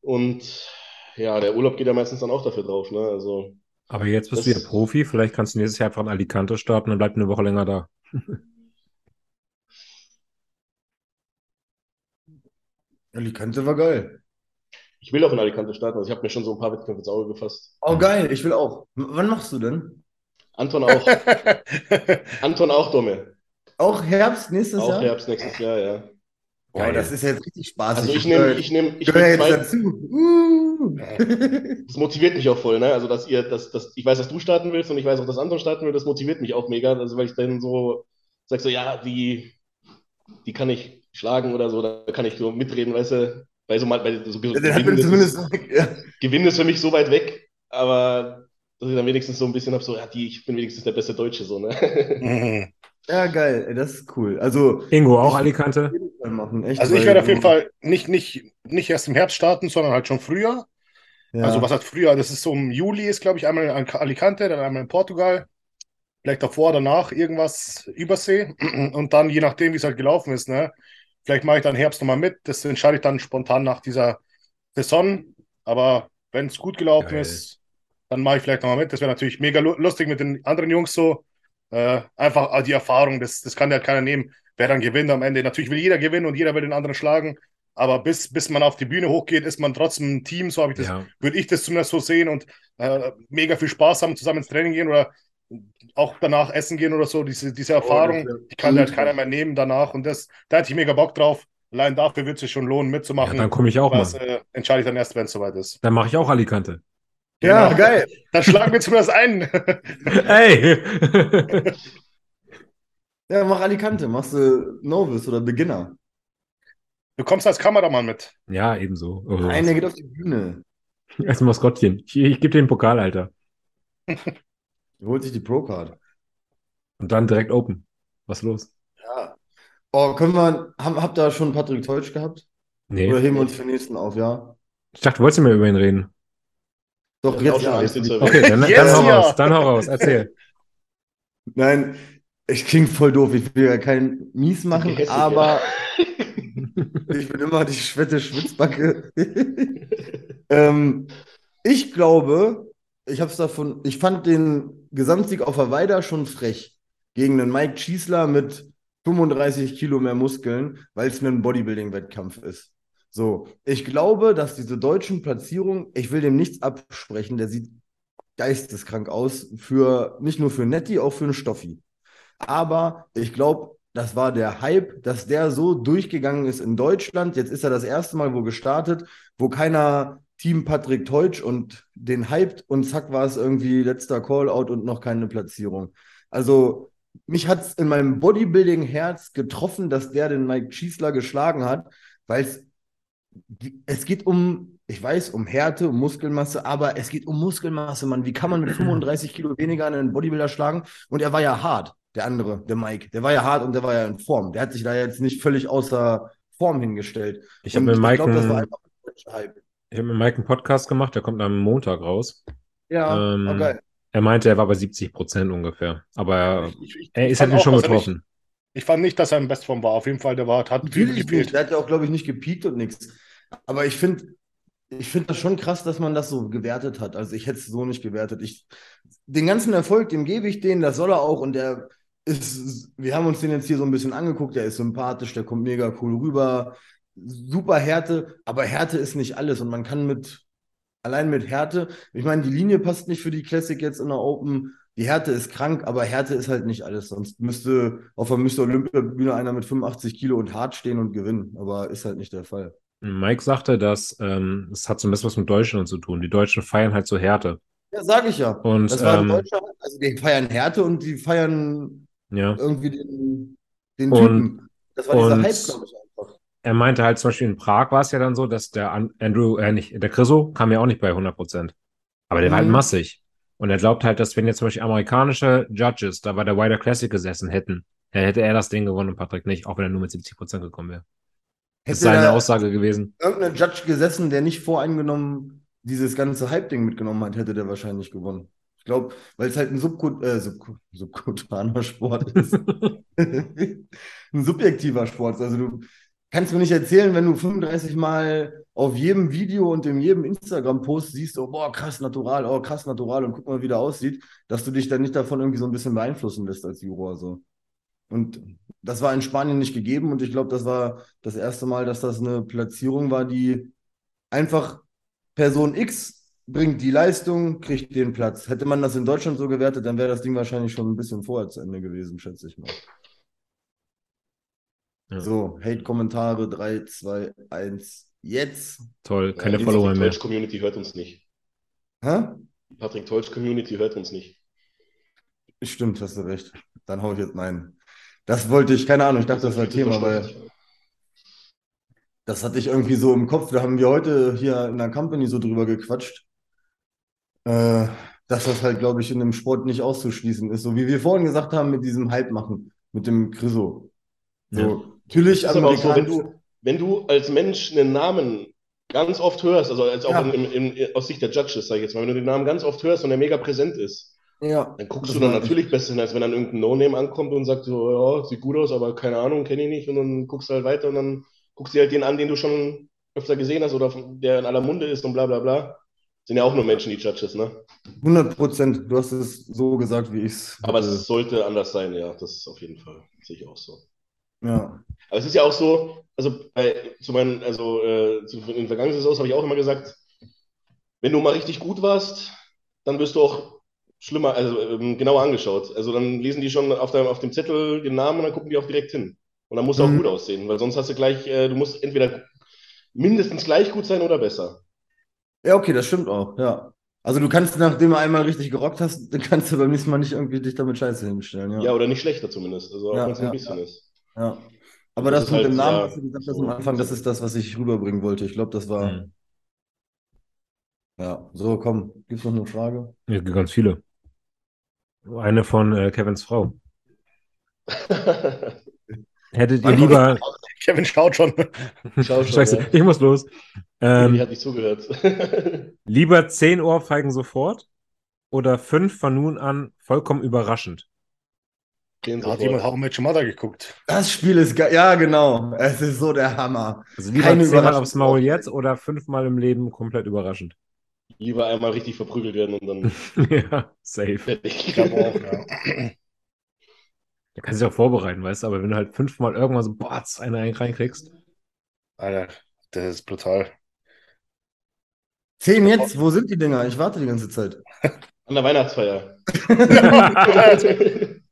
Und ja, der Urlaub geht ja meistens dann auch dafür drauf, ne? Also aber jetzt bist das, du ja Profi, vielleicht kannst du nächstes Jahr einfach in Alicante starten und bleib eine Woche länger da. [laughs] Alicante war geil. Ich will auch in Alicante starten, also ich habe mir schon so ein paar Wettkämpfe ins Auge gefasst. Oh geil, ich will auch. W wann machst du denn? Anton auch. [laughs] Anton auch, Dumme. Auch Herbst nächstes auch Jahr? Auch Herbst nächstes Jahr, ja. Boah, das ist jetzt richtig spaßig. Also ich nehme, ich nehme, ich nehme zwei. Dazu. Uh. Das motiviert mich auch voll, ne? Also dass ihr, dass, dass ich weiß, dass du starten willst und ich weiß auch, dass Anton starten will. Das motiviert mich auch mega, also weil ich dann so sag so, ja, die, die kann ich schlagen oder so, da kann ich so mitreden, weißt du? Bei so mal, bei so, so ja, Gewinnen, ist, ja. Gewinn ist für mich so weit weg, aber dass ich dann wenigstens so ein bisschen habe, so, ja, die, ich bin wenigstens der beste Deutsche, so, ne? Mhm. Ja, geil, das ist cool. Also, Ingo, auch Alicante? Machen, echt, also ich werde auf jeden Fall nicht, nicht, nicht erst im Herbst starten, sondern halt schon früher. Ja. Also was hat früher? Das ist so im Juli ist, glaube ich, einmal in Alicante, dann einmal in Portugal. Vielleicht davor, danach irgendwas Übersee. [clears throat] Und dann, je nachdem, wie es halt gelaufen ist, ne? Vielleicht mache ich dann Herbst nochmal mit. Das entscheide ich dann spontan nach dieser Saison. Aber wenn es gut gelaufen Geil. ist, dann mache ich vielleicht nochmal mit. Das wäre natürlich mega lustig mit den anderen Jungs so. Äh, einfach die Erfahrung, das, das kann ja keiner nehmen, wer dann gewinnt am Ende. Natürlich will jeder gewinnen und jeder will den anderen schlagen, aber bis, bis man auf die Bühne hochgeht, ist man trotzdem ein Team, so ich das, ja. würde ich das zumindest so sehen und äh, mega viel Spaß haben, zusammen ins Training gehen oder auch danach essen gehen oder so. Diese, diese Erfahrung, oh, die kann halt keiner mehr nehmen danach und das, da hätte ich mega Bock drauf. Allein dafür wird es sich schon lohnen, mitzumachen. Ja, dann komme ich auch das, mal. Äh, entscheide ich dann erst, wenn es soweit ist. Dann mache ich auch Alicante. Ja, genau. geil. Dann schlagen wir zumindest ein. [laughs] [laughs] Hey! [laughs] ja, mach Alicante. Machst du Novice oder Beginner. Du kommst als Kameramann mit. Ja, ebenso. Oh, Nein, der geht auf die Bühne. Als Maskottchen. Ich, ich gebe dir den Pokal, Alter. Du holst sich die Pro-Card. Und dann direkt Open. Was los? Ja. Oh, können wir, haben, habt ihr schon Patrick Teutsch gehabt? Nee. Oder heben wir uns für den nächsten auf, ja? Ich dachte, du wolltest nicht mehr über ihn reden. Doch, jetzt ja. Okay, dann, yes, dann hau ja. raus, dann hau raus, erzähl. [laughs] Nein, ich klingt voll doof, ich will ja keinen Mies machen, hässlich, aber [laughs] ich bin immer die schwette Schwitzbacke. [laughs] ähm, ich glaube, ich habe es davon, ich fand den Gesamtsieg auf Weida schon frech gegen einen Mike Schießler mit 35 Kilo mehr Muskeln, weil es ein Bodybuilding-Wettkampf ist. So, ich glaube, dass diese deutschen Platzierungen, ich will dem nichts absprechen, der sieht geisteskrank aus, für nicht nur für Netti, auch für einen Stoffi. Aber ich glaube, das war der Hype, dass der so durchgegangen ist in Deutschland. Jetzt ist er das erste Mal wo gestartet, wo keiner Team Patrick Teutsch und den hypt und zack war es irgendwie letzter Callout und noch keine Platzierung. Also mich hat es in meinem Bodybuilding-Herz getroffen, dass der den Mike Schießler geschlagen hat, weil es geht um, ich weiß, um Härte, um Muskelmasse, aber es geht um Muskelmasse, Mann. Wie kann man mit 35 Kilo weniger einen Bodybuilder schlagen? Und er war ja hart, der andere, der Mike. Der war ja hart und der war ja in Form. Der hat sich da jetzt nicht völlig außer Form hingestellt. Ich habe mit Mike glaub, das war einfach ich habe mit Mike einen Podcast gemacht, der kommt am Montag raus. Ja, ähm, okay. Oh, er meinte, er war bei 70 Prozent ungefähr. Aber er, ich, ich, er ist halt schon getroffen. Ich fand nicht, dass er in Bestform war. Auf jeden Fall, der war, hat viel gespielt. Der hat ja auch, glaube ich, nicht gepiekt und nichts. Aber ich finde, ich finde das schon krass, dass man das so gewertet hat. Also ich hätte es so nicht gewertet. Ich, den ganzen Erfolg, dem gebe ich den, das soll er auch. Und der ist, wir haben uns den jetzt hier so ein bisschen angeguckt, der ist sympathisch, der kommt mega cool rüber. Super Härte, aber Härte ist nicht alles. Und man kann mit, allein mit Härte, ich meine, die Linie passt nicht für die Classic jetzt in der Open. die Härte ist krank, aber Härte ist halt nicht alles. Sonst müsste auf der Mr. Olympia-Bühne einer mit 85 Kilo und hart stehen und gewinnen. Aber ist halt nicht der Fall. Mike sagte, dass ähm, es hat so ein bisschen was mit Deutschland zu tun. Die Deutschen feiern halt so Härte. Ja, sage ich ja. Und, das war ähm, in Deutschland, also die feiern Härte und die feiern Ja. irgendwie den, den Und- Typen. Das war dieser und- Hype, glaube ich. Er meinte halt zum Beispiel in Prag war es ja dann so, dass der An- Andrew, äh, nicht, der Chriso kam ja auch nicht bei 100 Prozent. Aber der war halt Mhm. massig. Und er glaubt halt, dass wenn jetzt zum Beispiel amerikanische Judges da bei der Wider Classic gesessen hätten, dann hätte er das Ding gewonnen und Patrick nicht, auch wenn er nur mit 70 Prozent gekommen wäre. Das ist seine Aussage gewesen. irgendein Judge gesessen, der nicht voreingenommen dieses ganze Hype-Ding mitgenommen hat, hätte der wahrscheinlich gewonnen. Ich glaube, weil es halt ein Subkut äh, Subku subkutaner Sport ist. [laughs] [laughs] ein subjektiver Sport. Also du kannst mir nicht erzählen, wenn du 35 Mal auf jedem Video und in jedem Instagram-Post siehst, oh boah, krass natural, oh krass natural und guck mal, wie der aussieht, dass du dich dann nicht davon irgendwie so ein bisschen beeinflussen lässt als Juror. So. Und das war in Spanien nicht gegeben und ich glaube, das war das erste Mal, dass das eine Platzierung war, die einfach Person X bringt die Leistung, kriegt den Platz. Hätte man das in Deutschland so gewertet, dann wäre das Ding wahrscheinlich schon ein bisschen vorher zu Ende gewesen, schätze ich mal. Ja. So, Hate-Kommentare 3, 2, 1, jetzt. Toll, keine die Follower Patrick mehr. Teutsch Community hört uns nicht. Hä? Die Patrick Teutsch Community hört uns nicht. Stimmt, hast du recht. Dann hau ich jetzt nein. Das wollte ich, keine Ahnung, ich dachte, das war Thema, weil das hatte ich irgendwie so im Kopf. Da haben wir heute hier in der Company so drüber gequatscht, äh, dass das halt, glaube ich, in dem Sport nicht auszuschließen ist. So wie wir vorhin gesagt haben, mit diesem Hype machen, mit dem Chriso. So, Ja. Natürlich, auch so, wenn du, wenn du als Mensch einen Namen ganz oft hörst, also als auch Ja. in, in, in, aus Sicht der Judges, sage ich jetzt mal, wenn du den Namen ganz oft hörst und der mega präsent ist, ja, dann guckst das du dann meine ich. natürlich besser hin, als wenn dann irgendein No-Name ankommt und sagt so, ja, sieht gut aus, aber keine Ahnung, kenne ich nicht. Und dann guckst du halt weiter und dann guckst du dir halt den an, den du schon öfter gesehen hast oder der in aller Munde ist und bla bla bla. Sind ja auch nur Menschen, die Judges, ne? 100 Prozent. Du hast es so gesagt, wie ich es. Aber es sollte anders sein, ja, das ist auf jeden Fall. Sehe ich auch so. Ja. Aber es ist ja auch so, also bei, zu meinen, also äh, zu, in den vergangenen Saisons habe ich auch immer gesagt, wenn du mal richtig gut warst, dann wirst du auch schlimmer, also ähm, genauer angeschaut. Also dann lesen die schon auf, deinem, auf dem Zettel den Namen und dann gucken die auch direkt hin. Und dann musst du auch Mhm. gut aussehen, weil sonst hast du gleich, äh, du musst entweder mindestens gleich gut sein oder besser. Ja, okay, das stimmt auch, ja. Also du kannst, nachdem du einmal richtig gerockt hast, [laughs] dann kannst du beim nächsten Mal nicht irgendwie dich damit scheiße hinstellen, ja. Ja, oder nicht schlechter zumindest, also auch Ja, wenn es ja, ein bisschen ist. Ja. Aber Das das, mit halt, dem Namen, ja, was du gesagt hast so- am Anfang, das ist das, was ich rüberbringen wollte. Ich glaube, das war. Mhm. Ja, so, komm, gibt's noch eine Frage? Ja, ganz viele. Eine von äh, Kevins Frau. [laughs] Hättet ihr lieber. Kevin schaut schon. [laughs] Schau schon, Scheiße, ja. ich muss los. Die Ähm, hat nicht zugehört. lieber 10 Ohrfeigen sofort oder 5 von nun an vollkommen überraschend? Da hat jemand How Your Mother geguckt. Das Spiel ist geil. Ja, genau. Es ist so der Hammer. Also lieber Keine 10 Mal Überraschung. aufs Maul jetzt oder 5 Mal im Leben komplett überraschend? Lieber einmal richtig verprügelt werden und dann [laughs] ja, safe. [laughs] Ich glaube auch, ja. Da kannst du dich auch vorbereiten, weißt du, aber wenn du halt fünfmal irgendwann so, boah, eine reinkriegst. Alter, das ist brutal. Zehn jetzt? Wo sind die Dinger? Ich warte die ganze Zeit. An der Weihnachtsfeier. [laughs]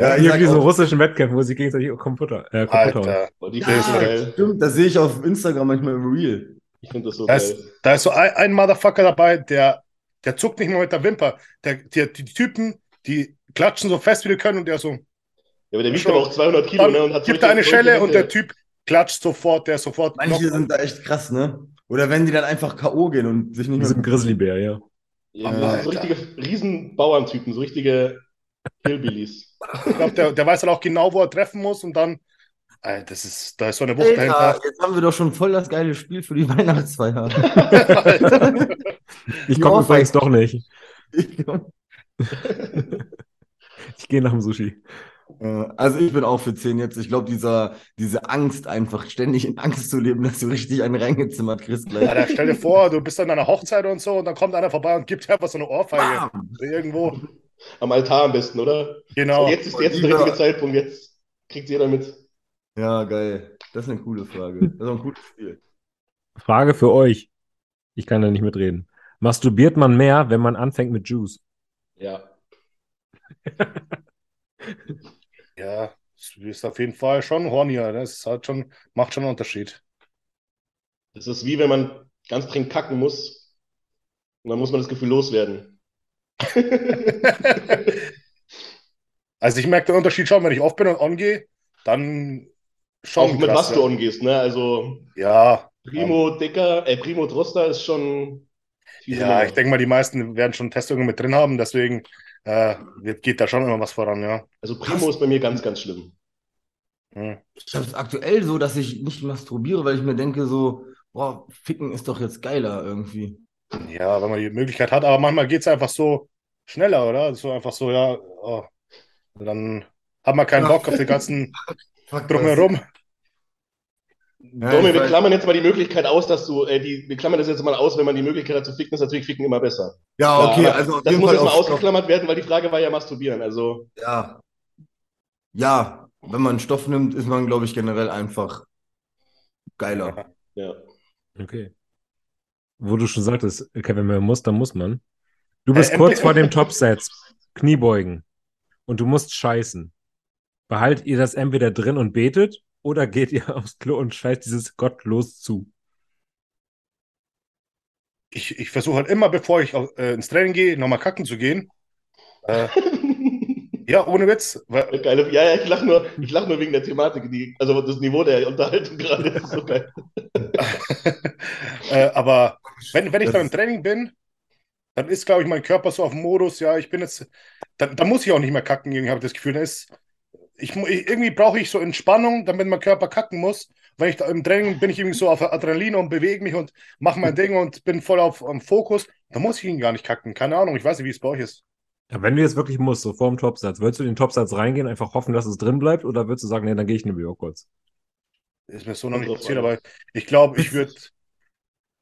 Ja, ich Hier sag wie so russischen Wettkämpfen, wo sie gegenseitig Computer, äh, Computer. Alter. Stimmt, das sehe ich auf Instagram manchmal im Reel. Ich finde das so da geil. ist, da ist so ein, ein Motherfucker dabei, der, der zuckt nicht mal mit der Wimper. Der, der, die Typen, die klatschen so fest, wie die können und der so, Ja, aber der wiegt aber auch 200 Kilo, ne? Und hat gibt er eine Schelle und der. Typ klatscht sofort, der ist sofort Manche noch- sind da echt krass, ne? Oder wenn die dann einfach K.O. gehen und sich nicht Wie so ein Grizzlybär, ja. Ja, Alter. so richtige Riesenbauerntypen, so richtige Hillbillies. Ich glaube, der, der weiß halt auch genau, wo er treffen muss und dann, Alter, das ist, da ist so eine Wucht Alter, dahinter. jetzt haben wir doch schon voll das geile Spiel für die [laughs] Weihnachtsfeier. [laughs] Ich Die komme übrigens doch nicht. Ich [laughs] Ich gehe nach dem Sushi. Äh, Also ich bin auch für 10 jetzt. Ich glaube, dieser, diese Angst einfach, ständig in Angst zu leben, dass du richtig einen reingezimmert kriegst gleich. Alter, stell dir vor, du bist an einer Hochzeit und so und dann kommt einer vorbei und gibt dir einfach so eine Ohrfeige. Bam! Irgendwo. Am Altar am besten, oder? Genau. Jetzt ist jetzt der richtige Zeitpunkt, jetzt kriegt jeder mit. Ja, geil. Das ist eine coole Frage. Das ist auch ein cooles Spiel. Frage für euch. Ich kann da nicht mitreden. Masturbiert man mehr, wenn man anfängt mit Juice? Ja. [laughs] Ja, es ist auf jeden Fall schon hornier. Das hat schon, macht schon einen Unterschied. Das ist wie wenn man ganz dringend kacken muss und dann muss man das Gefühl loswerden. [laughs] Also ich merke den Unterschied schon, wenn ich off bin und on gehe, dann schon Auch mit krass, was du ja. umgehst, ne? Also Ja, Primo Dicker, äh, Primo Droster ist schon. ja, ich denke mal, die meisten werden schon Testungen mit drin haben, deswegen äh, geht da schon immer was voran, ja. Also Primo ist bei mir ganz, ganz schlimm. Hm. Ich habe es aktuell so, dass ich nicht masturbiere, weil ich mir denke, so, boah, ficken ist doch jetzt geiler irgendwie. Ja, wenn man die Möglichkeit hat, aber manchmal geht es einfach so schneller, oder? So einfach so, ja, oh. dann hat man keinen Ja. Bock auf den ganzen [laughs] Drumherum. Ja, Domi, wir klammern jetzt mal die Möglichkeit aus, dass du, äh, die, wir klammern das jetzt mal aus, wenn man die Möglichkeit hat zu ficken, ist natürlich Ficken immer besser. Ja, okay, Ja, also auf das jeden muss Fall jetzt mal auf Stoff. ausgeklammert werden, weil die Frage war ja Masturbieren. Also, Ja. Ja, wenn man Stoff nimmt, ist man, glaube ich, generell einfach geiler. ja. Okay. Wo du schon sagtest, Kevin, wenn man muss, dann muss man. Du bist Äh, kurz MP vor dem [laughs] Topsets, Kniebeugen und du musst scheißen. Behalt ihr das entweder drin und betet oder geht ihr aufs Klo und scheißt dieses gottlos zu? Ich, ich versuche halt immer, bevor ich äh, ins Training gehe, nochmal kacken zu gehen. Äh, [laughs] ja, ohne Witz. Weil, Geile, ja, ja, ich lache nur, ich lach nur wegen der Thematik, die, also das Niveau der Unterhaltung gerade ist so geil. [laughs] äh, aber wenn, wenn ich Das dann im Training bin, dann ist, glaube ich, mein Körper so auf dem Modus, ja, ich bin jetzt, dann, dann muss ich auch nicht mehr kacken, irgendwie habe ich das Gefühl. Dann ist, ich, irgendwie brauche ich so Entspannung, damit mein Körper kacken muss. Wenn ich da im Training bin ich irgendwie so auf Adrenalin und bewege mich und mache mein Ding und bin voll auf am Fokus, dann muss ich ihn gar nicht kacken. Keine Ahnung, ich weiß nicht, wie es bei euch ist. Ja, wenn du jetzt wirklich musst, so vor dem Topsatz, würdest du in den Topsatz reingehen, einfach hoffen, dass es drin bleibt oder würdest du sagen, nee, dann gehe ich nämlich auch kurz? Ist mir so noch nicht passiert, aber ich glaube, ich [laughs] würde.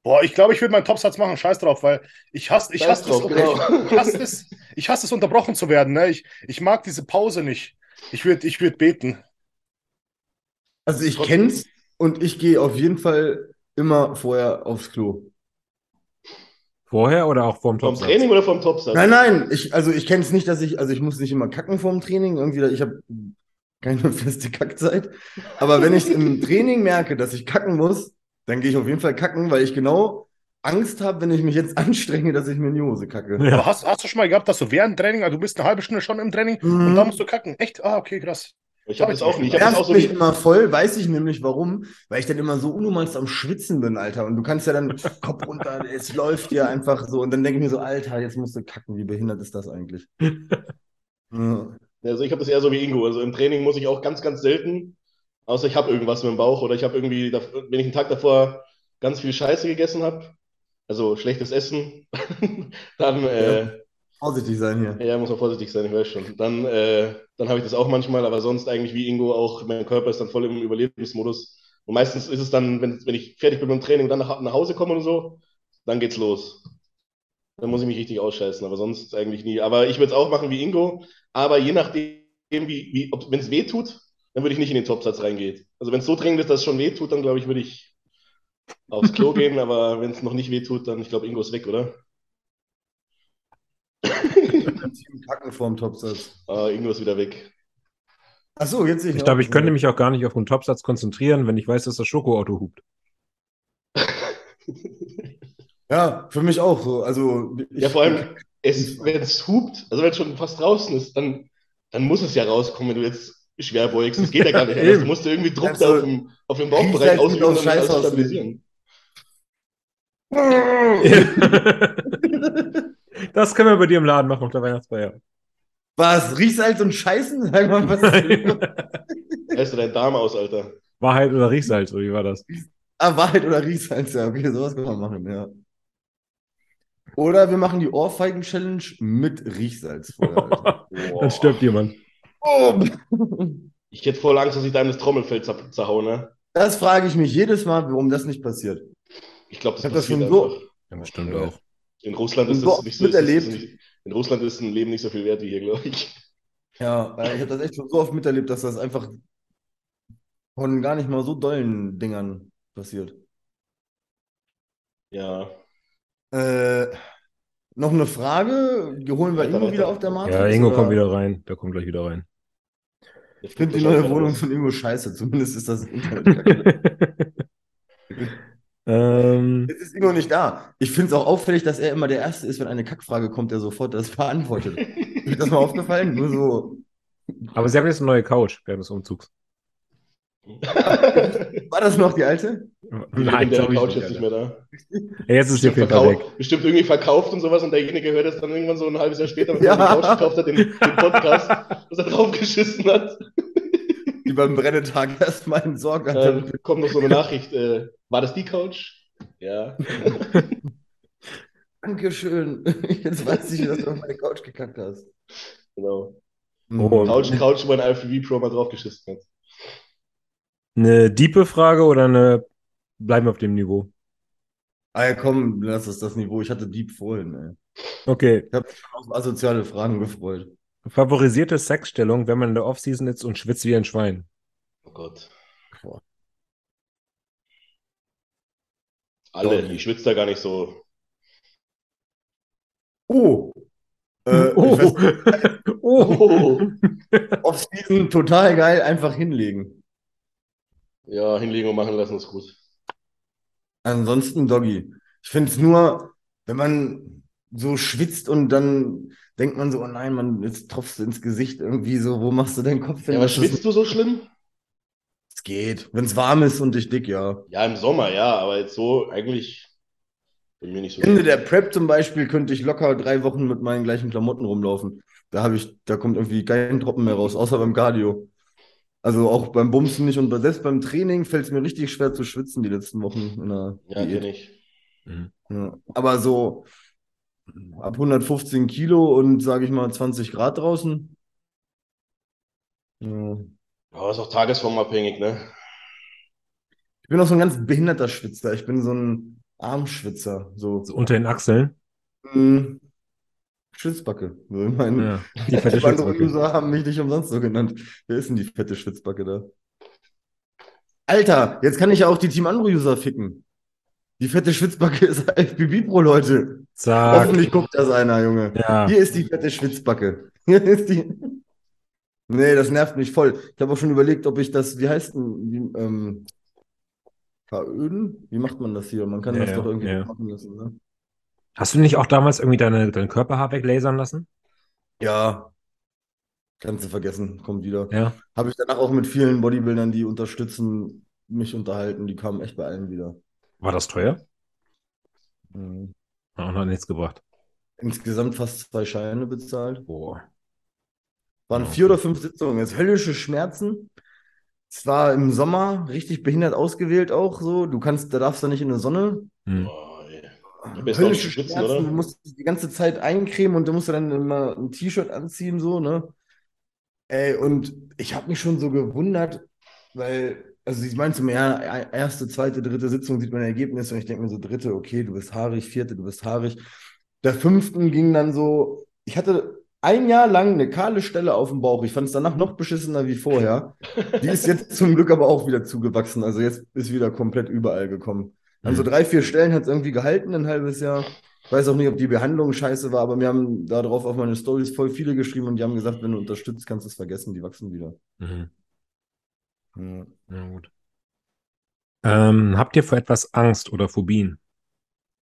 Boah, ich glaube, ich würde meinen Topsatz machen, scheiß drauf, weil ich hasse, ich Scheiß hasse, das, drauf, genau. ich, ich hasse es, ich hasse es, unterbrochen zu werden. Ne? Ich, ich mag diese Pause nicht. Ich würde ich würd beten. Also ich kenn's und ich gehe auf jeden Fall immer vorher aufs Klo. Vorher oder auch vor dem Vom Topsatz? Training oder vom Topsatz? Nein, nein, ich, also ich kenne es nicht, dass ich, also ich muss nicht immer kacken vorm Training, irgendwie, ich habe keine [laughs] feste Kackzeit. Aber wenn ich im Training merke, dass ich kacken muss, dann gehe ich auf jeden Fall kacken, weil ich genau Angst habe, wenn ich mich jetzt [laughs] anstrenge, dass ich mir in die Hose kacke. Ja. Hast, hast du schon mal gehabt, dass du während Training, also du bist eine halbe Stunde schon im Training Mhm. und da musst du kacken? Echt? Ah, okay, krass. Ich habe das auch nicht. Ich habe das auch Nervt so mich immer voll, weiß ich nämlich warum, weil ich dann immer so unnormalst am Schwitzen bin, Alter. Und du kannst ja dann [laughs] Kopf runter, es läuft ja einfach so. Und dann denke ich mir so, Alter, jetzt musst du kacken, wie behindert ist das eigentlich? [laughs] Ja. Also ich habe das eher so wie Ingo. Also im Training muss ich auch ganz, ganz selten, außer ich habe irgendwas mit dem Bauch oder ich habe irgendwie, wenn ich einen Tag davor ganz viel Scheiße gegessen habe, also schlechtes Essen, [laughs] dann, äh, Vorsichtig sein hier. ja, muss man vorsichtig sein, ich weiß schon. Dann, äh, dann habe ich das auch manchmal, aber sonst eigentlich wie Ingo auch, mein Körper ist dann voll im Überlebensmodus. Und meistens ist es dann, wenn, wenn ich fertig bin mit dem Training und dann nach, nach Hause komme und so, dann geht's los. Dann muss ich mich richtig ausscheißen, aber sonst eigentlich nie. Aber ich würde es auch machen wie Ingo, aber je nachdem, wie, wie, wenn es weh tut, dann würde ich nicht in den Topsatz reingehen. Also wenn es so dringend ist, dass es schon weh tut, dann glaube ich, würde ich aufs Klo [laughs] gehen, aber wenn es noch nicht weh tut, dann, ich glaube, Ingo ist weg, oder? Kacken vorm Topsatz. Ah, Ingo ist wieder weg. Achso, jetzt sehe ich Ich glaube, ich könnte mich auch gar nicht auf den Topsatz konzentrieren, wenn ich weiß, dass das Schokoauto hupt. [laughs] Ja, für mich auch so. Also, Ja, vor allem, es, wenn es hupt, also wenn es schon fast draußen ist, dann, dann muss es ja rauskommen, wenn du jetzt schwer beugst. Das geht ja gar nicht. [laughs] anders. Du musst ja irgendwie Druck Also, da auf dem, auf dem Bauchbereich halt ausüben, zu aus, stabilisieren. [laughs] das können wir bei dir im Laden machen auf der Weihnachtsfeier. Was? Riechsalz und Scheißen? [laughs] Sag mal, was Reißt du deinen Darm aus, Alter. Wahrheit oder Riechsalz, oder wie war das? Ah, Wahrheit oder Riechsalz, ja. Okay, sowas kann man machen, ja. Oder wir machen die Ohrfeigen-Challenge mit Riechsalz vorher. Alter. Dann stirbt jemand. Oh. Ich hätte voll Angst, dass ich deinem das Trommelfell zer zerhau, ne? Das frage ich mich jedes Mal, warum das nicht passiert. Ich glaube, das Ich hab das passiert schon so- einfach. Ja, bestimmt Ja. auch. In Russland ist so das oft nicht so. Ist miterlebt. ist nicht, in Russland ist ein Leben nicht so viel wert wie hier, glaube ich. Ja, ich habe das echt schon so oft miterlebt, dass das einfach von gar nicht mal so dollen Dingern passiert. Ja. Äh, noch eine Frage. Holen wir Weiter, Ingo weiter. wieder auf der Matrix? Ja, Ingo oder? kommt wieder rein. Der kommt gleich wieder rein. Ich finde die neue Wohnung [laughs] von Ingo scheiße. Zumindest ist das Internet. [laughs] ähm, Jetzt ist Ingo nicht da. Ich finde es auch auffällig, dass er immer der Erste ist, wenn eine Kackfrage kommt, der sofort das beantwortet. ist das mal aufgefallen? Nur so. aber sie haben jetzt eine neue Couch während des Umzugs. [laughs] War das noch die alte? Nein, der Couch nicht, ist nicht mehr da. Jetzt ist die auf jeden Fall weg. Bestimmt irgendwie verkauft und sowas und derjenige hört es dann irgendwann so ein halbes Jahr später, wenn Ja. er die Couch gekauft hat, den, den Podcast, dass er draufgeschissen hat. Die beim Brennetag erstmal entsorgt hat. Dann kommt noch so eine Nachricht, äh, war das die Couch? Ja. [laughs] Dankeschön. Jetzt weiß ich, dass du auf meine Couch gekackt hast. Genau. Oh. Couch, Couch, wo ein IFBB Pro mal draufgeschissen hat. Eine diepe Frage oder eine bleiben wir auf dem Niveau? Ah ja, komm, lass es das Niveau. Ich hatte Deep vorhin, ey. Okay. Ich habe mich schon auf asoziale Fragen gefreut. Favorisierte Sexstellung, wenn man in der Offseason ist und schwitzt wie ein Schwein. Oh Gott. Boah. Alle, Doch. ich schwitze da gar nicht so. Oh! Äh, oh. weiß, [laughs] oh. Off-Season total geil, einfach hinlegen. Ja, hinlegen und machen lassen ist gut. Ansonsten Doggy. Ich finde es nur, wenn man so schwitzt und dann denkt man so, oh nein, man, jetzt tropfst du ins Gesicht irgendwie so, wo machst du deinen Kopf hin? Ja, aber schwitzt du so schlimm? Es geht. Wenn es warm ist und ich dick, ja. Ja, im Sommer, ja, aber jetzt so eigentlich bei mir nicht so. Ende der Prep zum Beispiel könnte ich locker drei Wochen mit meinen gleichen Klamotten rumlaufen. Da habe ich, da kommt irgendwie kein Tropfen mehr raus, außer beim Cardio. Also auch beim Bumsen nicht und selbst beim Training fällt es mir richtig schwer zu schwitzen die letzten Wochen in der Ja, Diät. ich. Ja. Aber so ab 115 Kilo und sage ich mal 20 Grad draußen. Ja. Aber ist auch tagesformabhängig, ne? Ich bin auch so ein ganz behinderter Schwitzer. Ich bin so ein Armschwitzer. So, So unter den Achseln. Mm, Schwitzbacke. Ich meine, Ja, die fette Schwitzbacke. User haben mich nicht umsonst so genannt. Wer ist denn die fette Schwitzbacke da? Alter, jetzt kann ich ja auch die Team Andro-User ficken. Die fette Schwitzbacke ist FBB Pro, Leute. Zack. Hoffentlich guckt das einer, Junge. Ja. Hier ist die fette Schwitzbacke. [laughs] Hier ist die. Nee, das nervt mich voll. Ich habe auch schon überlegt, ob ich das, wie heißt denn, wie, ähm, veröden? Wie macht man das hier? Man kann Ja, das doch irgendwie ja. machen lassen, ne? Hast du nicht auch damals irgendwie deine, dein Körperhaar weglasern lassen? Ja. Kannst du vergessen, kommt wieder. Ja. Habe ich danach auch mit vielen Bodybuildern, die unterstützen, mich unterhalten. Die kamen echt bei allen wieder. War das teuer? Mhm. Hat auch noch nichts gebracht. Insgesamt fast zwei Scheine bezahlt. Boah. Waren vier oder fünf Sitzungen. Jetzt höllische Schmerzen. Es war im Sommer richtig behindert ausgewählt auch so. Du kannst, da darfst du nicht in die Sonne. Hm. Höllische Schmerzen. oder? Du musst dich die ganze Zeit eincremen und du musst dann immer ein T-Shirt anziehen, so, ne? Ey, und ich habe mich schon so gewundert, weil, also sie meinte mir, ja, erste, zweite, dritte Sitzung sieht man Ergebnis und ich denke mir so, dritte, okay, du bist haarig, vierte, du bist haarig. Der fünften ging dann so, ich hatte ein Jahr lang eine kahle Stelle auf dem Bauch. Ich fand es danach noch beschissener wie vorher. Die ist jetzt zum Glück aber auch wieder zugewachsen. Also jetzt ist wieder komplett überall gekommen. An so Mhm. drei, vier Stellen hat es irgendwie gehalten, ein halbes Jahr. Ich weiß auch nicht, ob die Behandlung scheiße war, aber mir haben darauf auf meine Stories voll viele geschrieben und die haben gesagt, wenn du unterstützt, kannst du es vergessen, die wachsen wieder. Mhm. Ja. Na gut. Ähm, habt ihr vor etwas Angst oder Phobien?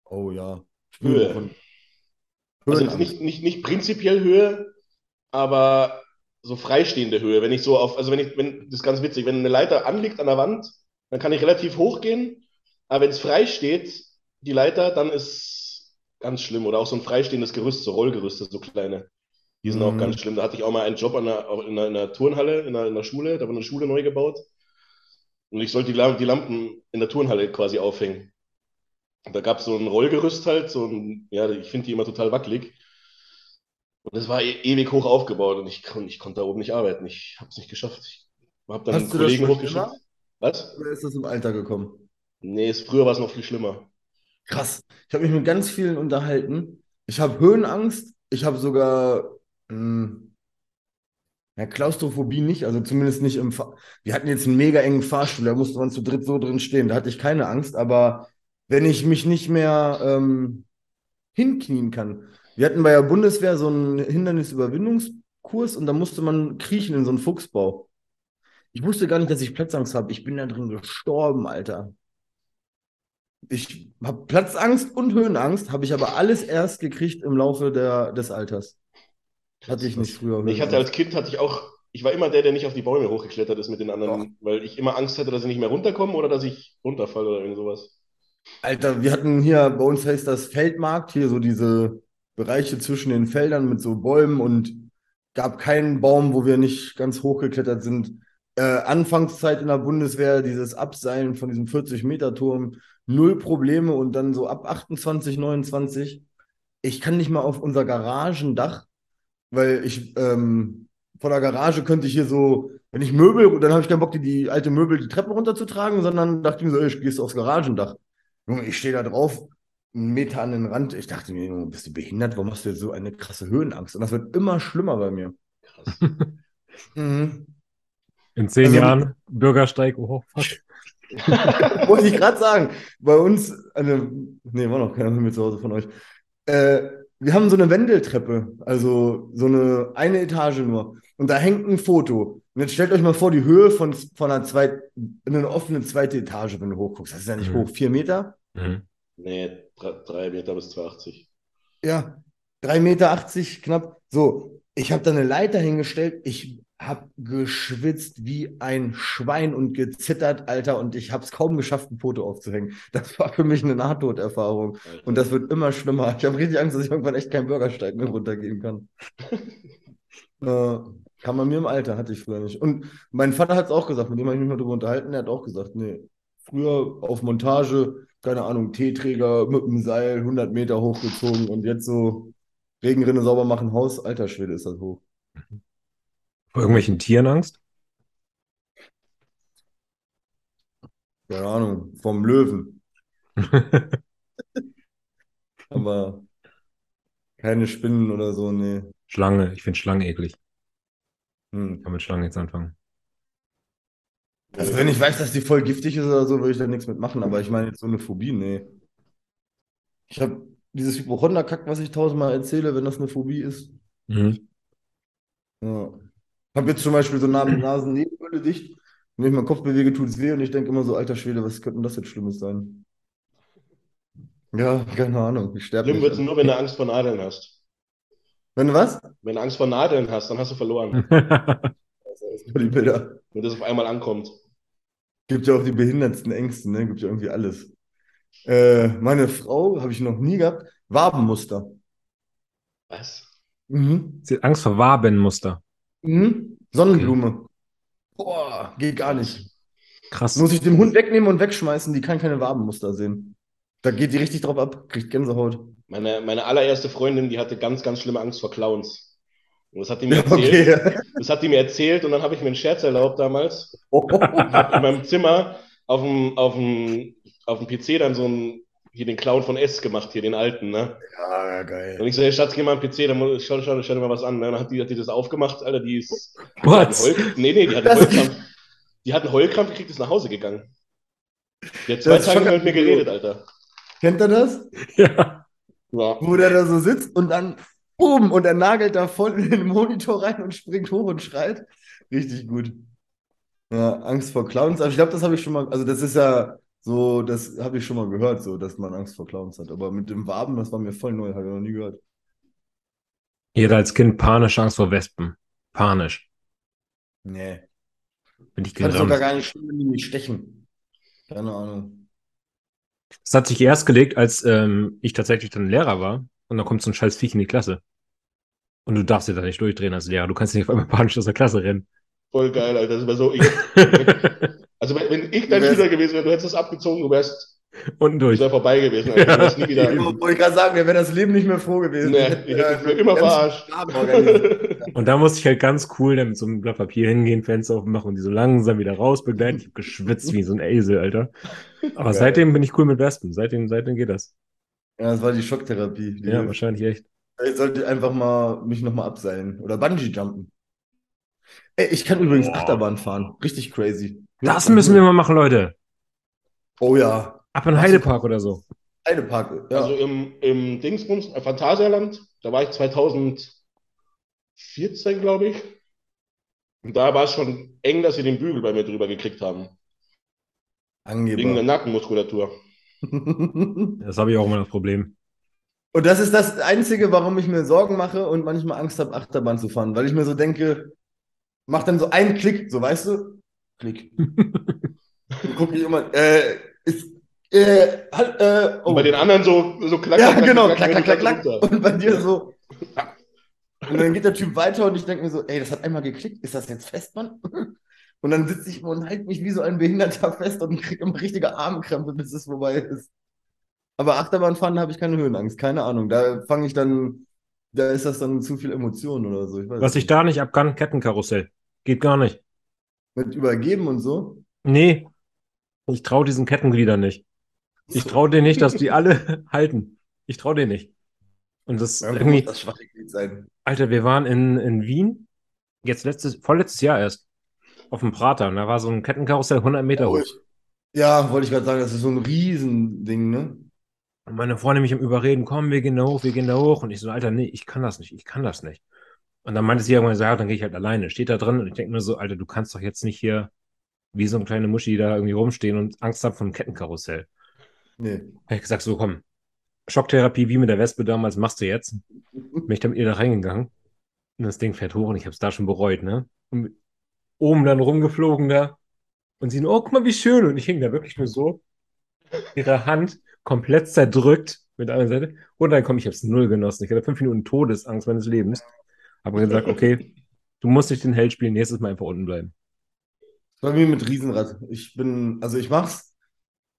Oh ja. Höhe. Von Also nicht, nicht, nicht prinzipiell Höhe, aber so freistehende Höhe. Wenn ich so auf, also wenn ich, wenn, das ist ganz witzig, wenn eine Leiter anliegt an der Wand, dann kann ich relativ hoch gehen, aber wenn es frei steht, die Leiter, dann ist ganz schlimm. Oder auch so ein freistehendes Gerüst, so Rollgerüste, so kleine. Die sind auch Mhm. ganz schlimm. Da hatte ich auch mal einen Job an auch in einer, in einer Turnhalle, in einer, in einer Schule, da war eine Schule neu gebaut. Und ich sollte die, Lam- die Lampen in der Turnhalle quasi aufhängen. Und da gab es so ein Rollgerüst halt, so ein, ja, ich finde die immer total wackelig. Und das war e ewig hoch aufgebaut und ich, ich konnte da oben nicht arbeiten. Ich habe es nicht geschafft. Ich habe dann Hast einen Kollegen hochgeschickt. immer? Was? Oder ist das im Alter gekommen? Nee, es, früher war es noch viel schlimmer. Krass. Ich habe mich mit ganz vielen unterhalten. Ich habe Höhenangst. Ich habe sogar mh, ja, Klaustrophobie nicht, also zumindest nicht im Fahr Wir hatten jetzt einen mega engen Fahrstuhl, da musste man zu dritt so drin stehen. Da hatte ich keine Angst, aber wenn ich mich nicht mehr ähm, hinknien kann, Wir hatten bei der Bundeswehr so einen Hindernisüberwindungskurs und da musste man kriechen in so einen Fuchsbau. Ich wusste gar nicht, dass ich Platzangst habe. Ich bin da drin gestorben, Alter. Ich habe Platzangst und Höhenangst, habe ich aber alles erst gekriegt im Laufe der, des Alters. Hatte ich nicht früher. Ich hatte als Kind, hatte ich auch, ich war immer der, der nicht auf die Bäume hochgeklettert ist mit den anderen, weil ich immer Angst hatte, dass ich nicht mehr runterkomme oder dass ich runterfalle oder irgend sowas. Alter, wir hatten hier, bei uns heißt das Feldmarkt, hier so diese Bereiche zwischen den Feldern mit so Bäumen und gab keinen Baum, wo wir nicht ganz hochgeklettert sind. Äh, Anfangszeit in der Bundeswehr, dieses Abseilen von diesem 40-Meter-Turm, null Probleme und dann so ab 28, 29. Ich kann nicht mal auf unser Garagendach, weil ich ähm, vor der Garage könnte ich hier so, wenn ich Möbel, dann habe ich keinen Bock, die, die alte Möbel die Treppe runterzutragen, sondern dachte ich mir so, ey, ich gehst aufs Garagendach. Junge, ich stehe da drauf, einen Meter an den Rand. Ich dachte mir, Junge, bist du behindert? Warum hast du so eine krasse Höhenangst? Und das wird immer schlimmer bei mir. Krass. [laughs] Mhm. In zehn Also- Jahren Bürgersteig, oh fuck. [laughs] [laughs] Wollte ich gerade sagen. Bei uns, eine, nee, war noch keiner mit zu Hause von euch. Äh, wir haben so eine Wendeltreppe, also so eine eine Etage nur. Und da hängt ein Foto. Und jetzt stellt euch mal vor, die Höhe von, von einer zweit, eine offene zweite Etage, wenn du hochguckst. Das ist ja nicht Mhm. hoch. Vier Meter? Mhm. Nee, drei, drei Meter bis 280. Ja, 3,80 Meter knapp. So, ich habe da eine Leiter hingestellt. Ich habe geschwitzt wie ein Schwein und gezittert, Alter. Und ich habe es kaum geschafft, ein Foto aufzuhängen. Das war für mich eine Nahtoderfahrung. Und das wird immer schlimmer. Ich habe richtig Angst, dass ich irgendwann echt keinen Bürgersteig mehr runtergehen kann. [laughs] äh, kann man mir im Alter, hatte ich früher nicht. Und mein Vater hat es auch gesagt, mit dem habe ich mich mal drüber unterhalten. Er hat auch gesagt, nee, früher auf Montage, keine Ahnung, Teeträger mit dem Seil 100 Meter hochgezogen und jetzt so Regenrinne sauber machen, Haus, alter Schwede ist das hoch. Vor irgendwelchen Tieren Angst? Keine Ahnung, vom Löwen. [laughs] Aber keine Spinnen oder so, nee. Schlange, ich finde Schlange eklig. Hm. Kann mit Schlangen jetzt anfangen. Also wenn ich weiß, dass die voll giftig ist oder so, würde ich da nichts mitmachen. Aber ich meine jetzt so eine Phobie, nee. Ich habe dieses Hypochonderkack, was ich tausendmal erzähle, wenn das eine Phobie ist. Mhm. Ja. Hab jetzt zum Beispiel so Na Nasennebenhöhle dicht. Wenn ich meinen Kopf bewege, tut es weh und ich denke immer so, alter Schwede, was könnte denn das jetzt Schlimmes sein? Ja, keine Ahnung. Ich sterbe Schlimm wird es nur, wenn du Angst vor Nadeln hast. Wenn du was? Wenn du Angst vor Nadeln hast, dann hast du verloren. [laughs] Die Bilder. Wenn das auf einmal ankommt. Gibt ja auch die behindertsten Ängste, ne? Gibt ja irgendwie alles. Äh, meine Frau, habe ich noch nie gehabt, Wabenmuster. Was? Mhm. Sie hat Angst vor Wabenmuster. Mhm. Sonnenblume. Boah, geht gar nicht. Krass. Muss ich dem Hund wegnehmen und wegschmeißen, die kann keine Wabenmuster sehen. Da geht die richtig drauf ab, kriegt Gänsehaut. Meine, meine allererste Freundin, die hatte ganz, ganz schlimme Angst vor Clowns. Und das hat die mir [laughs] erzählt. okay. Das hat die mir erzählt und dann habe ich mir einen Scherz erlaubt damals. Oh. Hab in meinem Zimmer auf dem, auf dem, auf dem PC dann so einen, hier den Clown von S gemacht, hier den alten, ne? Ja, Und geil. ich so, hey Schatz, geh mal am PC, dann muss- schau, schau, schau dir mal was an. Ne? Dann hat die, hat die das aufgemacht, Alter, die ist. Die? Heul, nee, nee, die hat einen Heulkrampf. Die hat einen Heulkrampf gekriegt, ist nach Hause gegangen. Die hat zwei Das Tage mit mir geredet, Alter. Kennt ihr das? Ja. Ja. Wo der da so sitzt und dann boom und er nagelt da voll in den Monitor rein und springt hoch und schreit. Richtig gut. Ja, Angst vor Clowns. Aber ich glaube, das habe ich schon mal, also das ist ja so, das habe ich schon mal gehört, so, dass man Angst vor Clowns hat. Aber mit dem Waben, das war mir voll neu, habe ich noch nie gehört. Jeder als Kind panische Angst vor Wespen. Panisch. Nee. Bin ich Ich fand es sogar gerannt. gar nicht schlimm, wenn die mich stechen. Keine Ahnung. Das hat sich erst gelegt, als ähm, ich tatsächlich dann Lehrer war. Und dann kommt so ein scheiß Viech in die Klasse. Und du darfst dir da nicht durchdrehen als Lehrer. Du kannst nicht auf einmal panisch aus der Klasse rennen. Voll geil, Alter. Das war so. [laughs] Ich, also, wenn, wenn ich dein Du Schüler gewesen wäre, du hättest es abgezogen, du wärst, Unten du durch. wärst vorbei gewesen. Alter. Du wärst nie wieder. Ja, wollte ich gerade sagen, der wäre das Leben nicht mehr froh gewesen. Nee, ich hätte mich äh, immer verarscht. [laughs] Und da musste ich halt ganz cool dann mit so einem Blatt Papier hingehen, Fenster aufmachen und die so langsam wieder raus begleiten. Ich habe geschwitzt wie so ein Esel, Alter. Aber Geil. seitdem bin ich cool mit Wespen. Seitdem, seitdem geht das. Ja, das war die Schocktherapie. Die Ja, wahrscheinlich echt. Ich sollte einfach mal mich nochmal abseilen oder Bungee-Jumpen. Ey, ich kann übrigens Boah. Achterbahn fahren. Richtig crazy. Das müssen wir mal machen, Leute. Oh ja. Ab in Heidepark oder so. Heidepark. Ja. Also im, im Dingsbums, äh, Phantasialand, da war ich 2014, glaube ich. Und da war es schon eng, dass sie den Bügel bei mir drüber gekriegt haben. Wegen der Angeber. Nackenmuskulatur. [laughs] Das habe ich auch immer das Problem. Und das ist das Einzige, warum ich mir Sorgen mache und manchmal Angst habe, Achterbahn zu fahren, weil ich mir so denke, mach dann so einen Klick, so weißt du? Klick. Und guck ich immer, äh, ist, äh, halt, äh, oh. Und bei den anderen so, so klack, Ja, klack, genau, klack, klack, klack, klack, klack. Und bei dir so. Und dann geht der Typ weiter und ich denke mir so, ey, das hat einmal geklickt, ist das jetzt fest, Mann? Und dann sitze ich und halte mich wie so ein Behinderter fest und kriege immer richtige Armkrämpfe, bis es vorbei ist. Aber Achterbahnfahren habe ich keine Höhenangst, keine Ahnung. Da fange ich dann, da ist das dann zu viel Emotion oder so. Ich Was ich nicht. da nicht ab kann, Kettenkarussell. Geht gar nicht. Mit übergeben und so. Nee, ich traue diesen Kettengliedern nicht. Ich traue denen nicht, dass die [laughs] alle [laughs] halten. Ich traue denen nicht. Und das Ja, irgendwie, das. Alter, wir waren in, in Wien, jetzt letztes, vorletztes Jahr erst, auf dem Prater. Und da war so ein Kettenkarussell 100 Meter Oh, hoch. Ja, wollte ich gerade sagen, das ist so ein Riesending, ne? Und meine Freundin mich am Überreden, komm, wir gehen da hoch, wir gehen da hoch. Und ich so, Alter, nee, ich kann das nicht, ich kann das nicht. Und dann meinte sie irgendwann so, ja, dann gehe ich halt alleine. Steht da drin und ich denke mir so, Alter, du kannst doch jetzt nicht hier wie so eine kleine Muschi da irgendwie rumstehen und Angst haben vom Kettenkarussell. Nee. Hab ich gesagt, so komm, Schocktherapie wie mit der Wespe damals machst du jetzt. Bin ich dann mit ihr da reingegangen. Und das Ding fährt hoch und ich habe es da schon bereut, ne? Und oben dann rumgeflogen da. Und sie oh, guck mal, wie schön. Und ich hing da wirklich nur so. Ihre Hand komplett zerdrückt mit anderen Seite. Und dann komm, ich habe es null genossen. Ich hatte fünf Minuten Todesangst meines Lebens. Habe gesagt, okay, du musst nicht den Held spielen, nächstes Mal einfach unten bleiben. Bei mir mit Riesenrad. Ich bin, also ich mach's,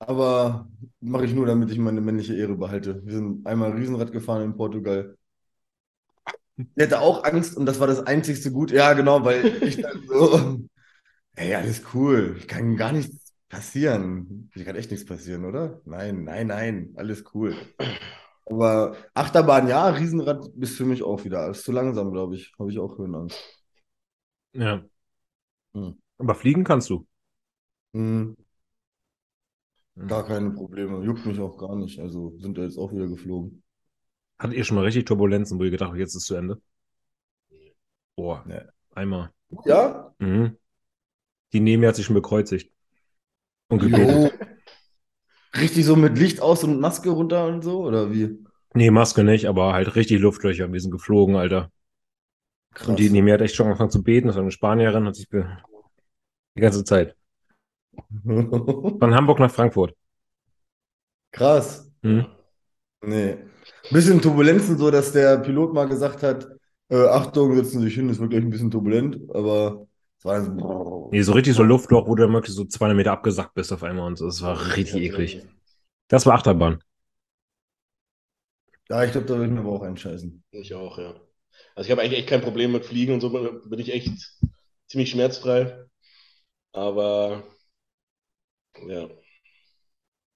aber mache ich nur, damit ich meine männliche Ehre behalte. Wir sind einmal Riesenrad gefahren in Portugal. Der hatte auch Angst und das war das einzigste Gut. Ja, genau, weil ich dann so, [laughs] ey, alles cool. Kann gar nichts passieren. Hier kann echt nichts passieren, oder? Nein, nein, nein, alles cool. Aber Achterbahn, ja, Riesenrad ist für mich auch wieder. Ist zu langsam, glaube ich. Habe ich auch Höhenangst. Ja. Hm. Aber fliegen kannst du. Hm. Gar keine Probleme. Juckt mich auch gar nicht. Also sind da jetzt auch wieder geflogen. Hattet ihr schon mal richtig Turbulenzen, wo ihr gedacht habt, jetzt ist es zu Ende? Boah, Nee. einmal. Ja? Mhm. Die Nemi hat sich schon bekreuzigt. Und gebetet. Jo. Richtig so mit Licht aus und Maske runter und so? Oder wie? Nee, Maske nicht, aber halt richtig Luftlöcher. Wir sind geflogen, Alter. Krass. Und die Nemi hat echt schon angefangen zu beten. Das war eine Spanierin, hat sich die ganze Zeit. [laughs] Von Hamburg nach Frankfurt. Krass. Mhm. Nee. Bisschen Turbulenzen, so dass der Pilot mal gesagt hat, äh, Achtung, setzen Sie sich hin, es wird gleich ein bisschen turbulent, aber so. Nee, so richtig so Luftloch, wo du dann wirklich so 200 Meter abgesackt bist auf einmal und so. Das war richtig eklig. Das war Achterbahn. Ja, ich glaube, da würde ich mir aber auch einscheißen. Ich auch, ja. Also ich habe eigentlich echt kein Problem mit Fliegen und so bin ich echt ziemlich schmerzfrei. Aber ja,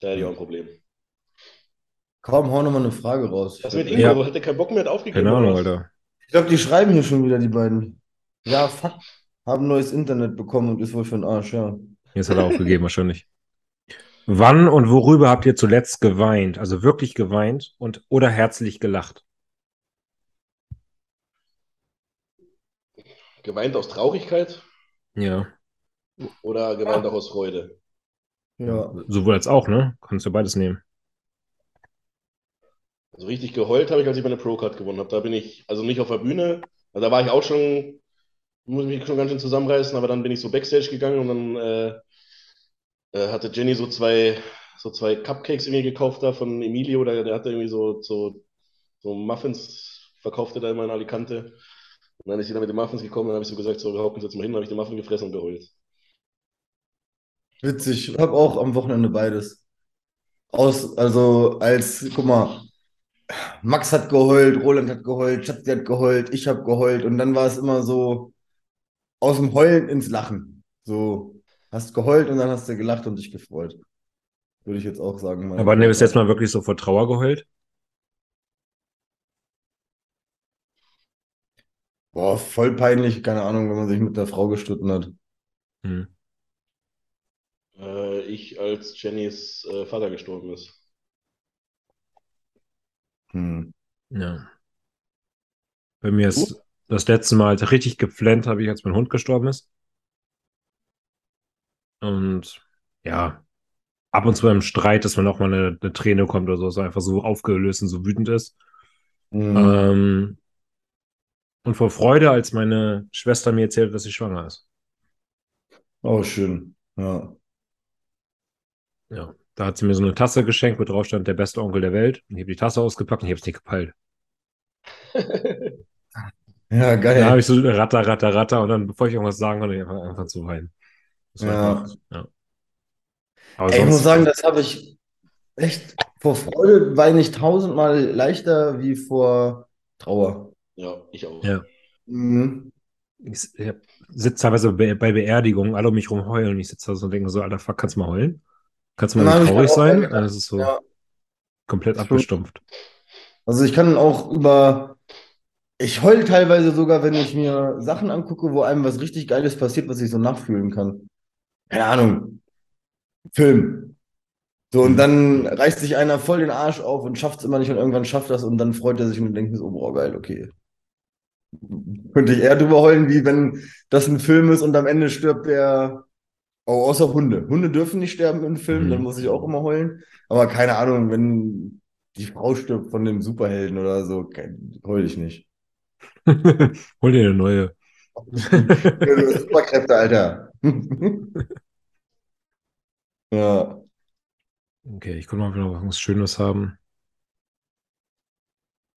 da hätte ich auch ein Problem. Komm, hau nochmal eine Frage raus. Was mit Ich Ingo? Ja. Hat der keinen Bock mehr, hat aufgegeben? Keine Ahnung? Alter. glaube, die schreiben hier schon wieder, die beiden. Ja, fuck. Haben neues Internet bekommen und ist wohl für den Arsch, ja. Jetzt hat er aufgegeben, wahrscheinlich. Wann und worüber habt ihr zuletzt geweint? Also wirklich geweint und oder herzlich gelacht? Geweint aus Traurigkeit Ja. oder geweint auch aus Freude? Ja. Sowohl als auch, ne? Kannst du beides nehmen. Also richtig geheult habe ich, als ich meine Pro-Card gewonnen habe. Da bin ich, also nicht auf der Bühne, also da war ich auch schon, muss mich schon ganz schön zusammenreißen, aber dann bin ich so Backstage gegangen und dann äh, äh, hatte Jenny so zwei, so zwei Cupcakes irgendwie gekauft da von Emilio, der, der hatte irgendwie so, so, so Muffins verkaufte da immer in Alicante. Und dann ist sie da mit den Muffins gekommen, dann habe ich so gesagt, so, wir hocken jetzt mal hin, dann habe ich den Muffin gefressen und geheult. Witzig. Ich habe auch am Wochenende beides. Aus, also als, guck mal, Max hat geheult, Roland hat geheult, Schatzi hat geheult, ich habe geheult und dann war es immer so aus dem Heulen ins Lachen. So, hast geheult und dann hast du gelacht und dich gefreut. Würde ich jetzt auch sagen. Aber ne, bis Mutter. jetzt mal wirklich so vor Trauer geheult? Boah, voll peinlich, keine Ahnung, wenn man sich mit der Frau gestritten hat. Hm. Äh, ich, als Jennys äh, Vater gestorben ist. Hm. Ja. Bei mir ist das letzte Mal richtig geflennt, habe ich, als mein Hund gestorben ist. Und ja, ab und zu im Streit, dass man auch mal eine, eine Träne kommt oder so, dass er einfach so aufgelöst und so wütend ist. Mhm. Ähm, und vor Freude, als meine Schwester mir erzählt, dass sie schwanger ist. Oh, schön. Ja. Ja, da hat sie mir so eine Tasse geschenkt, wo drauf stand, der beste Onkel der Welt. Und ich habe die Tasse ausgepackt und ich habe es nicht gepeilt. [laughs] Ja, geil. Da habe ich so ratter, ratter, ratter und dann, bevor ich irgendwas sagen konnte, ich einfach, einfach zu weinen. Das war Ja. einfach, ja. Aber Ey, ich muss sagen, das habe ich echt vor Freude weine ich tausendmal leichter wie vor Trauer. Ja, ich auch. Ja. Mhm. ich, ich sitze teilweise bei, bei Beerdigungen, alle um mich rum heulen und ich sitze da so und denke so, Alter, fuck, kannst du mal heulen? Kannst du mal ich traurig sein? Das ist so Ja. komplett abgestumpft. Also ich kann auch über, ich heul teilweise sogar, wenn ich mir Sachen angucke, wo einem was richtig Geiles passiert, was ich so nachfühlen kann. Keine Ahnung. Film. So, und dann reißt sich einer voll den Arsch auf und schafft es immer nicht und irgendwann schafft das und dann freut er sich und denkt so, boah, geil, okay. Könnte ich eher drüber heulen, wie wenn das ein Film ist und am Ende stirbt der, oh, außer Hunde. Hunde dürfen nicht sterben im Film, Mhm. dann muss ich auch immer heulen. Aber keine Ahnung, wenn die Frau stirbt von dem Superhelden oder so, heul ich nicht. [laughs] Hol dir eine neue. Superkräfte, Alter. [laughs] Ja. Okay, ich gucke mal, ob wir noch was Schönes haben.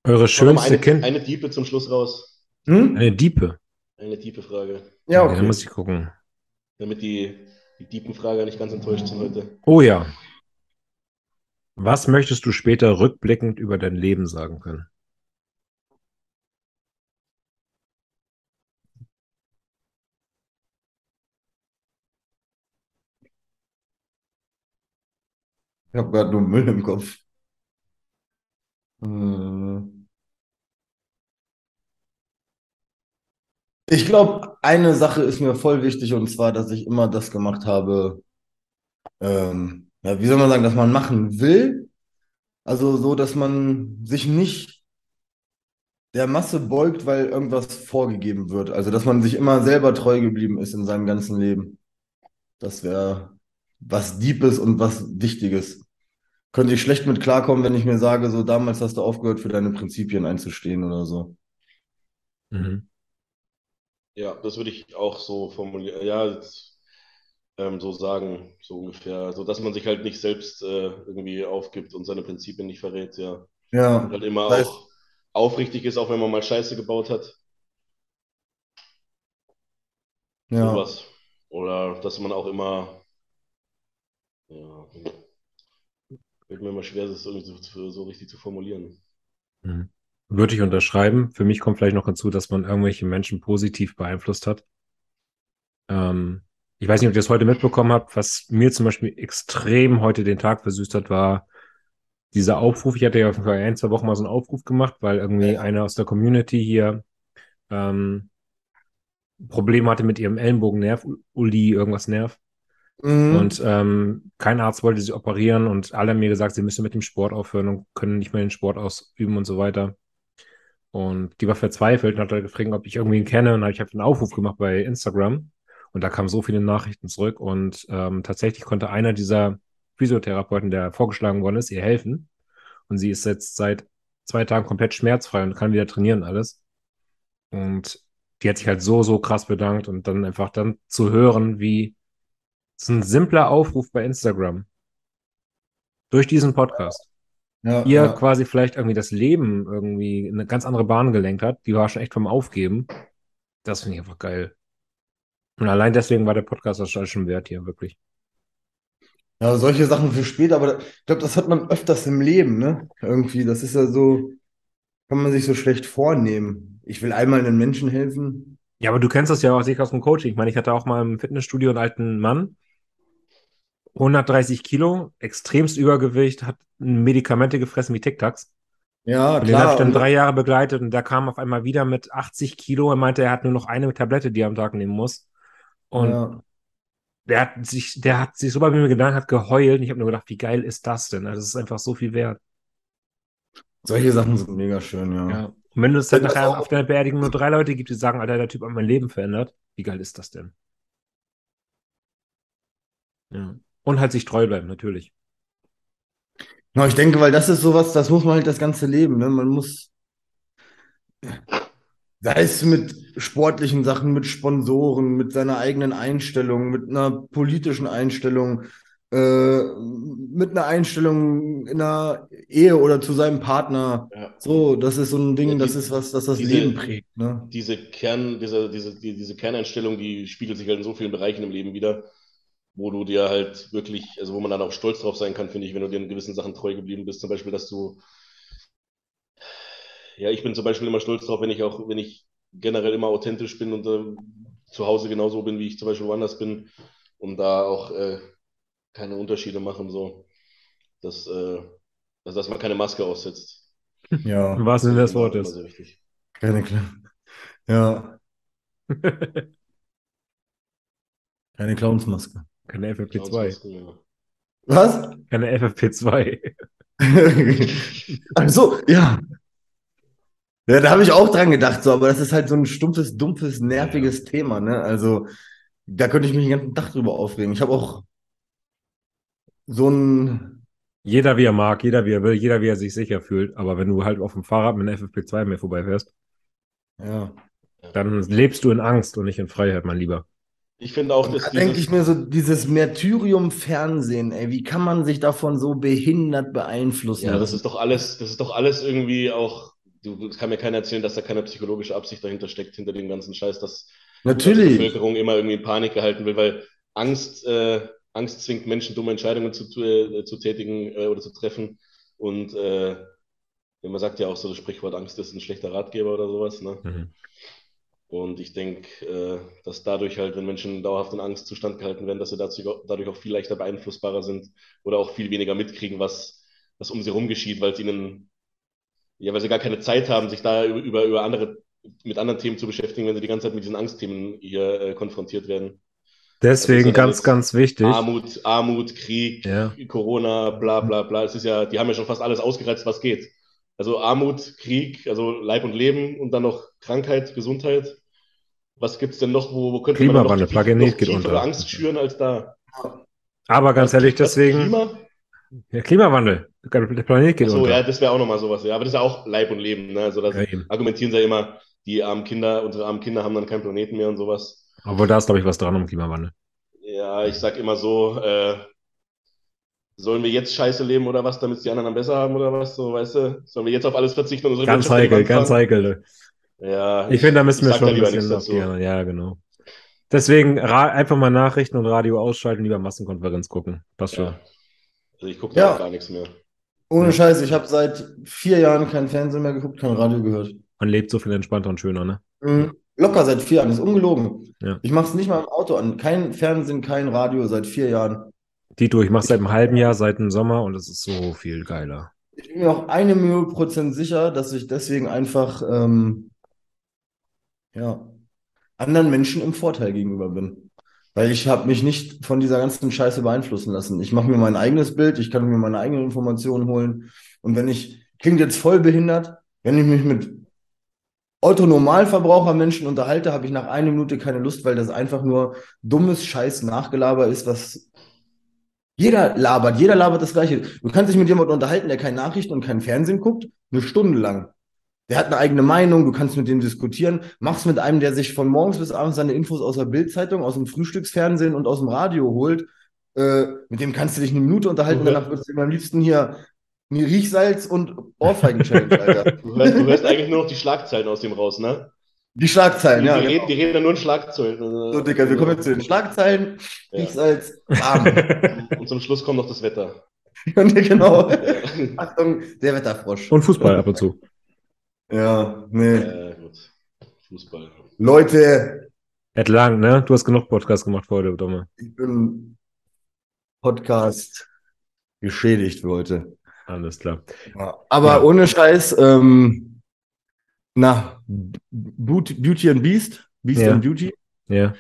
Eure schönste eine, Kind. eine Diepe zum Schluss raus. Hm? Eine Diepe. Eine tiefe Frage. Ja, Okay, dann okay. muss ich gucken. Damit die, die Diepenfrager nicht ganz enttäuscht sind heute. Oh ja. Was möchtest du später rückblickend über dein Leben sagen können? Ich habe gerade nur Müll im Kopf. Hm. Ich glaube, eine Sache ist mir voll wichtig und zwar, dass ich immer das gemacht habe, ähm, ja, wie soll man sagen, dass man machen will. Also so, dass man sich nicht der Masse beugt, weil irgendwas vorgegeben wird. Also, dass man sich immer selber treu geblieben ist in seinem ganzen Leben. Das wäre was Deepes und was Wichtiges. Könnte ich schlecht mit klarkommen, wenn ich mir sage, so damals hast du aufgehört, für deine Prinzipien einzustehen oder so. Mhm. Ja, das würde ich auch so formulieren. Ja, jetzt, ähm, so sagen, so ungefähr. So, dass man sich halt nicht selbst äh, irgendwie aufgibt und seine Prinzipien nicht verrät, ja. Ja, Und halt immer das heißt- auch aufrichtig ist, auch wenn man mal Scheiße gebaut hat. ja. Sowas. Oder dass man auch immer, ja, wird mir immer schwer, das irgendwie so, so, richtig zu formulieren. Mhm. Würde ich unterschreiben. Für mich kommt vielleicht noch hinzu, dass man irgendwelche Menschen positiv beeinflusst hat. Ähm, ich weiß nicht, ob ihr das heute mitbekommen habt. Was mir zum Beispiel extrem heute den Tag versüßt hat, war dieser Aufruf. Ich hatte ja vor ein, zwei Wochen mal so einen Aufruf gemacht, weil irgendwie einer aus der Community hier ähm, Probleme hatte mit ihrem Ellenbogennerv, Uli, irgendwas Nerv. Mhm. Und ähm, kein Arzt wollte sie operieren und alle haben mir gesagt, sie müssen mit dem Sport aufhören und können nicht mehr den Sport ausüben und so weiter. Und die war verzweifelt und hat halt gefragt, ob ich irgendwen kenne. Und ich habe einen Aufruf gemacht bei Instagram und da kamen so viele Nachrichten zurück. Und ähm, tatsächlich konnte einer dieser Physiotherapeuten, der vorgeschlagen worden ist, ihr helfen. Und sie ist jetzt seit zwei Tagen komplett schmerzfrei und kann wieder trainieren alles. Und die hat sich halt so, so krass bedankt und dann einfach dann zu hören, wie so ein simpler Aufruf bei Instagram durch diesen Podcast Ja, ihr ja. quasi vielleicht irgendwie das Leben irgendwie in eine ganz andere Bahn gelenkt hat. Die war schon echt vom Aufgeben. Das finde ich einfach geil. Und allein deswegen war der Podcast das schon wert hier, wirklich. Ja, solche Sachen für später, aber ich glaube, das hat man öfters im Leben, ne? Irgendwie, das ist ja so, kann man sich so schlecht vornehmen. Ich will einmal einem Menschen helfen. Ja, aber du kennst das ja auch sicher aus dem Coaching. Ich meine, ich hatte auch mal im Fitnessstudio einen alten Mann, 130 Kilo, extremst Übergewicht, hat Medikamente gefressen wie Tic-Tacs. Ja, Und den habe klar. ich dann und- drei Jahre begleitet und der kam auf einmal wieder mit 80 Kilo. Er meinte, er hat nur noch eine Tablette, die er am Tag nehmen muss. Und ja. der hat sich, der hat sich so bei mir gedacht, hat geheult. Und ich habe nur gedacht, wie geil ist das denn? Also, es ist einfach so viel wert. Solche Sachen sind mega schön, ja. Ja. Und Und wenn es halt das nachher auf deiner Beerdigung nur drei Leute gibt, die sagen, Alter, der Typ hat mein Leben verändert, wie geil ist das denn? Ja. Und halt sich treu bleiben, natürlich. Ja, ich denke, weil das ist sowas, das muss man halt das ganze Leben, ne? Man muss, sei es mit sportlichen Sachen, mit Sponsoren, mit seiner eigenen Einstellung, mit einer politischen Einstellung, äh, mit einer Einstellung in einer Ehe oder zu seinem Partner. Ja. So, das ist so ein Ding, Ja, die- das ist was, das das diese- Leben prägt, ne? diese Kern, diese, diese, die, diese Kerneinstellung, die spiegelt sich halt in so vielen Bereichen im Leben wieder, wo du dir halt wirklich, also wo man dann auch stolz drauf sein kann, finde ich, wenn du dir in gewissen Sachen treu geblieben bist. Zum Beispiel, dass du, ja, ich bin zum Beispiel immer stolz drauf, wenn ich auch, wenn ich generell immer authentisch bin und äh, zu Hause genauso bin, wie ich zum Beispiel woanders bin und da auch äh, keine Unterschiede machen, so, dass, äh, also, dass man keine Maske aussetzt. Ja, Im wahrsten Sinne des Immer- immer Wortes. sehr wichtig. keine Kla ja, [laughs] keine Clownsmaske. Keine FFP2. Ja. Was? Keine FFP2. [laughs] Ach so, ja. Ja, da habe ich auch dran gedacht, so, aber das ist halt so ein stumpfes, dumpfes, nerviges Thema, ne? Also, da könnte ich mich den ganzen Tag drüber aufregen. Ich habe auch so ein, Jeder wie er mag, jeder wie er will, jeder wie er sich sicher fühlt. Aber wenn du halt auf dem Fahrrad mit einer FFP2 mehr vorbeifährst, ja. dann lebst du in Angst und nicht in Freiheit, mein Lieber. Ich finde auch, dass da denke ich mir so, dieses Martyrium-Fernsehen, ey, wie kann man sich davon so behindert beeinflussen ja, das ist doch alles, das ist doch alles irgendwie auch, du, kann mir keiner erzählen, dass da keine psychologische Absicht dahinter steckt, hinter dem ganzen Scheiß, dass die Natürlich. Bevölkerung immer irgendwie in Panik gehalten will, weil Angst, äh, Angst zwingt Menschen, dumme Entscheidungen zu, zu, äh, zu tätigen äh, oder zu treffen. Und äh, man sagt ja auch so das Sprichwort, Angst ist ein schlechter Ratgeber oder sowas, ne? Mhm. Und ich denke, äh, dass dadurch halt, wenn Menschen dauerhaft in Angstzustand gehalten werden, dass sie dazu, dadurch auch viel leichter beeinflussbarer sind oder auch viel weniger mitkriegen, was, was um sie rum geschieht, weil es ihnen, ja, weil sie gar keine Zeit haben, sich da über, über, andere, mit anderen Themen zu beschäftigen, wenn sie die ganze Zeit mit diesen Angstthemen hier äh, konfrontiert werden. Deswegen Also, ganz, ganz wichtig. Armut, Armut, Krieg, Ja. Corona, bla bla bla. Es ist ja, die haben ja schon fast alles ausgereizt, was geht. Also Armut, Krieg, also Leib und Leben und dann noch Krankheit, Gesundheit. Was gibt's denn noch, wo, wo könnte man dann noch, Klimawandel, tief- noch geht unter. Angst schüren als da? Aber ganz ehrlich, deswegen, Klima? ja, Klimawandel. Der Planet geht Achso, unter. ja, das wäre auch nochmal sowas. Ja, aber das ist ja auch Leib und Leben. Ne? Also das Ja, argumentieren sie ja immer, die armen Kinder, unsere armen Kinder haben dann keinen Planeten mehr und sowas. Obwohl da ist, glaube ich, was dran am Klimawandel. Ja, ich sag immer so, äh, sollen wir jetzt scheiße leben oder was, damit es die anderen dann besser haben oder was? So, weißt du? Sollen wir jetzt auf alles verzichten und unsere Ganz heikel, ganz heikel. Ja, Ich finde, da müssen wir schon da ein lieber bisschen aufgehen. Ja, genau. Deswegen einfach mal Nachrichten und Radio ausschalten, lieber Massenkonferenz gucken. Passt schon. Ja. Also ich gucke da Ja. auch gar nichts mehr. Ohne Scheiß, ich habe seit vier Jahren kein Fernsehen mehr geguckt, kein Radio gehört. Man lebt so viel entspannter und schöner, ne? Mhm. Locker seit vier Jahren, ist ungelogen. Ja. Ich mache es nicht mal im Auto an. Kein Fernsehen, kein Radio seit vier Jahren. Dito, ich mache seit einem halben Jahr, seit dem Sommer und es ist so viel geiler. Ich bin mir auch eine Million Prozent sicher, dass ich deswegen einfach ähm, ja, anderen Menschen im Vorteil gegenüber bin. Weil ich habe mich nicht von dieser ganzen Scheiße beeinflussen lassen. Ich mache mir mein eigenes Bild, ich kann mir meine eigenen Informationen holen. Und wenn ich, klingt jetzt voll behindert, wenn ich mich mit Otto-Normalverbraucher-Menschen unterhalte, habe ich nach einer Minute keine Lust, weil das einfach nur dummes Scheiß Nachgelaber ist, was jeder labert, jeder labert das Gleiche. Du kannst dich mit jemandem unterhalten, der keine Nachrichten und kein Fernsehen guckt, eine Stunde lang. Der hat eine eigene Meinung, du kannst mit dem diskutieren. Mach's mit einem, der sich von morgens bis abends seine Infos aus der Bildzeitung, aus dem Frühstücksfernsehen und aus dem Radio holt. Äh, mit dem kannst du dich eine Minute unterhalten, Mhm. danach würdest du ihm am liebsten hier mir Riechsalz und Ohrfeigen-Challenge, Alter. Du hörst, du hörst eigentlich nur noch die Schlagzeilen aus dem raus, ne? Die Schlagzeilen, Die, ja. die, genau. reden, die reden dann nur in Schlagzeilen. So, Dicker, wir kommen jetzt zu den Schlagzeilen. Ja. Riechsalz, bam. [laughs] Und zum Schluss kommt noch das Wetter. [laughs] Und genau. Ja, [laughs] Achtung, der Wetterfrosch. Und Fußball ab und zu. Ja, nee. äh, gut. Fußball. Leute, Hätt lang, ne? Du hast genug Podcast gemacht für heute, Domme. ich bin Podcast geschädigt für heute. Alles klar. Aber Ja. ohne Scheiß, ähm, na, Beauty, Beauty and Beast, Beast Ja. and Beauty. Ja.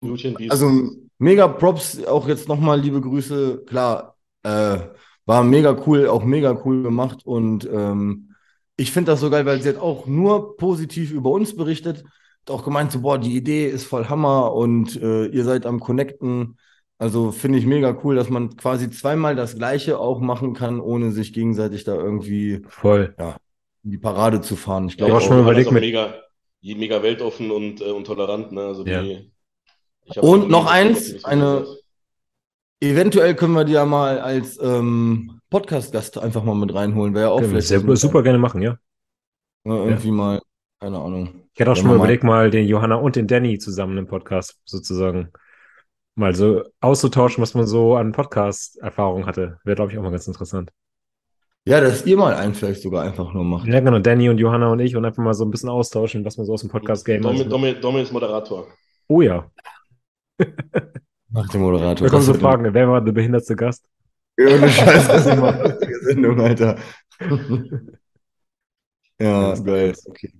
Blutchen, Biest. Also mega Props, auch jetzt nochmal liebe Grüße. Klar, äh, war mega cool, auch mega cool gemacht und ähm, ich finde das so geil, weil sie hat auch nur positiv über uns berichtet. Hat auch gemeint, so, boah, die Idee ist voll Hammer und äh, ihr seid am Connecten. Also finde ich mega cool, dass man quasi zweimal das Gleiche auch machen kann, ohne sich gegenseitig da irgendwie Voll. In die Parade zu fahren. Ich Ja, Ich glaube, schon überlegt mit- mega, mega weltoffen und, äh, und tolerant. Ne? Also die, Ja. ich hab Und noch eins, Negatives eine- eventuell können wir die ja mal als ähm, Podcast-Gast einfach mal mit reinholen. Wäre ja auch vielleicht sehr, super gerne machen, ja. Ne, irgendwie mal, keine Ahnung. Ich hätte auch Wenn schon mal überlegt, mal den Johanna und den Danny zusammen im Podcast sozusagen mal so auszutauschen, was man so an Podcast-Erfahrung hatte. Wäre, glaube ich, auch mal ganz interessant. Ja, dass ihr mal einen vielleicht sogar einfach nur macht. Ja, genau, Danny und Johanna und ich und einfach mal so ein bisschen austauschen, was man so aus dem Podcast-Game Domi. Domi, Domi ist Moderator. Oh ja, Nach dem Moderator. da kommen so Fragen. Wer war der behindertste Gast? eine- Ohne [laughs] Scheiß, das ist immer eine lustige Sendung, Alter. [laughs] ja, geil. Okay.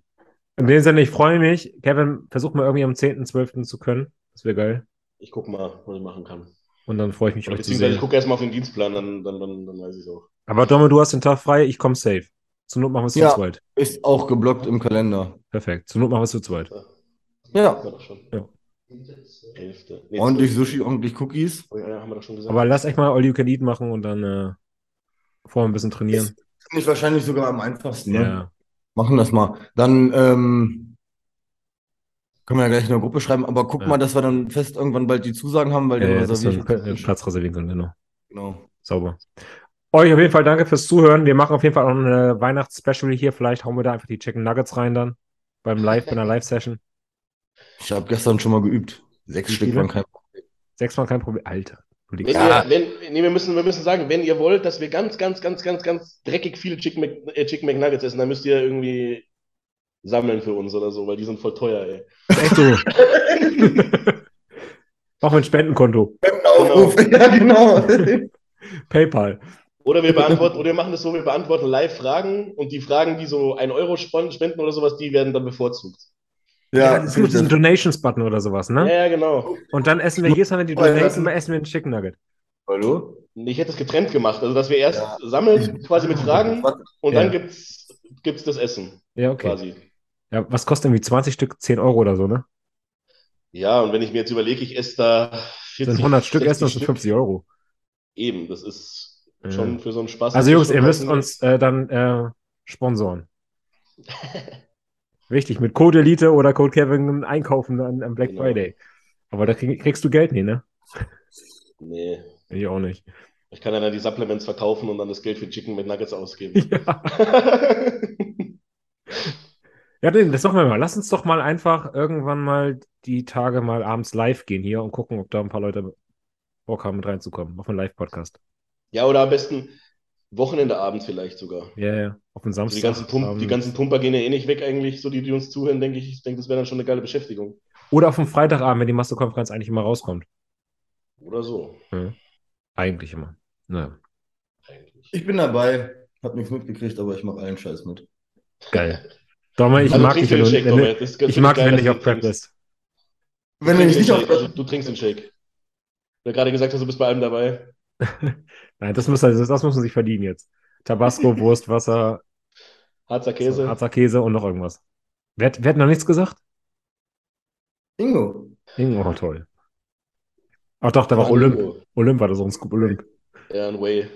In dem Sinne, ich freue mich. Kevin, versuch mal irgendwie am 10.12. zu können. Das wäre geil. Ich guck mal, was ich machen kann. Und dann freue ich mich, euch zu Beziehungsweise ich sehen. gucke erstmal auf den Dienstplan, dann, dann, dann, dann weiß ich es auch. Aber Domme, du hast den Tag frei, ich komme safe. Zur Not machen wir es Ja. zu zweit. Ist auch geblockt im Kalender. Perfekt. Zur Not machen wir es zu zweit. Ja. Ja. Nee, Ordentlich. Sushi, ordentlich Cookies. Oh, ja, ja, haben wir doch schon gesagt. Aber lass echt mal All You Can Eat machen und dann äh, vorher ein bisschen trainieren. Finde ich wahrscheinlich sogar am einfachsten. Ne? Ja. Machen das mal. Dann ähm, können wir ja gleich in der Gruppe schreiben, aber guck Ja. mal, dass wir dann fest irgendwann bald die Zusagen haben, weil Ja, dann ja. Platz reservieren können, genau. Genau. Sauber. Euch auf jeden Fall danke fürs Zuhören. Wir machen auf jeden Fall auch eine Weihnachtsspecial hier. Vielleicht hauen wir da einfach die Chicken Nuggets rein dann. Beim Live, bei einer [laughs] Live-Session. Ich habe gestern schon mal geübt. Sechs Stück waren kein Sechsmal kein Problem. Alter. Wenn. Ja. ihr, wenn, nee, wir müssen, wir müssen sagen, wenn ihr wollt, dass wir ganz, ganz, ganz, ganz, ganz dreckig viele Chicken, Mc, äh, Chicken McNuggets essen, dann müsst ihr irgendwie sammeln für uns oder so, weil die sind voll teuer, ey. Echt so. [laughs] Mach ein Spendenkonto. Aufruf. [laughs] Ja, genau. PayPal. Oder wir beantworten, oder wir machen das so, wir beantworten live Fragen und die Fragen, die so ein Euro spenden oder sowas, die werden dann bevorzugt. Ja, es gibt diesen Donations-Button oder sowas, Ja, ne? ja, genau. Und dann essen wir jedes Mal, wenn die Oh, ja. Donations, essen wir einen Chicken Nugget. Hallo? Ich hätte es getrennt gemacht, also dass wir erst Ja. sammeln, quasi mit Fragen und Ja. dann gibt's, gibt's das Essen, Ja, okay. quasi. Ja, was kostet irgendwie 20 Stück? 10 Euro oder so, ne? Ja, und wenn ich mir jetzt überlege, ich esse da Das 40, sind 100 Stück 60 essen, das sind Stück. 50 Euro. Eben, das ist Ja. schon für so einen Spaß. Also Jungs, ihr müsst uns äh, dann äh, sponsoren. [laughs] Wichtig, mit Code Elite oder Code Kevin einkaufen an, am Black Genau. Friday. Aber da krieg, kriegst du Geld nie, ne? Nee, Ich auch nicht. ich kann ja dann die Supplements verkaufen und dann das Geld für Chicken mit Nuggets ausgeben. [laughs] Ja. Ja, nee, das machen wir mal. Lass uns doch mal einfach irgendwann mal die Tage mal abends live gehen hier und gucken, ob da ein paar Leute Bock haben, mit reinzukommen. Auf einen Live-Podcast. Ja, oder am besten Wochenendeabend vielleicht sogar. Ja, ja. Auf den Also Samstag. die ganzen, Pump, die abends. ganzen Pumper gehen ja eh nicht weg eigentlich, so die, die uns zuhören, denke ich. Ich denke, das wäre dann schon eine geile Beschäftigung. Oder auf dem Freitagabend, wenn die Masterkonferenz eigentlich immer rauskommt. Oder so, Eigentlich immer. Naja. eigentlich. Ich bin dabei. Hab nichts mitgekriegt, aber ich mache allen Scheiß mit. Geil. Dommel, ich Also mag dich, du wenn den du, Shake, wenn du, Das ich mag dich, geil, wenn du nicht dass auf du Prep trinkst. bist. Du Wenn trinkst ich nicht den auf Shake, also du trinkst den Shake. Du hast gerade gesagt hast, du bist bei allem dabei. [laughs] Nein, das muss, das, das muss man sich verdienen jetzt. Tabasco, [laughs] Wurst, Wasser, Harzer Käse. Harzer Käse und noch irgendwas. Wer, hat- wer hat noch nichts gesagt? Ingo. Oh, toll. Ach doch, da war Olymp. Nico. Olymp war das, so ein Scoop Olymp. Ja, ein Way.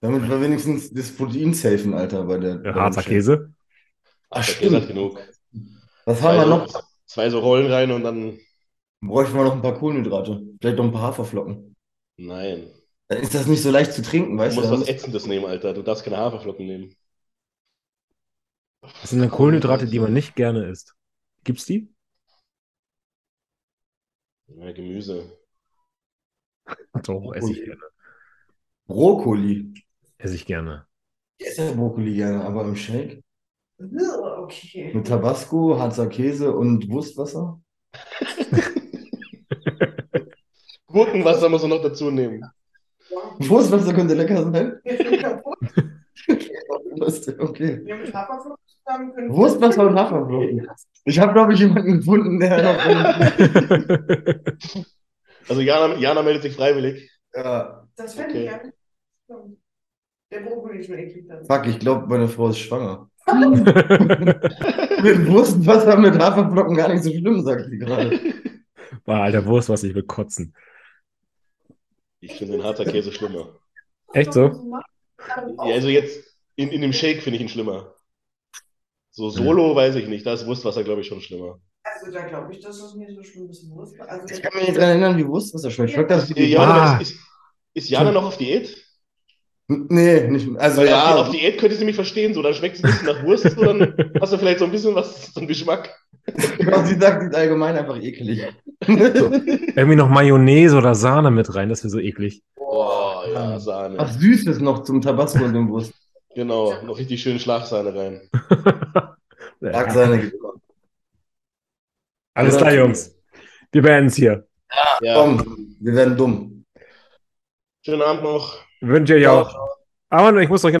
Damit wir wenigstens das Protein safen, Alter, bei der. Ja, Harzer. Käse. Ach, Der Käse hat stimmt. genug. Was Zwei haben wir so, noch? zwei so Rollen rein und dann. Bräuchten wir noch ein paar Kohlenhydrate. Vielleicht noch ein paar Haferflocken. Nein. Dann ist das nicht so leicht zu trinken, Du weißt du? musst Dann was Ätzendes nehmen, Alter. Du darfst keine Haferflocken nehmen. Das sind dann Kohlenhydrate, die man nicht gerne isst. Gibt's die? Ja, Gemüse. [laughs] Doch, esse ich gerne. Brokkoli. Esse ich gerne. Ich esse Brokkoli gerne, aber im Shake. Okay. Mit Tabasco, Harzer Käse und Wurstwasser. [laughs] Gurkenwasser muss man noch dazu nehmen. Wurstwasser könnte lecker sein. Wir sind kaputt. Okay. Wurstwasser und Haferflocken. Ich habe, glaube ich, jemanden gefunden, der noch. [laughs] Also Jana, Jana meldet sich freiwillig. ja. Das fände Okay. ich eigentlich. Der Brokkoli ist schon eklig dann. Fuck, ich glaube, meine Frau ist schwanger. [laughs] Mit Wurstwasser mit Haferflocken gar nicht so schlimm, sagt sie gerade. Boah, alter Wurst, was ich will kotzen. Ich finde den harter Käse schlimmer. Echt so? Ja, also jetzt in, in dem Shake finde ich ihn schlimmer. So solo weiß ich nicht. Da ist Wurstwasser, glaube ich, schon schlimmer. Also da glaube ich, dass das nicht so schlimm ist. Wurst. Also Ich kann mich nicht daran erinnern, wie Wurstwasser schmeckt. Schmeckt das wie Jana, Ah. ist, ist, ist Jana noch auf Diät? Nee, nicht. Also Weil ja, auf Diät könnte ich sie mich verstehen. So, dann schmeckt es ein bisschen nach Wurst, so, dann hast du vielleicht so ein bisschen was, so einen Geschmack. Genau, sie sagt, sie ist allgemein einfach eklig. Irgendwie noch Mayonnaise oder Sahne mit rein, das wäre so eklig. Oh, ja, Sahne. Was Süßes noch zum Tabasco und dem Wurst. Genau, noch richtig schön Schlagsahne rein. [laughs] Immer. Alles klar, Jungs. Wir beenden es hier. Ja, Komm, wir werden dumm. schönen Abend noch. Wünsche ich auch. Aber ich muss euch